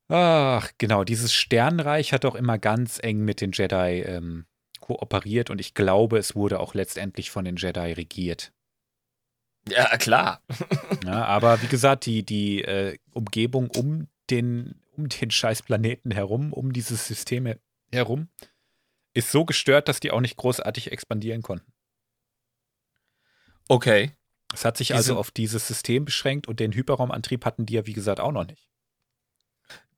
Ach, genau, dieses Sternreich hat auch immer ganz eng mit den Jedi ähm, kooperiert und ich glaube, es wurde auch letztendlich von den Jedi regiert. Ja, klar. [laughs] Ja, aber wie gesagt, die, die äh, Umgebung um den, um den Scheißplaneten herum, um dieses System he- herum, ist so gestört, dass die auch nicht großartig expandieren konnten. Okay. Es hat sich Die also auf dieses System beschränkt und den Hyperraumantrieb hatten die ja, wie gesagt, auch noch nicht.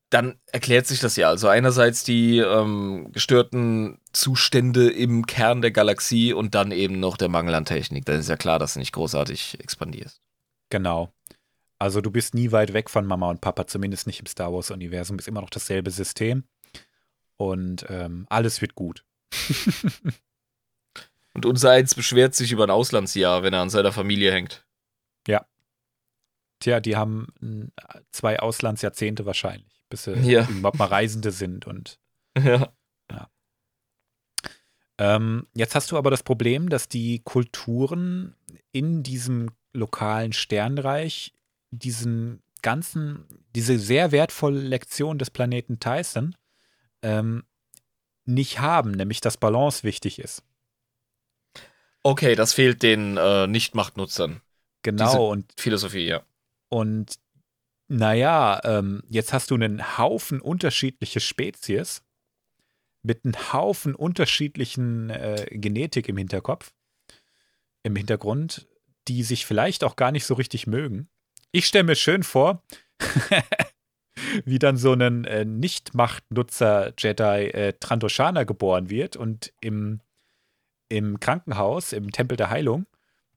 Dann erklärt sich das ja. Also einerseits die ähm, gestörten Zustände im Kern der Galaxie und dann eben noch der Mangel an Technik. Dann ist ja klar, dass du nicht großartig expandierst. Genau. Also du bist nie weit weg von Mama und Papa, zumindest nicht im Star Wars-Universum. Ist immer noch dasselbe System. Und ähm, alles wird gut. [laughs] Und unser Eins beschwert sich über ein Auslandsjahr, wenn er an seiner Familie hängt. Tja, die haben zwei Auslandsjahrzehnte wahrscheinlich, bis sie Ja. [laughs] überhaupt mal Reisende sind. Und Ja. ähm, jetzt hast du aber das Problem, dass die Kulturen in diesem lokalen Sternreich diesen ganzen, diese sehr wertvolle Lektion des Planeten Tyson ähm, nicht haben, nämlich dass Balance wichtig ist. Okay, das fehlt den äh, Nicht-Machtnutzern. Genau, Diese- und Philosophie, ja. Und naja, ähm, jetzt hast du einen Haufen unterschiedliche Spezies mit einem Haufen unterschiedlichen äh, Genetik im Hinterkopf, im Hintergrund, die sich vielleicht auch gar nicht so richtig mögen. Ich stelle mir schön vor, [laughs] wie dann so ein äh, Nicht-Machtnutzer-Jedi äh, Trandoshana geboren wird und im, im Krankenhaus, im Tempel der Heilung,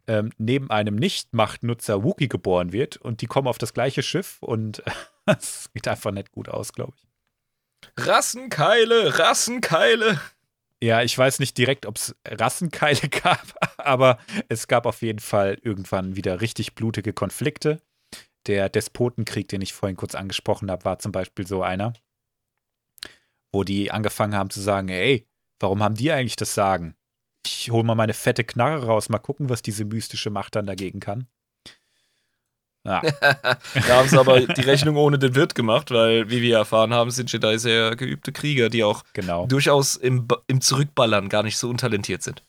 ähm, neben einem Nicht-Machtnutzer Wookie geboren wird und die kommen auf das gleiche Schiff und [laughs] es sieht einfach nicht gut aus, glaube ich. Rassenkeile, Rassenkeile. Ja, ich weiß nicht direkt, ob es Rassenkeile [laughs] gab, aber es gab auf jeden Fall irgendwann wieder richtig blutige Konflikte. Der Despotenkrieg, den ich vorhin kurz angesprochen habe, war zum Beispiel so einer, wo die angefangen haben zu sagen, ey, warum haben die eigentlich das Sagen? Ich hole mal meine fette Knarre raus, mal gucken, was diese mystische Macht dann dagegen kann. Ja, [laughs] da haben sie aber die Rechnung ohne den Wirt gemacht, weil, wie wir erfahren haben, sind Jedi sehr geübte Krieger, die auch genau. durchaus im, im Zurückballern gar nicht so untalentiert sind.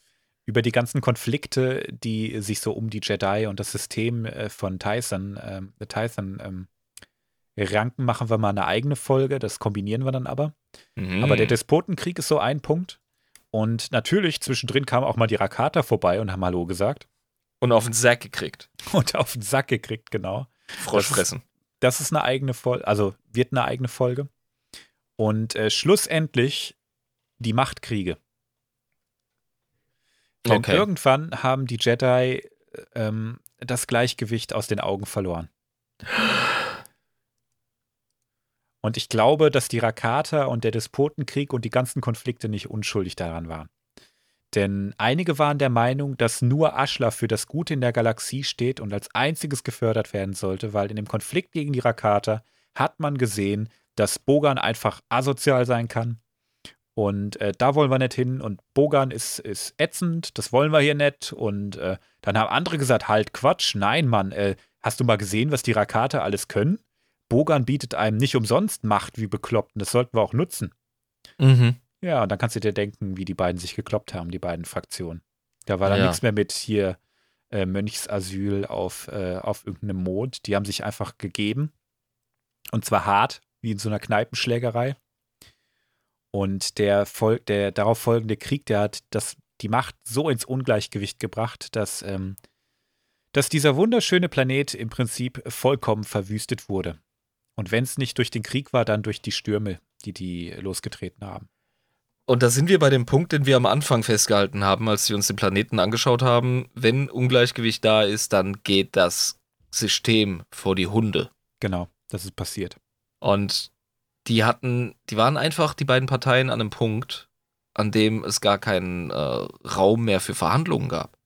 über die ganzen Konflikte, die sich so um die Jedi und das System äh, von Tyson, ähm, Tyson ähm, ranken, machen wir mal eine eigene Folge. Das kombinieren wir dann aber. Mhm. Aber der Despotenkrieg ist so ein Punkt. Und natürlich zwischendrin kam auch mal die Rakata vorbei und haben Hallo gesagt. Und auf den Sack gekriegt. Und auf den Sack gekriegt, genau. Frosch Das fressen. Das ist eine eigene Folge, also wird eine eigene Folge. Und äh, schlussendlich die Machtkriege. Denn Okay. irgendwann haben die Jedi ähm, das Gleichgewicht aus den Augen verloren. [gasps] Und ich glaube, dass die Rakata und der Despotenkrieg und die ganzen Konflikte nicht unschuldig daran waren. Denn einige waren der Meinung, dass nur Ashla für das Gute in der Galaxie steht und als einziges gefördert werden sollte, weil in dem Konflikt gegen die Rakata hat man gesehen, dass Bogan einfach asozial sein kann. Und äh, da wollen wir nicht hin. Und Bogan ist, ist ätzend, das wollen wir hier nicht. Und äh, dann haben andere gesagt, halt Quatsch, nein, Mann, äh, hast du mal gesehen, was die Rakata alles können? Bogan bietet einem nicht umsonst Macht wie bekloppt und das sollten wir auch nutzen. Mhm. Ja, und dann kannst du dir denken, wie die beiden sich gekloppt haben, die beiden Fraktionen. Da war dann Ja. nichts mehr mit hier äh, Mönchsasyl auf, äh, auf irgendeinem Mond. Die haben sich einfach gegeben. Und zwar hart, wie in so einer Kneipenschlägerei. Und der, Fol der darauf folgende Krieg, der hat das, die Macht so ins Ungleichgewicht gebracht, dass, ähm, dass dieser wunderschöne Planet im Prinzip vollkommen verwüstet wurde. Und wenn es nicht durch den Krieg war, dann durch die Stürme, die die losgetreten haben. Und da sind wir bei dem Punkt, den wir am Anfang festgehalten haben, als wir uns den Planeten angeschaut haben. Wenn Ungleichgewicht da ist, dann geht das System vor die Hunde. Genau, das ist passiert. Und die hatten, die waren einfach, die beiden Parteien, an einem Punkt, an dem es gar keinen äh, Raum mehr für Verhandlungen gab.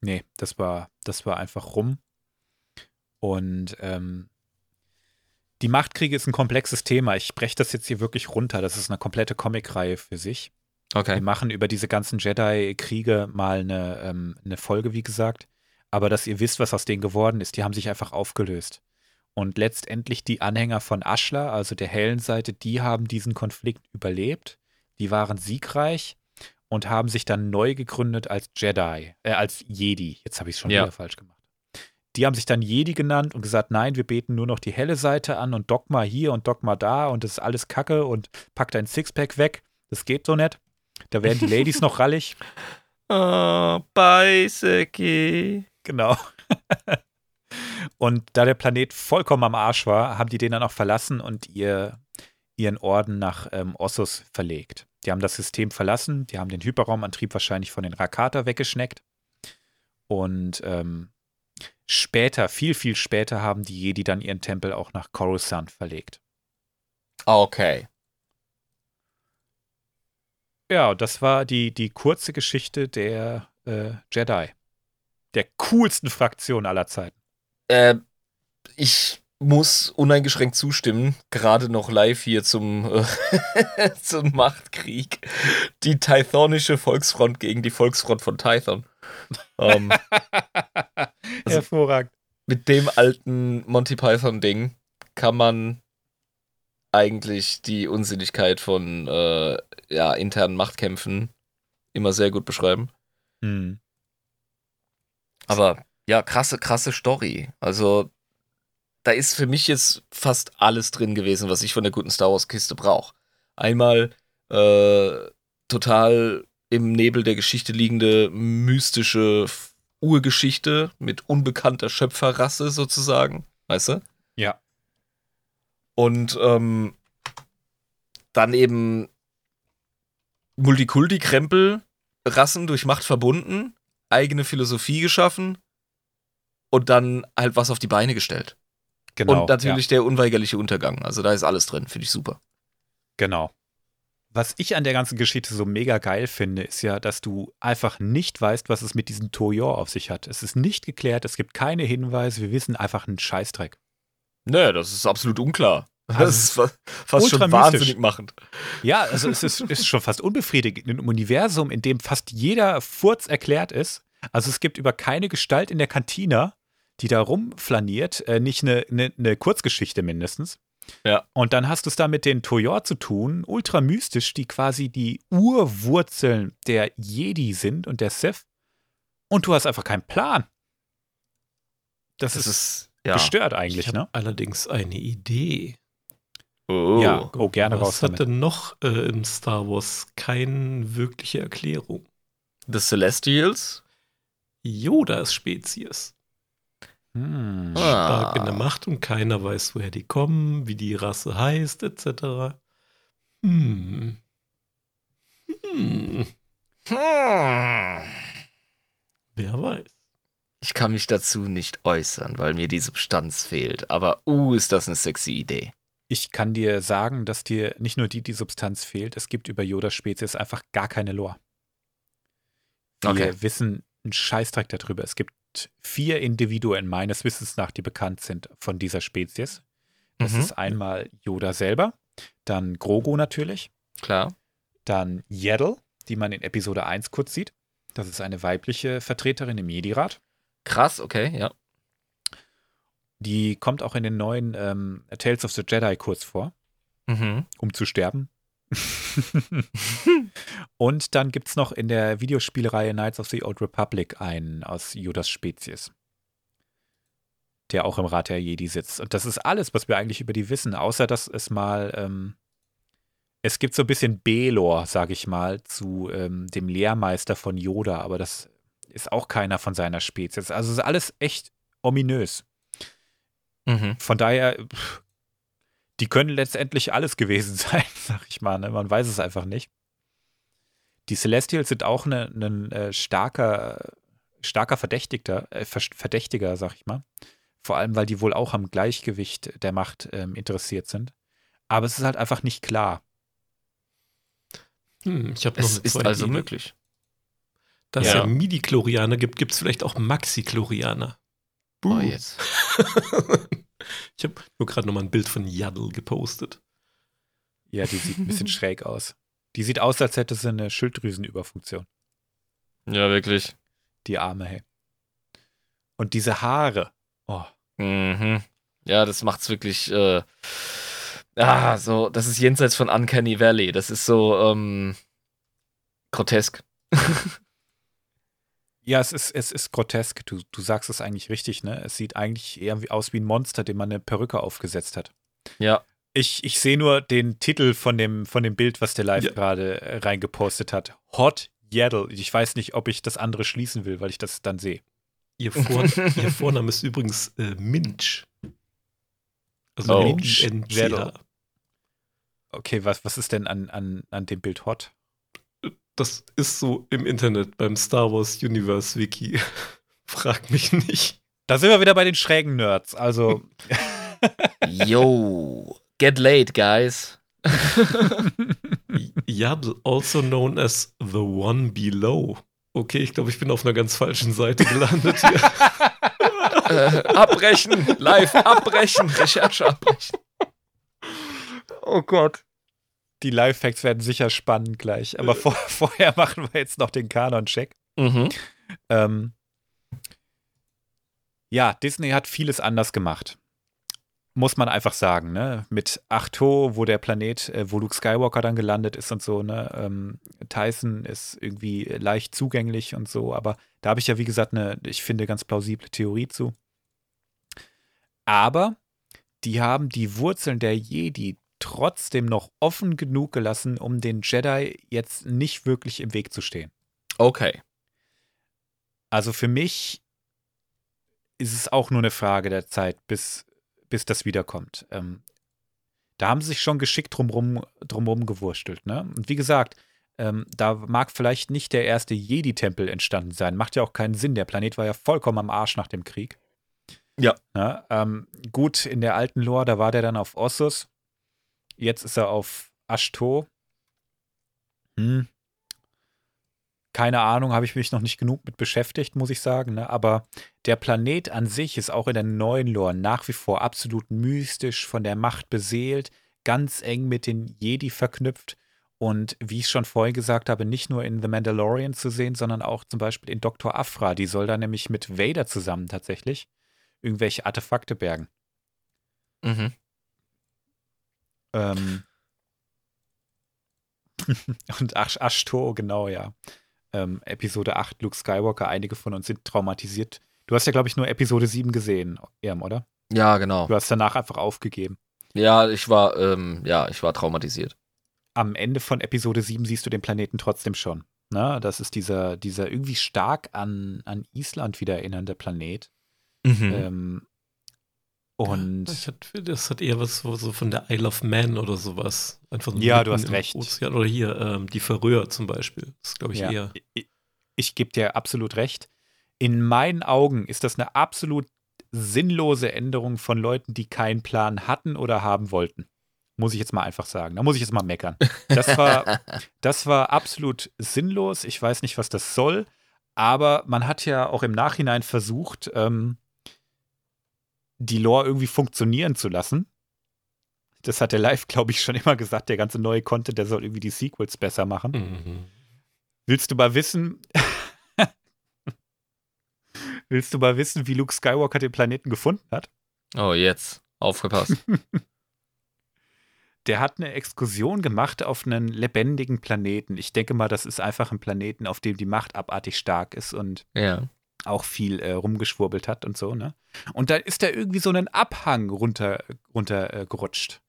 Nee, das war, das war einfach rum. Und ähm, Die Machtkriege ist ein komplexes Thema. Ich breche das jetzt hier wirklich runter. Das ist eine komplette Comicreihe für sich. Wir Okay. machen über diese ganzen Jedi-Kriege mal eine, ähm, eine Folge, wie gesagt. Aber dass ihr wisst, was aus denen geworden ist, die haben sich einfach aufgelöst. Und letztendlich die Anhänger von Ashla, also der hellen Seite, die haben diesen Konflikt überlebt. Die waren siegreich und haben sich dann neu gegründet als Jedi, äh, als Jedi. Jetzt habe ich es schon Ja. wieder falsch gemacht. Die haben sich dann Jedi genannt und gesagt, nein, wir beten nur noch die helle Seite an und Dogma hier und Dogma da und das ist alles Kacke und pack dein Sixpack weg. Das geht so nicht. Da werden die [laughs] Ladies noch rallig. Oh, Baiseki. Genau. [laughs] und da der Planet vollkommen am Arsch war, haben die den dann auch verlassen und ihr, ihren Orden nach ähm, Ossus verlegt. Die haben das System verlassen, die haben den Hyperraumantrieb wahrscheinlich von den Rakata weggeschneckt. Und ähm, später, viel, viel später, haben die Jedi dann ihren Tempel auch nach Coruscant verlegt. Okay. Ja, das war die, die kurze Geschichte der äh, Jedi. Der coolsten Fraktion aller Zeiten. Äh, ich muss uneingeschränkt zustimmen, gerade noch live hier zum, äh, [laughs] zum Machtkrieg. Die Tythonische Volksfront gegen die Volksfront von Tython. Ähm, [laughs] Also- Hervorragend. mit dem alten Monty Python-Ding kann man eigentlich die Unsinnigkeit von äh, ja, internen Machtkämpfen immer sehr gut beschreiben. Hm. Aber ja, krasse, krasse Story. Also, da ist für mich jetzt fast alles drin gewesen, was ich von der guten Star Wars-Kiste brauche. Einmal äh, total im Nebel der Geschichte liegende mystische Urgeschichte mit unbekannter Schöpferrasse sozusagen. Weißt du? Ja. Und ähm, dann eben Multikulti-Krempel, Rassen durch Macht verbunden, eigene Philosophie geschaffen und dann halt was auf die Beine gestellt. Genau. und natürlich der unweigerliche Untergang. Also da ist alles drin, finde ich super. Ja, genau. Was ich an der ganzen Geschichte so mega geil finde, ist ja, dass du einfach nicht weißt, was es mit diesem Tojor auf sich hat. Es ist nicht geklärt, es gibt keine Hinweise, wir wissen einfach einen Scheißdreck. Nee, das ist absolut unklar. Also, Das ist fa- fast schon mystisch. wahnsinnig machend. Ja, also es ist, ist schon fast unbefriedigend. In einem Universum, in dem fast jeder Furz erklärt ist. Also es gibt über keine Gestalt in der Kantina, die da rumflaniert, äh, nicht eine, eine, eine Kurzgeschichte mindestens. Ja. Und dann hast du es da mit den Tojor zu tun, ultra mystisch, die quasi die Urwurzeln der Jedi sind und der Sith. Und du hast einfach keinen Plan. Das, Das ist, ist, ja. gestört Ich eigentlich, habe ne? allerdings eine Idee. Oh. Ja, oh, gerne Was raus hat damit. denn noch äh, in Star Wars keine wirkliche Erklärung? The Celestials? Yoda ist Spezies. Hm. Ah. Stark in der Macht und keiner weiß, woher die kommen, wie die Rasse heißt, etc. Hm. Hm. Hm. Wer weiß. Ich kann mich dazu nicht äußern, weil mir die Substanz fehlt. Aber, uh, ist das eine sexy Idee. Ich kann dir sagen, dass dir nicht nur die, die Substanz fehlt, es gibt über Yoda-Spezies einfach gar keine Lore. Wir Okay. wissen einen Scheißdreck darüber. Es gibt vier Individuen meines Wissens nach, die bekannt sind von dieser Spezies. Das Mhm. ist einmal Yoda selber, dann Grogu natürlich, Klar. dann Yaddle, die man in Episode 1 kurz sieht. Das ist eine weibliche Vertreterin im Jedi-Rat. Krass, okay, ja. Die kommt auch in den neuen ähm, Tales of the Jedi kurz vor. Mhm. um zu sterben. [laughs] Und dann gibt es noch in der Videospielreihe Knights of the Old Republic einen aus Judas Spezies, der auch im Rat der Jedi sitzt. Und das ist alles, was wir eigentlich über die wissen, außer dass es mal, ähm, es gibt so ein bisschen B-Lore, sage ich mal, zu ähm, dem Lehrmeister von Yoda, aber das ist auch keiner von seiner Spezies. Also es ist alles echt ominös. Mhm. Von daher, pff, die können letztendlich alles gewesen [laughs] sein, sag ich mal. Ne? Man weiß es einfach nicht. Die Celestials sind auch ein ne, ne, äh, starker, starker Verdächtigter, äh, Ver- Verdächtiger, sag ich mal. Vor allem, weil die wohl auch am Gleichgewicht der Macht ähm, interessiert sind. Aber es ist halt einfach nicht klar. Hm, ich habe noch Es eine ist also Idee. möglich. Da es Ja. ja Midi-Chlorianer gibt, gibt es vielleicht auch Maxi-Chlorianer. Oh, jetzt. [laughs] Ich habe nur gerade nochmal ein Bild von Yaddle gepostet. Ja, die sieht ein bisschen schräg aus. Die sieht aus, als hätte sie eine Schilddrüsenüberfunktion. Ja, wirklich. Die Arme, hey. Und diese Haare. Oh. Mhm. Ja, das macht's wirklich. Äh, ah, so, das ist jenseits von Uncanny Valley. Das ist so ähm, grotesk. [laughs] Ja, es ist, es ist grotesk. Du, du sagst es eigentlich richtig, ne? Es sieht eigentlich eher wie, aus wie ein Monster, dem man eine Perücke aufgesetzt hat. Ja. Ich, ich sehe nur den Titel von dem, von dem Bild, was der Live Ja. gerade äh, reingepostet hat. Hot Yaddle. Ich weiß nicht, ob ich das andere schließen will, weil ich das dann sehe. Ihr, Vor [laughs] ihr Vorname ist übrigens äh, Minch. Also Oh. Minch. Yaddle. Okay, was, was ist denn an, an, an dem Bild hot? Das ist so im Internet beim Star Wars Universe Wiki. [laughs] Frag mich nicht. Da sind wir wieder bei den schrägen Nerds. Also, [laughs] Yo, get late, guys. [laughs] Yaddle, also known as the One Below. Okay, ich glaube, ich bin auf einer ganz falschen Seite gelandet hier. Äh, abbrechen, live abbrechen, Recherche abbrechen. oh Gott. Die Live-Facts werden sicher spannend gleich. Aber vor, [laughs] vorher machen wir jetzt noch den Kanon-Check. Mhm. Ähm, ja, Disney hat vieles anders gemacht. Muss man einfach sagen, ne? Mit Achto, wo der Planet, äh, wo Luke Skywalker dann gelandet ist und so, ne? Ähm, Tyson ist irgendwie leicht zugänglich und so, aber da habe ich ja, wie gesagt, eine, ich finde, ganz plausible Theorie zu. Aber die haben die Wurzeln der Jedi trotzdem noch offen genug gelassen, um den Jedi jetzt nicht wirklich im Weg zu stehen. Okay. Also für mich ist es auch nur eine Frage der Zeit, bis, bis das wiederkommt. Ähm, da haben sie sich schon geschickt drumrum, drumrum gewurstelt. Ne? Und wie gesagt, ähm, da mag vielleicht nicht der erste Jedi-Tempel entstanden sein. Macht ja auch keinen Sinn. Der Planet war ja vollkommen am Arsch nach dem Krieg. Ja. Ne? Ähm, gut, in der alten Lore, da war der dann auf Ossus. Jetzt ist er auf Ashto. Hm. Keine Ahnung, habe ich mich noch nicht genug mit beschäftigt, muss ich sagen. Ne? Aber der Planet an sich ist auch in der neuen Lore nach wie vor absolut mystisch, von der Macht beseelt, ganz eng mit den Jedi verknüpft. Und wie ich schon vorhin gesagt habe, nicht nur in The Mandalorian zu sehen, sondern auch zum Beispiel in Dr. Afra. Die soll da nämlich mit Vader zusammen tatsächlich irgendwelche Artefakte bergen. Mhm. Ähm [laughs] und Ash Ashto, genau, ja. Ähm, Episode 8, Luke Skywalker, einige von uns sind traumatisiert. Du hast ja, glaube ich, nur Episode 7 gesehen, Erm, oder? Ja, genau. Du hast danach einfach aufgegeben. Ja, ich war, ähm, ja, ich war traumatisiert. Am Ende von Episode 7 siehst du den Planeten trotzdem schon. Ne? Das ist dieser, dieser irgendwie stark an, an Island wieder erinnernde Planet. Mhm. Ähm, und Das hat, das hat eher was so von der Isle of Man oder sowas. Einfach so Ja, du hast recht. Ozean. Oder hier, ähm, die Färöer zum Beispiel. Das glaube ich Ja. eher. Ich, ich gebe dir absolut recht. In meinen Augen ist das eine absolut sinnlose Änderung von Leuten, die keinen Plan hatten oder haben wollten. Muss ich jetzt mal einfach sagen. Da muss ich jetzt mal meckern. Das war, [laughs] das war absolut sinnlos. Ich weiß nicht, was das soll. Aber man hat ja auch im Nachhinein versucht, ähm, die Lore irgendwie funktionieren zu lassen. Das hat der Live, glaube ich, schon immer gesagt. Der ganze neue Content, der soll irgendwie die Sequels besser machen. Mhm. Willst du mal wissen? [laughs] Willst du mal wissen, wie Luke Skywalker den Planeten gefunden hat? Oh, jetzt. Aufgepasst. [laughs] Der hat eine Exkursion gemacht auf einen lebendigen Planeten. Ich denke mal, das ist einfach ein Planeten, auf dem die Macht abartig stark ist und ja. Auch viel äh, rumgeschwurbelt hat und so, ne? Und da ist da irgendwie so einen Abhang runter, runter äh, gerutscht.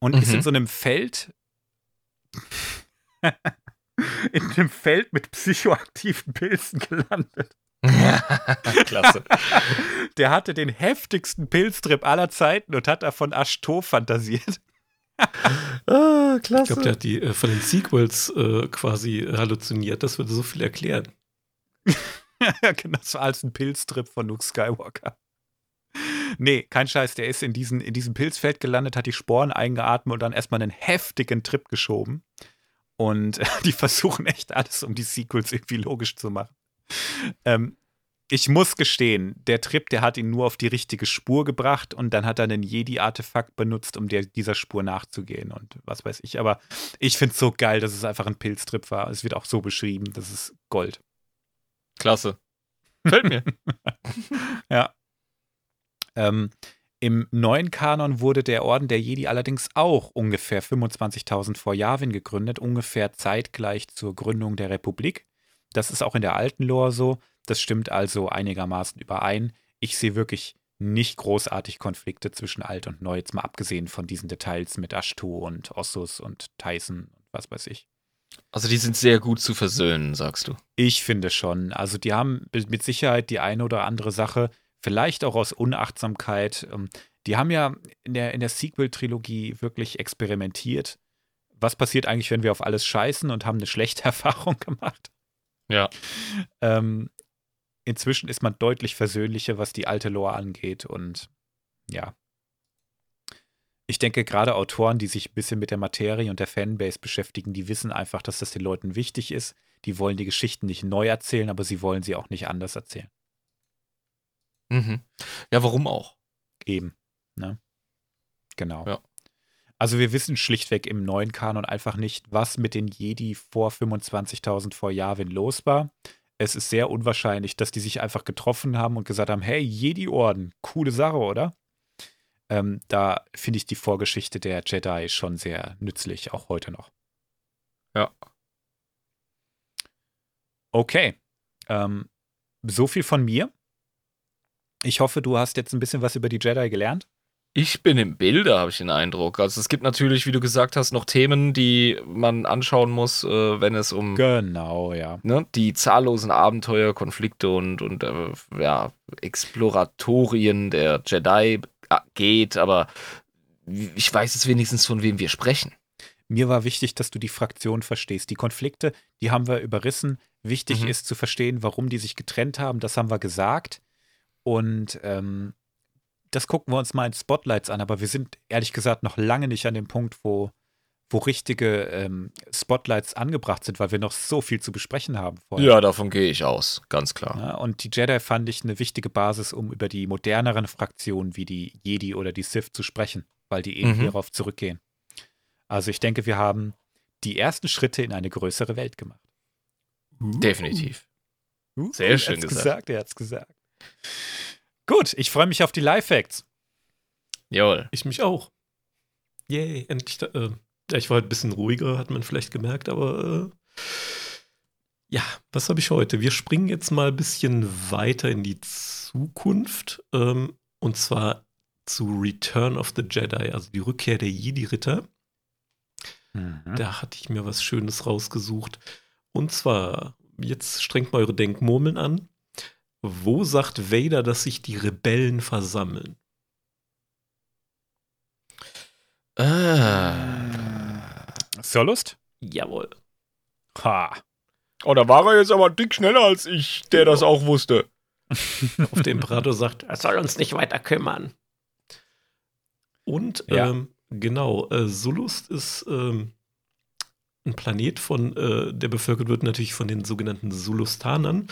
Und ist Mhm. in so einem Feld. [laughs] in einem Feld mit psychoaktiven Pilzen gelandet. [laughs] Klasse. [laughs] Der hatte den heftigsten Pilztrip aller Zeiten und hat davon Ashto fantasiert. ah, Ich klasse. glaube, der hat die äh, von den Sequels äh, quasi halluziniert. Das würde so viel erklären. [laughs] Genau, das war als ein Pilztrip von Luke Skywalker. Nee, kein Scheiß, der ist in, diesen, in diesem Pilzfeld gelandet, hat die Sporen eingeatmet und dann erstmal einen heftigen Trip geschoben. Und [laughs] die versuchen echt alles, um die Sequels irgendwie logisch zu machen. Ähm, ich muss gestehen, der Trip, der hat ihn nur auf die richtige Spur gebracht und dann hat er einen Jedi-Artefakt benutzt, um der, dieser Spur nachzugehen und was weiß ich. Aber ich finde es so geil, dass es einfach ein Pilztrip war. Es wird auch so beschrieben, das ist Gold. Klasse. Fällt mir. [laughs] ja. Ähm, Im neuen Kanon wurde der Orden der Jedi allerdings auch ungefähr 25.000 vor Yavin gegründet, ungefähr zeitgleich zur Gründung der Republik. Das ist auch in der alten Lore so. Das stimmt also einigermaßen überein. Ich sehe wirklich nicht großartig Konflikte zwischen alt und neu, jetzt mal abgesehen von diesen Details mit Ashtu und Ossus und Tyson und was weiß ich. Also die sind sehr gut zu versöhnen, sagst du. Ich finde schon. Also die haben mit Sicherheit die eine oder andere Sache, vielleicht auch aus Unachtsamkeit. Ähm, die haben ja in der, in der Sequel-Trilogie wirklich experimentiert. Was passiert eigentlich, wenn wir auf alles scheißen und haben eine schlechte [laughs] Erfahrung gemacht? Ja. Ähm, inzwischen ist man deutlich versöhnlicher, was die alte Lore angeht. Und ja. Ich denke, gerade Autoren, die sich ein bisschen mit der Materie und der Fanbase beschäftigen, die wissen einfach, dass das den Leuten wichtig ist. Die wollen die Geschichten nicht neu erzählen, aber sie wollen sie auch nicht anders erzählen. Mhm. Ja, warum auch? Eben. Ne? Genau. Ja. Also wir wissen schlichtweg im neuen Kanon einfach nicht, was mit den Jedi vor 25.000 vor Yavin los war es ist sehr unwahrscheinlich, dass die sich einfach getroffen haben und gesagt haben, hey, Jedi-Orden, coole Sache, oder? Ähm, da finde ich die Vorgeschichte der Jedi schon sehr nützlich, auch heute noch. Ja. Okay. Ähm, so viel von mir. Ich hoffe, du hast jetzt ein bisschen was über die Jedi gelernt. Ich bin im Bilde, habe ich den Eindruck. Also es gibt natürlich, wie du gesagt hast, noch Themen, die man anschauen muss, äh, wenn es um genau, ja. ne, die zahllosen Abenteuer, Konflikte und, und äh, ja, Exploratorien der Jedi geht. Aber ich weiß jetzt wenigstens, von wem wir sprechen. Mir war wichtig, dass du die Fraktion verstehst. Die Konflikte, die haben wir überrissen. Wichtig Mhm. ist zu verstehen, warum die sich getrennt haben. Das haben wir gesagt. Und ähm, das gucken wir uns mal in Spotlights an. Aber wir sind ehrlich gesagt noch lange nicht an dem Punkt, wo, wo richtige ähm, Spotlights angebracht sind, weil wir noch so viel zu besprechen haben vorher. Ja, davon gehe ich aus, ganz klar. Ja, und die Jedi fand ich eine wichtige Basis, um über die moderneren Fraktionen wie die Jedi oder die Sith zu sprechen, weil die eben Mhm. hierauf zurückgehen. Also ich denke, wir haben die ersten Schritte in eine größere Welt gemacht. Definitiv. Uh, Sehr er schön hat's gesagt. gesagt. Er hat's gesagt. Gut, ich freue mich auf die Live-Facts. Jawohl. Ich mich auch. Yay, endlich. Da, äh, ich war halt ein bisschen ruhiger, hat man vielleicht gemerkt, aber äh, ja, was habe ich heute? Wir springen jetzt mal ein bisschen weiter in die Zukunft ähm, und zwar zu Return of the Jedi, also die Rückkehr der Jedi-Ritter. Mhm. Da hatte ich mir was Schönes rausgesucht. Und zwar, jetzt strengt mal eure Denkmurmeln an. Wo sagt Vader, dass sich die Rebellen versammeln? Ah. Sirlust? Jawohl. Ha. Oh, da war er jetzt aber dick schneller als ich, der das auch wusste. [laughs] Auf der Imperator sagt, er soll uns nicht weiter kümmern. Und Ja. ähm, genau, äh, Solust ist ähm, ein Planet von, äh, der bevölkert wird natürlich von den sogenannten Sulustanern.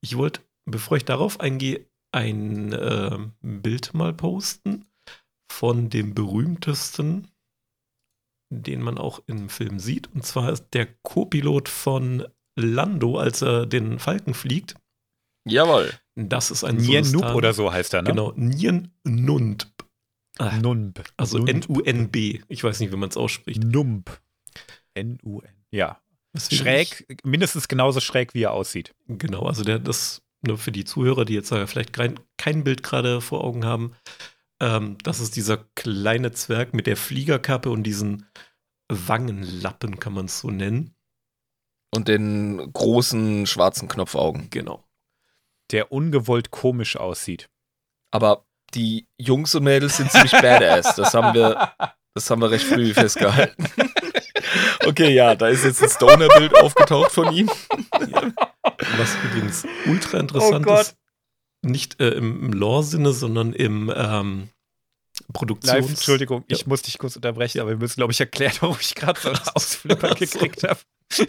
Ich wollte, bevor ich darauf eingehe, ein äh, Bild mal posten von dem berühmtesten, den man auch im Film sieht. Und zwar ist der Co-Pilot von Lando, als er den Falken fliegt. Jawohl. Das ist ein Nien Sulustan. oder so heißt er, ne? Genau, Nien Nund. Ah, Numb. Also. N-U-N-B. Ich weiß nicht, wie man es ausspricht. Numb. N-U-N. Ja. Schräg, mindestens genauso schräg, wie er aussieht. Genau, also der, das, nur für die Zuhörer, die jetzt vielleicht kein, kein Bild gerade vor Augen haben, ähm, das ist dieser kleine Zwerg mit der Fliegerkappe und diesen Wangenlappen, kann man es so nennen. Und den großen schwarzen Knopfaugen. Genau. Der ungewollt komisch aussieht. Aber die Jungs und Mädels sind ziemlich badass. Das haben wir, das haben wir recht früh festgehalten. [laughs] okay, ja, da ist jetzt ein Stoner-Bild aufgetaucht von ihm. Was übrigens ultra interessant Oh Gott. ist, nicht äh, im, im Lore-Sinne, sondern im ähm, Produktions... Live, Entschuldigung, Ja. ich muss dich kurz unterbrechen, aber wir müssen, glaube ich, erklären, [laughs] warum ich gerade so einen Ausflipper gekriegt habe. [laughs]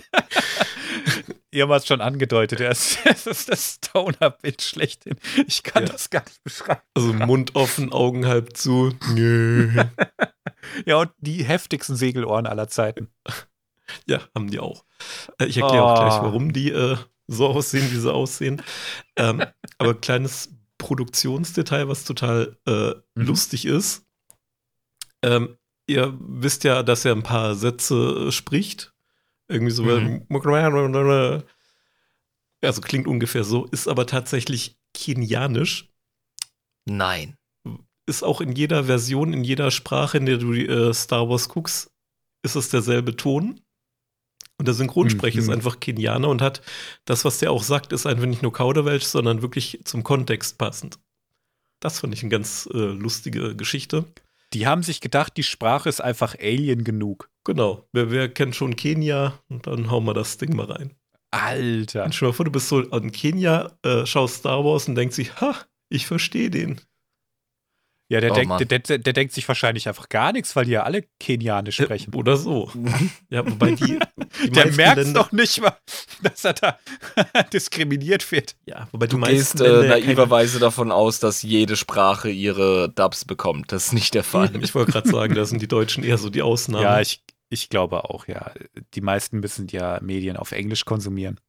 Ihr habt es schon angedeutet, das, [laughs] das ist das Stoner-Bild schlechthin. Ich kann Ja. das gar nicht beschreiben. Also Mund offen, Augen halb zu. Nö. Ja, und die heftigsten Segelohren aller Zeiten. Ja, haben die auch. Äh, ich erkläre auch Oh. gleich, warum die äh, so aussehen, wie sie aussehen. Ähm, aber kleines Produktionsdetail, was total äh, Mhm. lustig ist. Ähm, ihr wisst ja, dass er ein paar Sätze äh, spricht. Irgendwie so. Mhm. Also klingt ungefähr so, ist aber tatsächlich kenianisch. Nein. Ist auch in jeder Version, in jeder Sprache, in der du äh, Star Wars guckst, ist es derselbe Ton. Und der Synchronsprecher Mhm. ist einfach Kenianer und hat das, was der auch sagt, ist einfach nicht nur Kauderwelsch, sondern wirklich zum Kontext passend. Das fand ich eine ganz äh, lustige Geschichte. Die haben sich gedacht, die Sprache ist einfach Alien genug. Genau. Wer, wer kennt schon Kenia? Und dann hauen wir das Ding mal rein. Alter. Und stell mal vor, du bist so in Kenia, äh, schaust Star Wars und denkst sich, ha, ich verstehe den. Ja, der, Oh, denkt, der, der, der denkt sich wahrscheinlich einfach gar nichts, weil die ja alle Kenianisch sprechen. Oder so. [laughs] Ja, wobei die, [laughs] die der merkt Länder- doch nicht mal, [laughs] dass er da diskriminiert wird. Ja, wobei die Du meisten gehst äh, naiverweise davon aus, dass jede Sprache ihre Dubs bekommt. Das ist nicht der Fall. Ich wollte gerade sagen, da sind die Deutschen eher so die Ausnahme. Ja, ich, ich glaube auch, ja. Die meisten müssen ja Medien auf Englisch konsumieren.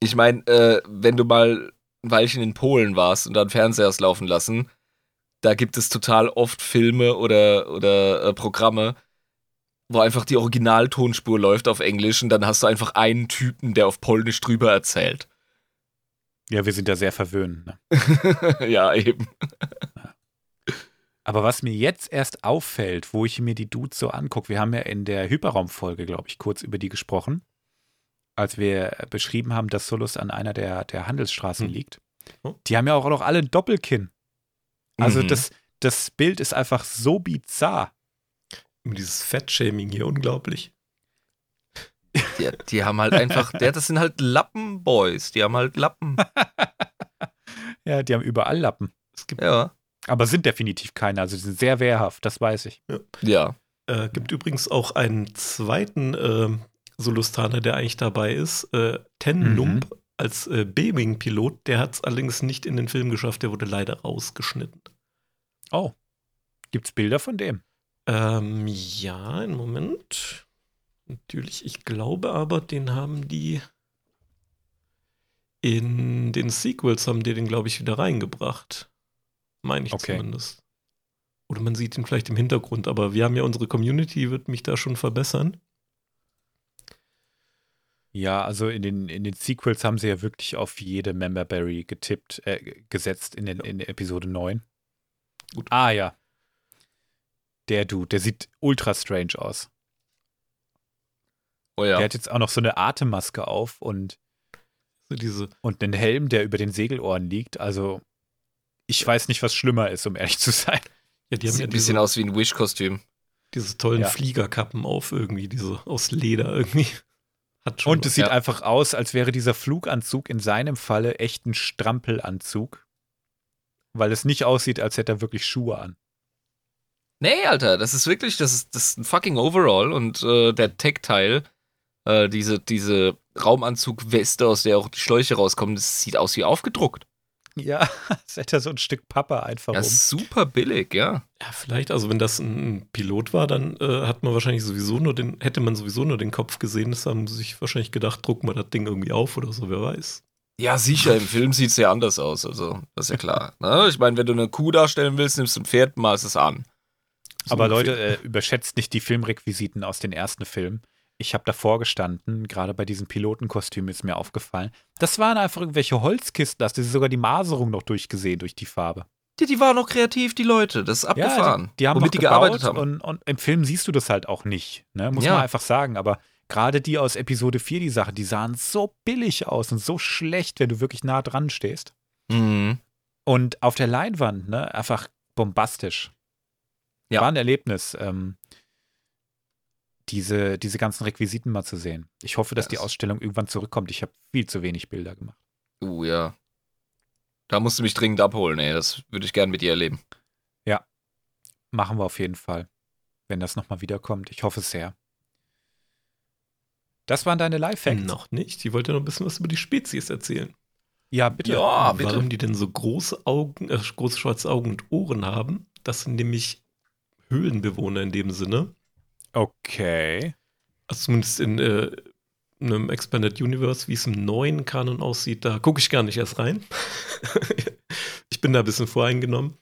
Ich meine, äh, wenn du mal ein Weilchen in Polen warst und dann Fernseher hast laufen lassen, da gibt es total oft Filme oder, oder äh, Programme, wo einfach die Originaltonspur läuft auf Englisch und dann hast du einfach einen Typen, der auf Polnisch drüber erzählt. Ja, wir sind da sehr verwöhnt. Ne? [laughs] ja, eben. Aber was mir jetzt erst auffällt, wo ich mir die Dudes so angucke, wir haben ja in der Hyperraumfolge, glaube ich, kurz über die gesprochen, als wir beschrieben haben, dass Solus an einer der, der Handelsstraßen Hm. liegt. Oh. Die haben ja auch noch alle ein Doppelkinn. Also Mhm. das, das Bild ist einfach so bizarr. Dieses Fettshaming hier, unglaublich. Die, die haben halt einfach, das sind halt Lappenboys, die haben halt Lappen. [laughs] Ja, die haben überall Lappen. Es gibt, Ja. Aber sind definitiv keine. Also die sind sehr wehrhaft, das weiß ich. Ja. äh, gibt übrigens auch einen zweiten äh, Solustaner, der eigentlich dabei ist. Äh, Ten Mhm. Lump als äh, B-Wing-Pilot. Der hat es allerdings nicht in den Film geschafft. Der wurde leider rausgeschnitten. Oh. Gibt's Bilder von dem? Ähm, ja, einen Moment. Natürlich, ich glaube aber, den haben die in den Sequels haben die den, glaube ich, wieder reingebracht. Meine ich Okay. zumindest. Oder man sieht ihn vielleicht im Hintergrund, aber wir haben ja unsere Community, wird mich da schon verbessern. Ja, also in den, in den Sequels haben sie ja wirklich auf jede Memberberry getippt, äh, gesetzt in, den, in Episode 9. Gut. Ah ja. Der Dude, der sieht ultra strange aus. Oh ja. Der hat jetzt auch noch so eine Atemmaske auf und, So diese, und einen Helm, der über den Segelohren liegt. Also, ich weiß nicht, was schlimmer ist, um ehrlich [laughs] zu sein. ja, die haben Sieht ja ein bisschen diese, aus wie ein Wish-Kostüm. diese tollen Ja. Fliegerkappen auf irgendwie, diese aus Leder irgendwie. [laughs] Hat schon Und es sieht Ja. einfach aus, als wäre dieser Fluganzug in seinem Falle echt ein Strampelanzug. Weil es nicht aussieht, als hätte er wirklich Schuhe an. Nee, Alter, das ist wirklich, das ist, das ist ein fucking Overall und äh, der Tech-Teil, äh, diese, diese Raumanzug-Weste, aus der auch die Schläuche rauskommen, das sieht aus wie aufgedruckt. Ja, [laughs] als hätte er so ein Stück Pappe einfach Ja, um. super billig, ja. Ja, vielleicht, also wenn das ein Pilot war, dann äh, hat man wahrscheinlich sowieso nur den, hätte man sowieso nur den Kopf gesehen. Das haben sie sich wahrscheinlich gedacht, drucken wir das Ding irgendwie auf oder so, wer weiß. Ja, sicher, im Film sieht es ja anders aus, also, das ist ja klar. ne? Ich meine, wenn du eine Kuh darstellen willst, nimmst du ein Pferd, malst es an. So Aber. Leute, äh, überschätzt nicht die Filmrequisiten aus den ersten Filmen. Ich habe davor gestanden, gerade bei diesem Pilotenkostüm ist mir aufgefallen. Das waren einfach irgendwelche Holzkisten, hast du sogar die Maserung noch durchgesehen durch die Farbe. Die, die waren noch kreativ, die Leute, das ist abgefahren. die, die haben womit die gearbeitet haben. Und, und im Film siehst du das halt auch nicht, ne? muss Ja. man einfach sagen. Aber gerade die aus Episode 4, die Sachen, die sahen so billig aus und so schlecht, wenn du wirklich nah dran stehst. Mhm. Und auf der Leinwand, ne, einfach bombastisch. Ja. War ein Erlebnis, ähm, diese, diese ganzen Requisiten mal zu sehen. Ich hoffe, dass die Das- Ausstellung irgendwann zurückkommt. Ich habe viel zu wenig Bilder gemacht. Uh, ja. Da musst du mich dringend abholen, ey. Das würde ich gern mit dir erleben. Machen wir auf jeden Fall, wenn das nochmal wiederkommt. Ich hoffe es sehr. Das waren deine Lifehacks. Noch nicht. Ich wollte noch ein bisschen was über die Spezies erzählen. Ja, bitte. Ja, bitte. Warum die denn so große Augen, äh, große schwarze Augen und Ohren haben, das sind nämlich Höhlenbewohner in dem Sinne. Okay. Also zumindest in äh, einem Expanded Universe, wie es im neuen Kanon aussieht, da gucke ich gar nicht erst rein. [laughs] ich bin da ein bisschen voreingenommen.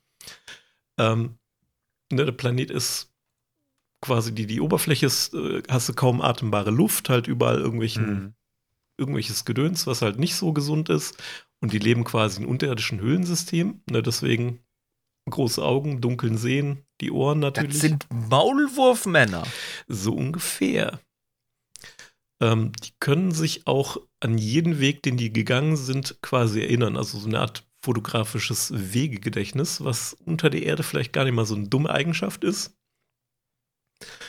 Ähm, ne, der Planet ist quasi die, die Oberfläche ist, äh, hast du kaum atembare Luft, halt überall irgendwelchen, Mhm. irgendwelches Gedöns, was halt nicht so gesund ist. Und die leben quasi in unterirdischen Höhlensystem. Ne, deswegen große Augen, dunkeln Sehen, die Ohren natürlich. Das sind Maulwurfmänner. So ungefähr. Ähm, die können sich auch an jeden Weg, den die gegangen sind, quasi erinnern. Also so eine Art fotografisches Wegegedächtnis, was unter der Erde vielleicht gar nicht mal so eine dumme Eigenschaft ist.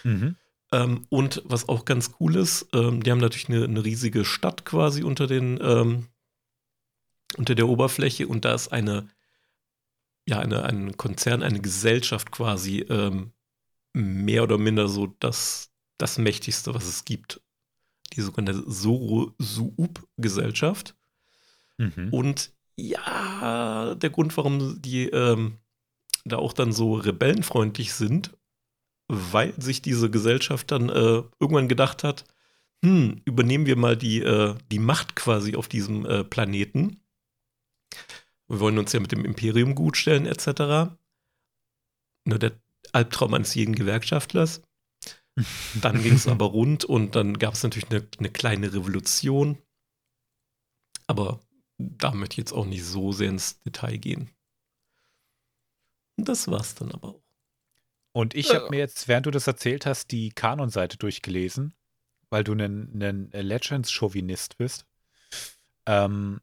Mhm. Ähm, und was auch ganz cool ist, ähm, die haben natürlich eine, eine riesige Stadt quasi unter den ähm, unter der Oberfläche und da ist eine ja eine, ein Konzern, eine Gesellschaft quasi ähm, mehr oder minder so das das mächtigste, was es gibt. Die sogenannte Soro Suub Gesellschaft. Mhm. Und ja, der Grund, warum die ähm, da auch dann so rebellenfreundlich sind, weil sich diese Gesellschaft dann äh, irgendwann gedacht hat, hm, übernehmen wir mal die, äh, die Macht quasi auf diesem äh, Planeten. Wir wollen uns ja mit dem Imperium gutstellen, etc. Nur der Albtraum eines jeden Gewerkschaftlers. [laughs] Dann ging es aber rund und dann gab es natürlich eine, eine kleine Revolution. Aber da möchte ich jetzt auch nicht so sehr ins Detail gehen. Und das war's dann aber auch. Und ich habe mir jetzt, während du das erzählt hast, die Kanon-Seite durchgelesen, weil du ein Legends-Chauvinist bist. Ähm,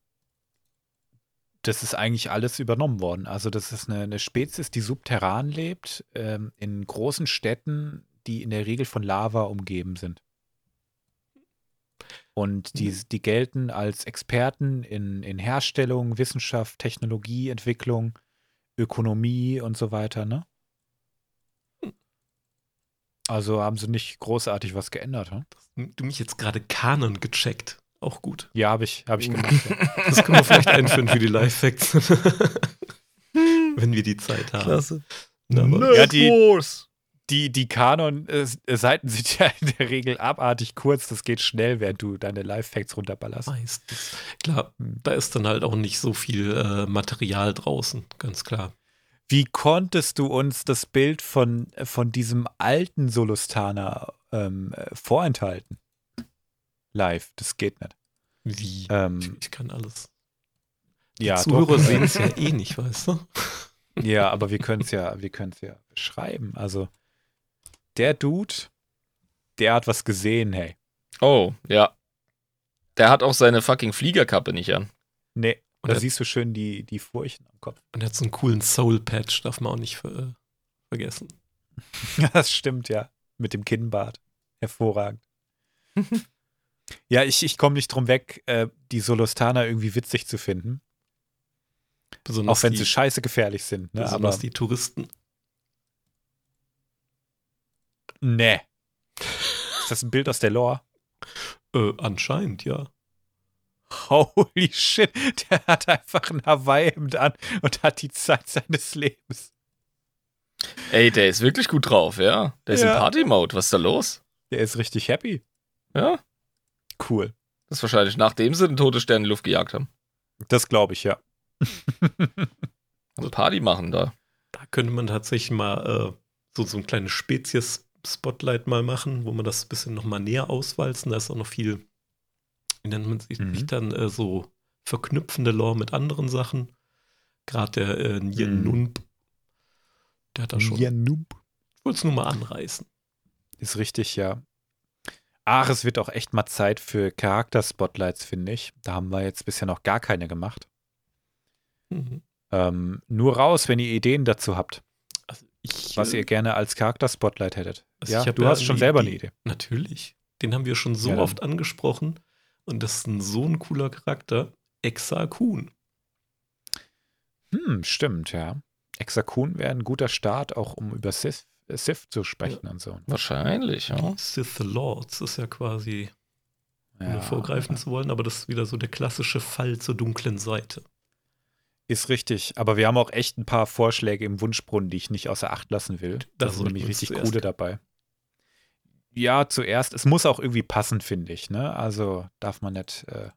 das ist eigentlich alles übernommen worden. Also das ist eine, eine Spezies, die subterran lebt, ähm, in großen Städten, die in der Regel von Lava umgeben sind. Und die, die gelten als Experten in, in Herstellung, Wissenschaft, Technologie, Entwicklung, Ökonomie und so weiter, ne? Also haben sie nicht großartig was geändert, hm? Du mich jetzt gerade Kanon gecheckt. Auch gut. Ja, habe ich, hab ich gemacht. Ja. [laughs] Das können wir vielleicht einführen für die Live-Facts. [laughs] Wenn wir die Zeit haben. Klasse. Na, aber- Ja, die- Die, die Kanon-Seiten sind ja in der Regel abartig kurz. Das geht schnell, während du deine Live-Facts runterballerst. Meistens. Klar, Hm. da ist dann halt auch nicht so viel äh, Material draußen, ganz klar. Wie konntest du uns das Bild von, von diesem alten Solustana ähm, äh, vorenthalten? Live, das geht nicht. Wie? Ähm, ich kann alles. ja, Zuhörer sehen es ja eh nicht, weißt du? [laughs] Ja, aber wir können es ja, wir können es ja beschreiben. Also der Dude, der hat was gesehen, hey. Oh, ja. Der hat auch seine fucking Fliegerkappe nicht an. Nee, Und da siehst du schön die, die Furchen am Kopf. Und er hat so einen coolen Soul-Patch, darf man auch nicht ver äh, vergessen. [laughs] Ja, das stimmt, ja. Mit dem Kinnbart. Hervorragend. [laughs] ja, ich, ich komme nicht drum weg, äh, die Solostana irgendwie witzig zu finden. Besonders Auch wenn die, sie scheiße gefährlich sind. Ne? Aber besonders die Touristen. nee. Ist das ein Bild aus der Lore? Äh, anscheinend, ja. Holy shit, der hat einfach ein Hawaii-Hemd an und hat die Zeit seines Lebens. Ey, der ist wirklich gut drauf, ja. Der ist Ja. im Party-Mode. Was ist da los? Der ist richtig happy. Ja. Cool. Das ist wahrscheinlich nachdem sie den Todesstern in die Luft gejagt haben. Das glaube ich, ja. Also Party machen da. Da könnte man tatsächlich mal äh, so, so ein kleines Spezies-Spotlight mal machen, wo man das ein bisschen nochmal näher auswalzen. Da ist auch noch viel, wie nennt man sich Mhm. dann, äh, so verknüpfende Lore mit anderen Sachen. Gerade der äh, Nien Mhm. Nump, der hat da schon. Noob. Ich wollte es nur mal anreißen. Ist richtig, ja. Ach, es wird auch echt mal Zeit für Charakter-Spotlights, finde ich. Da haben wir jetzt bisher noch gar keine gemacht. Mhm. Ähm, nur raus, wenn ihr Ideen dazu habt, Also ich, was äh, ihr gerne als Charakter-Spotlight hättet. Also ja, du ja hast schon selber die- eine Idee. Natürlich. Den haben wir schon so Ja, oft angesprochen. Und das ist ein, so ein cooler Charakter. Exarkun. Hm, stimmt, ja. Exakun wäre ein guter Start, auch um über Sith, äh, Sith zu sprechen und so. Wahrscheinlich, ja. Sith Lords ist ja quasi ohne Ja, vorgreifen zu wollen, aber das ist wieder so der klassische Fall zur dunklen Seite. Ist richtig, aber wir haben auch echt ein paar Vorschläge im Wunschbrunnen, die ich nicht außer Acht lassen will. Da Da sind nämlich richtig coole dabei. Ja, zuerst. Es muss auch irgendwie passen, finde ich. Ne? Also darf man nicht. Äh,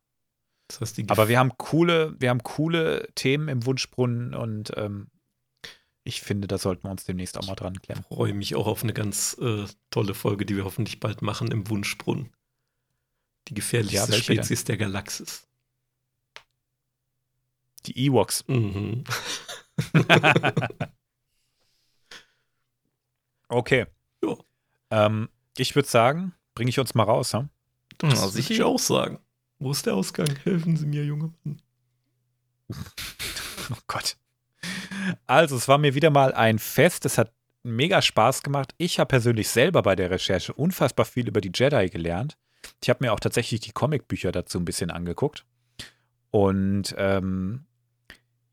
Das heißt, aber wir haben coole, wir haben coole Themen im Wunschbrunnen und ähm, ich finde, da sollten wir uns demnächst auch mal dran klemmen. freue mich auch auf eine ganz äh, tolle Folge, die wir hoffentlich bald machen im Wunschbrunnen. Die gefährlichste Ja, welche denn? Spezies der Galaxis. Die Ewoks. Mhm. [laughs] Okay. Ja. Ähm, ich würde sagen, bringe ich uns mal raus. Hm? Das Ja, würde ich auch sagen. Wo ist der Ausgang? Helfen Sie mir, junge Mann. [laughs] Oh Gott. Also, es war mir wieder mal ein Fest. Es hat mega Spaß gemacht. Ich habe persönlich selber bei der Recherche unfassbar viel über die Jedi gelernt. Ich habe mir auch tatsächlich die Comicbücher dazu ein bisschen angeguckt. Und ähm,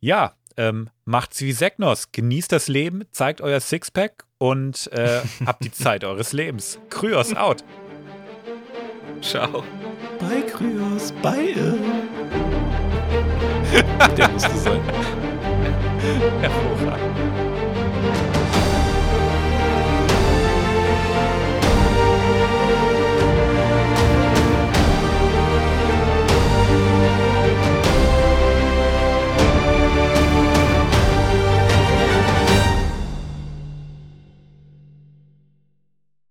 ja, ähm, macht's wie Seknos. Genießt das Leben, zeigt euer Sixpack und äh, [laughs] habt die Zeit eures Lebens. Kryos out. Ciao. Bye, Kryos. Bye. [laughs] Der musste sein. Hervorragend.